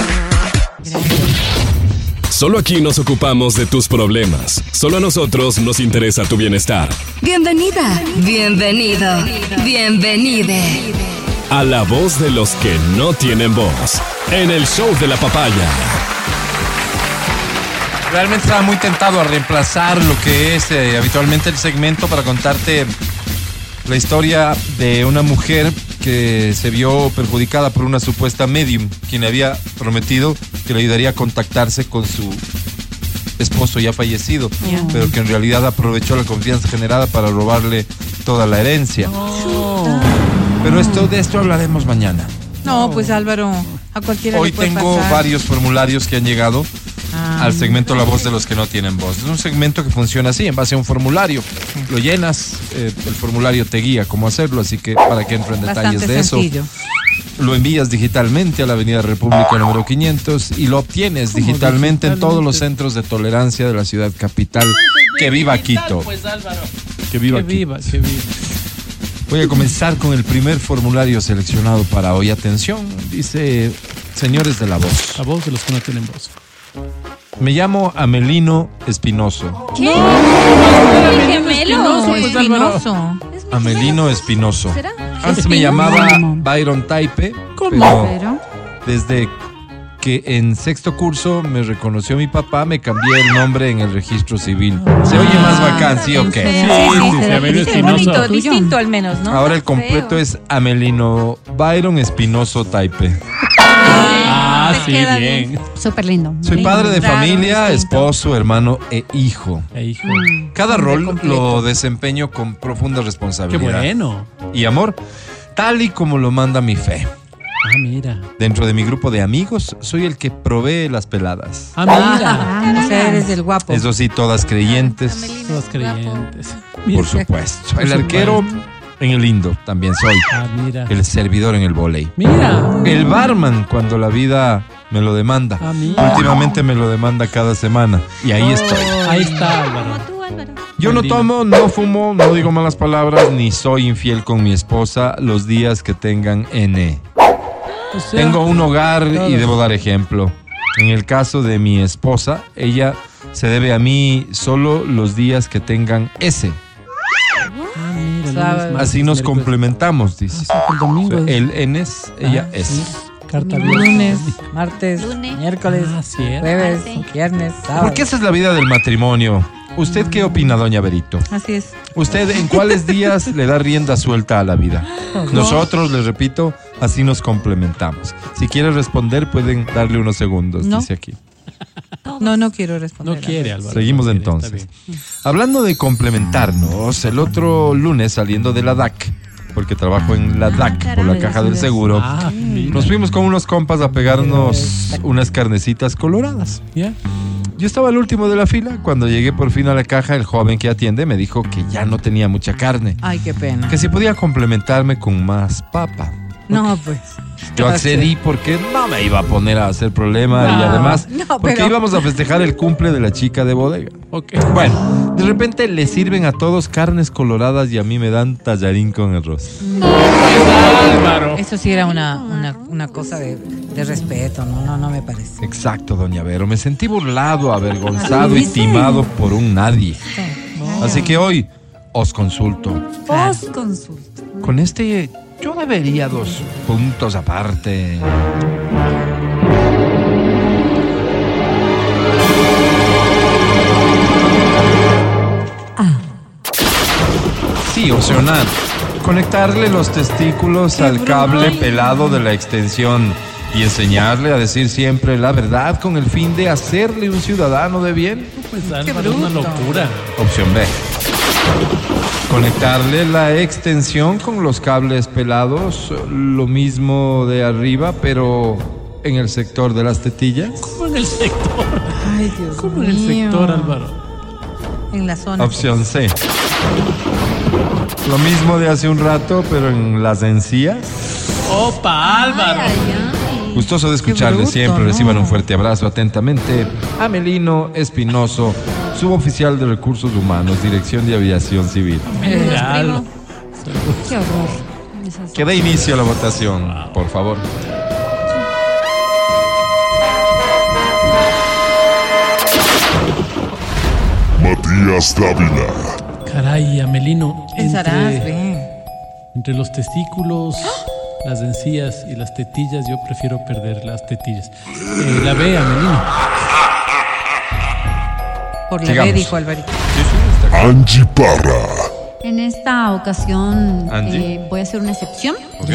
A: Solo aquí nos ocupamos de tus problemas. Solo a nosotros nos interesa tu bienestar.
F: Bienvenida, bienvenido, bienvenide.
A: A la voz de los que no tienen voz. En el show de la papaya.
B: Realmente estaba muy tentado a reemplazar lo que es eh, habitualmente el segmento para contarte la historia de una mujer que se vio perjudicada por una supuesta medium, quien le había prometido que le ayudaría a contactarse con su esposo ya fallecido,
G: Ya.
B: pero que en realidad aprovechó la confianza generada para robarle toda la herencia. Pero esto, de esto hablaremos mañana.
G: No, pues Álvaro, a cualquiera
B: Hoy
G: le puede
B: tengo
G: pasar.
B: varios formularios que han llegado
G: Ah.
B: al segmento La Voz de los que no tienen voz. Es un segmento que funciona así, en base a un formulario. Lo llenas, eh, el formulario te guía cómo hacerlo, así que para que entro en detalles de
G: sencillo.
B: eso, lo envías digitalmente a la Avenida República número 500 y lo obtienes
C: ¿Cómo
B: digitalmente, en todos los centros de tolerancia de la ciudad capital. Que viva Quito.
C: Pues Álvaro.
B: Que viva
C: Que
B: Quito.
C: viva, que viva.
B: Voy a comenzar con el primer formulario seleccionado para hoy. Atención, dice, señores de la voz.
C: La voz de los que no tienen voz.
B: Me llamo Amelino Espinoso.
E: ¿Qué?
C: Espinoso, pues.
G: Espinoso.
B: Amelino Espinoso.
E: ¿Será?
B: Antes me llamaba Byron Taipe,
C: ¿Cómo?
B: pero desde que en sexto curso me reconoció mi papá, me cambié el nombre en el registro civil. Se oye más bacán, ¿sí o qué?
C: Sí, sí, sí, Amelino Espinoso.
G: distinto al menos, ¿no?
B: Ahora el completo es Amelino Byron Espinoso Taipe.
C: Ah, sí,
E: queda
C: bien.
D: Súper lindo.
B: Soy padre de familia,
G: distinto.
B: esposo, hermano e hijo.
C: Eh, hijo.
B: Cada
G: Hombre
B: rol lo desempeño con profunda
C: Qué
B: responsabilidad
C: bueno.
B: y amor, tal y como lo manda mi fe.
C: Ah, mira.
B: Dentro de mi grupo de amigos, soy el que provee las peladas.
C: Ah, mira.
G: Ah, o sea, eres el guapo.
B: Eso sí, todas creyentes,
C: Todos creyentes.
B: por supuesto. El arquero en el lindo también soy.
C: Ah, mira.
B: El servidor en el volei.
C: Mira.
B: El barman cuando la vida me lo demanda.
C: Ah, mira.
B: Últimamente me lo demanda cada semana. Y ahí estoy.
C: Ahí está, Álvaro.
B: Yo no tomo, no fumo, no digo malas palabras, ni soy infiel con mi esposa los días que tengan N.
C: O sea,
B: Tengo un hogar y debo dar ejemplo. En el caso de mi esposa, ella se debe a mí solo los días que tengan S.
C: Lunes, martes,
B: Así nos
C: miércoles.
B: complementamos, dice.
C: Ah, sí, el domingo. es-
B: Él N es, ella
C: Ah,
B: es.
C: sí. Carta abierta.
G: Lunes, martes,
E: Lunes.
G: miércoles,
C: Ah,
G: jueves,
E: Martes.
G: viernes, sábado.
B: Porque esa es la vida del matrimonio. ¿Usted qué opina, doña Berito?
G: Así es.
B: ¿Usted en cuáles días le da rienda suelta a la vida? Nosotros, les repito, así nos complementamos. Si quiere responder, pueden darle unos segundos,
G: No.
B: dice aquí.
G: No, no quiero responder.
C: No quiere, Álvaro.
B: Seguimos
C: no quiere,
B: entonces. Hablando de complementarnos, el otro lunes saliendo de la DAC, porque trabajo en la DAC por la caja del seguro,
C: Ah,
B: nos fuimos con unos compas a pegarnos unas carnecitas coloradas.
C: ¿Ya?
B: Yo estaba al último de la fila. Cuando llegué por fin a la caja, el joven que atiende me dijo que ya no tenía mucha carne,
G: Ay, qué pena.
B: que si podía complementarme con más papa. [LAUGHS]
G: No, pues.
B: Yo accedí porque no me iba a poner a hacer problema y
C: No,
B: además
G: no,
B: porque
G: pero-
B: íbamos a festejar el cumple de la chica de bodega.
C: Ok.
B: Bueno, de repente le sirven a todos carnes coloradas y a mí me dan tallarín con arroz.
C: Álvaro.
G: Eso sí era una, una, una cosa de, de respeto, ¿no? No, no me parece.
B: Exacto, doña Vero. Me sentí burlado, avergonzado y timado por un nadie. Así que hoy os consulto.
G: Post consulta.
B: Con este yo debería dos puntos aparte. Sí, opcional. Conectarle los testículos al cable pelado de la extensión y enseñarle a decir siempre la verdad con el fin de hacerle un ciudadano de bien.
C: Pues Álvaro, es una locura.
B: Opción B. Conectarle la extensión con los cables pelados, lo mismo de arriba, pero en el sector de las tetillas.
C: ¿Cómo en el sector?
G: Ay, Dios
C: ¿Cómo en el
G: mío.
C: sector, Álvaro?
G: En la zona.
B: Opción C. Lo mismo de hace un rato, pero en las encías.
C: ¡Opa, Álvaro!
B: Gustoso de escucharle
G: bruto,
B: siempre.
G: ¿no?
B: Reciban un fuerte abrazo atentamente. Amelino Espinoso, suboficial de Recursos Humanos, Dirección de Aviación Civil.
D: Qué horror.
B: Que dé inicio a la votación, por favor.
L: Matías Dávila.
C: Caray, Amelino.
G: Pensarás,
C: Entre,
G: ve.
C: entre los testículos, las encías y las tetillas, yo prefiero perder las tetillas. Eh, la B, Amelino.
G: Por la
B: Sigamos.
G: B, dijo Alvarito.
L: Angie Parra.
D: En esta ocasión
B: Angie.
D: eh, voy a hacer una excepción.
B: ¿Ok?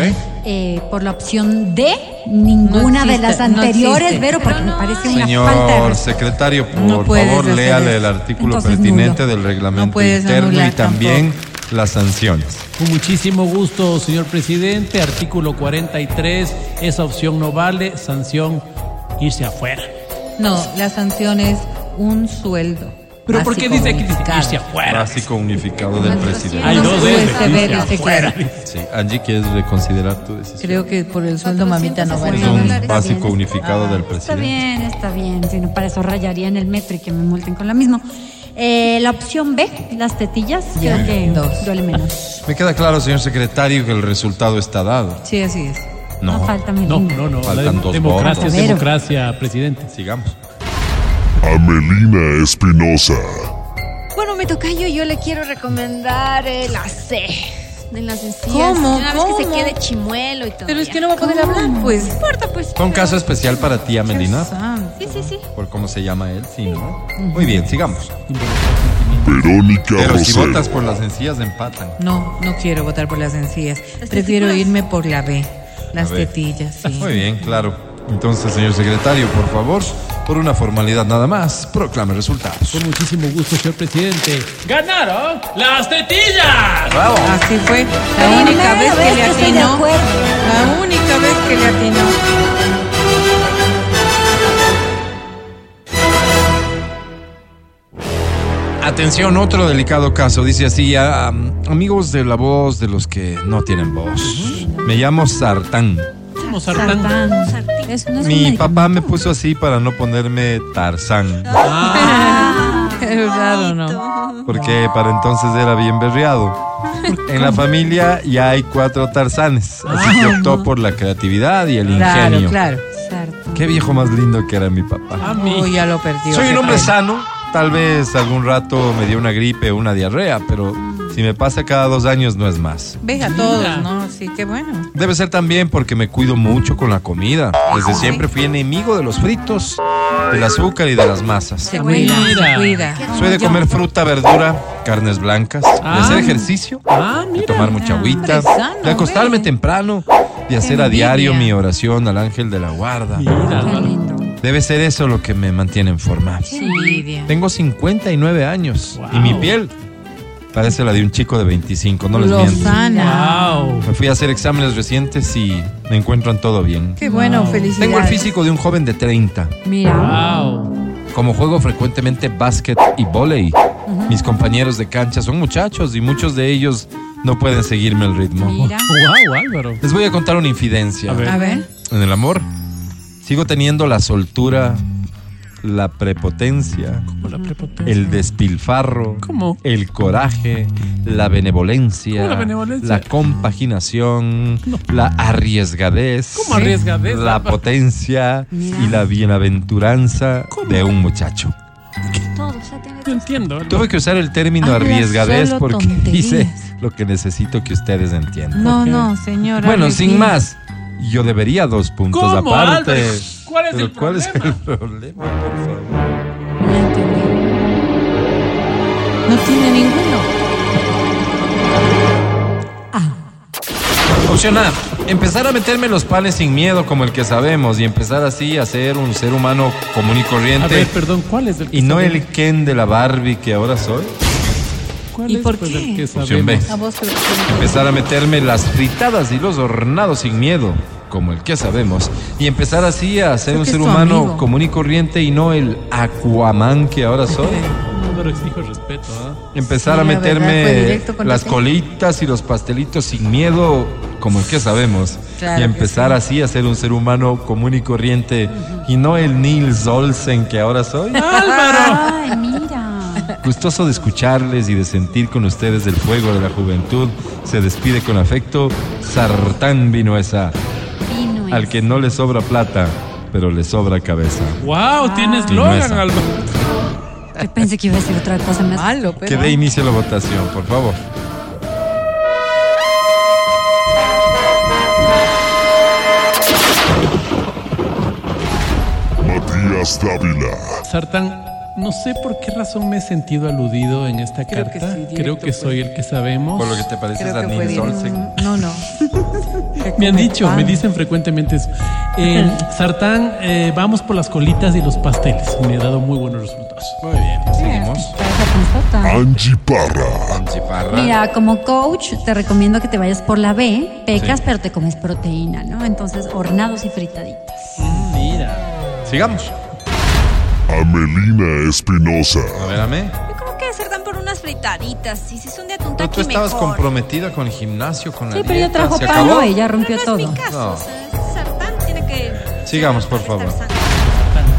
D: eh, por la opción D, ninguna
G: No
D: de las
G: no
D: anteriores,
G: existe.
D: Vero, porque me parece una falta de
B: Señor
D: respeto.
B: secretario, por
G: No puedes
B: favor,
G: hacer
B: léale
G: eso.
B: el artículo
D: Entonces,
B: pertinente
D: nulo.
B: del reglamento
G: No puedes
B: interno y
G: anular
B: también las sanciones.
C: Con muchísimo gusto, señor presidente. Artículo 43. Esa opción no vale. Sanción, irse afuera.
G: No, la sanción es un sueldo.
C: ¿Pero por qué dice que irse afuera?
B: Básico unificado del presidente.
C: Hay dos veces. Afuera.
B: Sí, Angie, ¿quieres reconsiderar tu decisión?
G: Creo que por el sueldo mamita no
B: Es
G: vale.
B: un
D: Está
B: básico
D: bien.
B: unificado del
D: Está
B: presidente.
D: bien, está bien. Si no, para eso rayaría en el metro y que me multen con la misma. Eh, la opción B, las tetillas, creo que
G: dos.
D: duele menos.
B: Me queda claro, señor secretario, que el resultado está dado.
G: Sí, así es.
D: No,
B: No,
D: falta mi
C: No, no, no.
B: Faltan
C: La
B: dos
C: democracia
B: votos.
C: democracia, presidente.
B: sigamos.
L: Amelina Espinosa.
E: Bueno, me toca yo, yo le quiero recomendar eh, la C. En las encías.
G: ¿Cómo?
E: Una vez que se
G: ¿Cómo?
E: quede chimuelo y todo.
G: Pero es que no va a poder hablar, pues.
E: No importa, pues.
B: Fue un caso especial para ti, Amelina,
E: Sí, sí, sí.
B: por cómo se llama él, sí, ¿no? Muy bien, sigamos.
L: Verónica
B: Pero si
L: Rosero.
B: votas por las encías, empatan.
G: No, no quiero votar por las encías. Prefiero irme por la B. Las tetillas, sí.
B: Muy bien, claro. Entonces, señor secretario, por favor, por una formalidad nada más, proclame resultados.
C: Con muchísimo gusto, señor presidente. ¡Ganaron las tetillas!
B: ¡Bravo!
G: Así fue. La
D: Primera
G: única vez que
D: vez
G: le
D: que de
G: atinó. La única vez que le atinó.
B: Atención, otro delicado caso. Dice así, ah, amigos de la voz de los que no tienen voz. Me llamo Sartán.
C: Como sartán.
D: Sartán. Es- no es un
B: Mi papá me puso así para no ponerme Tarzán,
C: Ah, [LAUGHS]
G: Es raro, ¿no?
B: porque para entonces era bien berreado. En la familia ya hay cuatro Tarzanes, así que optó por la creatividad y el
G: Claro,
B: ingenio.
G: claro.
D: Sartán.
B: Qué viejo más lindo que era mi papá.
C: a mí.
G: Uy, ya lo perdió.
B: Soy un hombre sano, tal vez algún rato me dio una gripe o una diarrea, pero si me pasa cada dos años no es más.
G: Ves a
C: Mira.
G: todos, ¿no? Sí, qué bueno.
B: Debe ser también porque me cuido mucho con la comida. Desde siempre fui enemigo de los fritos, del azúcar y de las masas.
G: Se cuida,
C: Mira.
G: se cuida.
B: Soy de comer fruta, verdura, carnes blancas, de
C: Ah.
B: hacer ejercicio,
C: Ah,
B: de tomar mucha agüita, de acostarme temprano, de hacer a diario mi oración al ángel de la guarda.
C: Mira,
D: Qué
C: Álvaro.
D: lindo.
B: Debe ser eso lo que me mantiene en forma.
G: Envidia.
B: Tengo 59 años y mi piel parece la de un chico de 25, no les miento.
G: Lozana.
C: Wow.
B: Me fui a hacer exámenes recientes y me encuentran todo bien.
G: Qué bueno,
C: Wow.
G: felicidades.
B: Tengo el físico de un joven de 30.
D: Mira.
C: Wow.
B: Como juego frecuentemente básquet y volei, mis compañeros de cancha son muchachos y muchos de ellos no pueden seguirme el ritmo.
D: Mira.
C: Wow, Álvaro.
B: Les voy a contar una infidencia.
C: A ver.
G: A ver.
B: En el amor, sigo teniendo la soltura, la prepotencia,
C: Como la prepotencia.
B: el despilfarro,
C: ¿Cómo?
B: el coraje, la benevolencia,
C: ¿Cómo la benevolencia?
B: la compaginación, la arriesgadez,
C: ¿Cómo arriesgadez,
B: la potencia y la bienaventuranza de un muchacho.
D: Todo, o sea, tiene-
C: No entiendo.
B: Tuve que usar el término
G: Habla
B: arriesgadez porque
G: tonterías.
B: dice lo que necesito que ustedes entiendan.
G: No, no, señora.
B: Bueno, sin más, yo debería dos puntos
C: ¿Cómo,
B: aparte.
C: ¿Cuál es el
B: ¿cuál es
C: problema?
B: el problema? por favor?
G: No entendí. No tiene ninguno.
B: Opción A, empezar a meterme los panes sin miedo como el que sabemos y empezar así a ser un ser humano común y
C: A
B: corriente
C: ver, perdón, ¿cuál es el que
B: y no
C: sabemos?
B: el Ken de la Barbie que ahora soy.
C: ¿Cuál
G: ¿Y
C: es,
G: por
C: pues,
G: qué?
C: el que
B: Opción B.
G: A vos
B: Empezar a meterme las fritadas y los hornados sin miedo, como el que sabemos, y empezar así a ser
G: Creo
B: un ser humano
G: amigo.
B: común y corriente y no el Aquaman que ahora soy.
C: Álvaro, exijo respeto, ¿ah?
B: Empezar
G: Sí,
B: a
G: la verdad, fue
B: meterme
G: con
B: las colitas y los pastelitos sin miedo, como el que sabemos.
G: Claro
B: y empezar
G: sí.
B: así a ser un ser humano común y corriente y no el Nils Olsen que ahora soy. [LAUGHS]
D: Ay, mira.
B: Gustoso de escucharles y de sentir con ustedes el fuego de la juventud. Se despide con afecto Sartán Vinuesa, al que no le sobra plata, pero le sobra cabeza.
C: ¡Wow! Tienes Logan.
D: Yo pensé que iba a decir otra cosa más.
G: Malo, pero.
B: Que dé inicio a la votación, por favor.
L: Matías Dávila.
C: Sartán, No sé por qué razón me he sentido aludido en esta
G: Creo que
C: carta.
G: sí, directo,
C: Creo que
G: pues.
C: soy el que sabemos.
B: Por lo que te pareces
G: Creo
B: a
G: que.
B: Olsen.
G: No, no.
C: Me han dicho,
G: pan.
C: me dicen frecuentemente eso. [LAUGHS] Sartán, eh, vamos por las colitas y los pasteles. Me ha dado muy buenos resultados.
B: Muy bien, seguimos.
L: Angie Parra.
B: Angie Parra.
D: Mira, como coach te recomiendo que te vayas por la B, pecas,
B: Sí.
D: pero te comes proteína, ¿no? Entonces, hornados y fritaditas.
C: Mira.
B: Sigamos.
L: Amelina Espinosa.
B: A ver, Ame.
E: Fritaditas. Y si son de atún
B: Pero tú estabas
E: mejor.
B: comprometida con el gimnasio, con la
D: Sí, pero
B: dieta.
D: trajo
B: ¿Se
D: pan,
B: acabó?
D: ¿no? Ella rompió
E: Pero no es
D: todo.
E: mi caso.
B: No.
E: O sea, sartán tiene que.
B: Sigamos, por favor.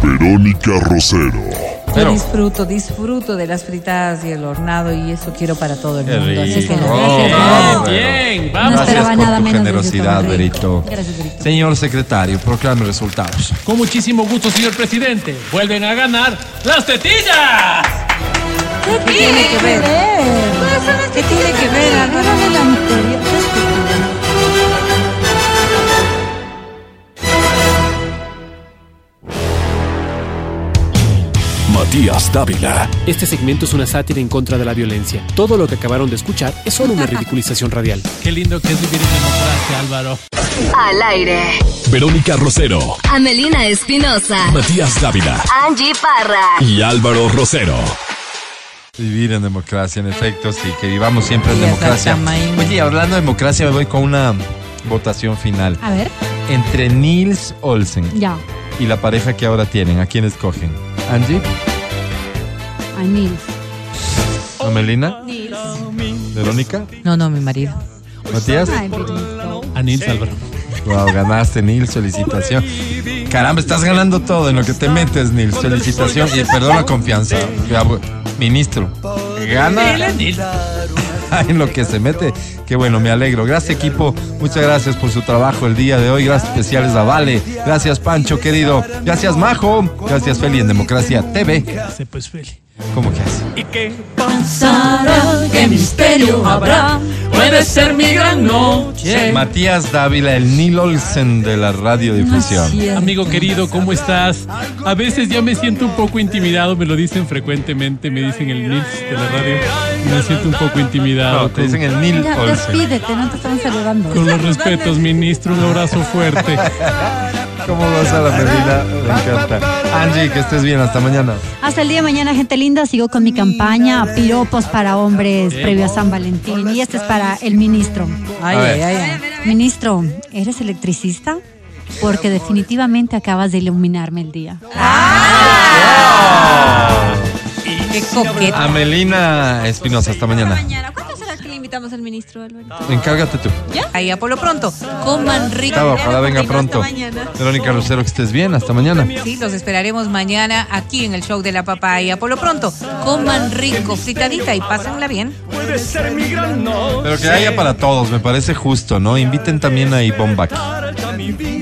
L: Verónica Rosero.
G: Yo
B: Pero-
G: disfruto, disfruto de las fritadas y el hornado y eso quiero para todo el
B: Qué
G: mundo. Así que
B: rico.
G: gracias.
C: Bien,
B: Vero.
C: bien,
D: No
C: vamos.
D: esperaba
B: Gracias por
D: nada
B: tu
D: menos de
B: generosidad,
D: usted,
B: Berito.
D: Gracias, Berito.
B: Señor secretario, proclame resultados.
C: Con muchísimo gusto, señor presidente. Vuelven a ganar las tetillas.
G: ¿Qué tiene que ver? ¿Qué tiene que ver?
D: Agarra del anterior. Qué estúpido.
A: Matías Dávila.
M: Este segmento es una sátira en contra de la violencia. Todo lo que acabaron de escuchar es solo una [LAUGHS] ridiculización radial.
C: Qué lindo que es vivir en democracia, Álvaro.
F: Al aire.
A: Verónica Rosero.
F: Amelina Espinosa.
A: Matías Dávila.
F: Angie Parra.
A: Y Álvaro Rosero.
B: Vivir en democracia, en efecto, sí, que vivamos siempre en democracia. Oye, hablando de democracia, me voy con una votación final.
D: A ver,
B: Entre Nils Olsen
D: ya.
B: y la pareja que ahora tienen, ¿a quién escogen? ¿Angie?
D: A Nils.
B: ¿Amelina? ¿Verónica?
G: No, no, mi marido.
B: ¿Matías?
D: Ay.
C: A Nils Álvaro.
B: Wow, ganaste, Nils, felicitación. Caramba, estás ganando todo en lo que te metes, Nils, felicitación. Y perdón la confianza, ministro. Gana [LAUGHS] en lo que se mete. Qué bueno, me alegro. Gracias, equipo. Muchas gracias por su trabajo el día de hoy. Gracias especiales a Vale. Gracias, Pancho, querido. Gracias, Majo. Gracias, Feli, en Democracia TV.
C: Se pues Feli.
B: ¿Cómo que hace?
C: ¿Y qué pasará? ¿Qué misterio habrá? Puede ser mi gran noche.
B: Matías Dávila, el Neil Olsen de la radiodifusión.
C: Amigo querido, ¿cómo estás? A veces ya me siento un poco intimidado, me lo dicen frecuentemente, me dicen el Nils de la radio. Me siento un poco intimidado.
B: No, te dicen el Neil Olsen.
D: Despídete, no te están saludando.
C: Con los respetos, ministro, un abrazo fuerte.
B: ¿Cómo vas a la Medina? Me encanta. Angie, que estés bien. Hasta mañana.
D: Hasta el día de mañana, gente linda. Sigo con mi campaña Piropos para hombres previo a San Valentín. Y este es para el ministro.
G: Ay, ay, ay, ay.
D: Ministro, ¿eres electricista? Porque definitivamente acabas de iluminarme el día.
G: Qué coqueta.
B: Amelina Espinosa, hasta mañana.
E: Invitamos al ministro, Alberto?
B: Encárgate tú.
G: Ahí a por lo pronto. Coman rico.
B: Chao, ojalá venga pronto. Verónica Lucero, que estés bien. Hasta mañana.
G: Sí, los esperaremos mañana aquí en el show de la papaya. Por lo pronto, coman rico, fritadita y pásenla bien.
B: Pero que haya para todos, me parece justo, ¿no? Inviten también a Ivonne Bach.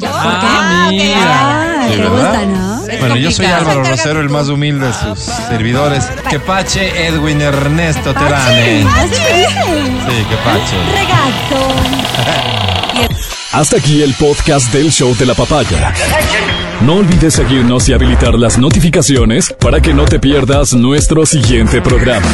C: Ah, mira.
D: Ah,
B: Sí,
D: te
B: ¿verdad?
D: gusta, ¿no?
G: Es
B: Bueno, yo soy
G: complicado.
B: Álvaro Rosero, el más humilde de sus servidores. Que pache Edwin Ernesto Terane. Sí, que pache.
D: Regato. [LAUGHS]
A: Hasta aquí el podcast del show de la papaya. No olvides seguirnos y habilitar las notificaciones para que no te pierdas nuestro siguiente programa.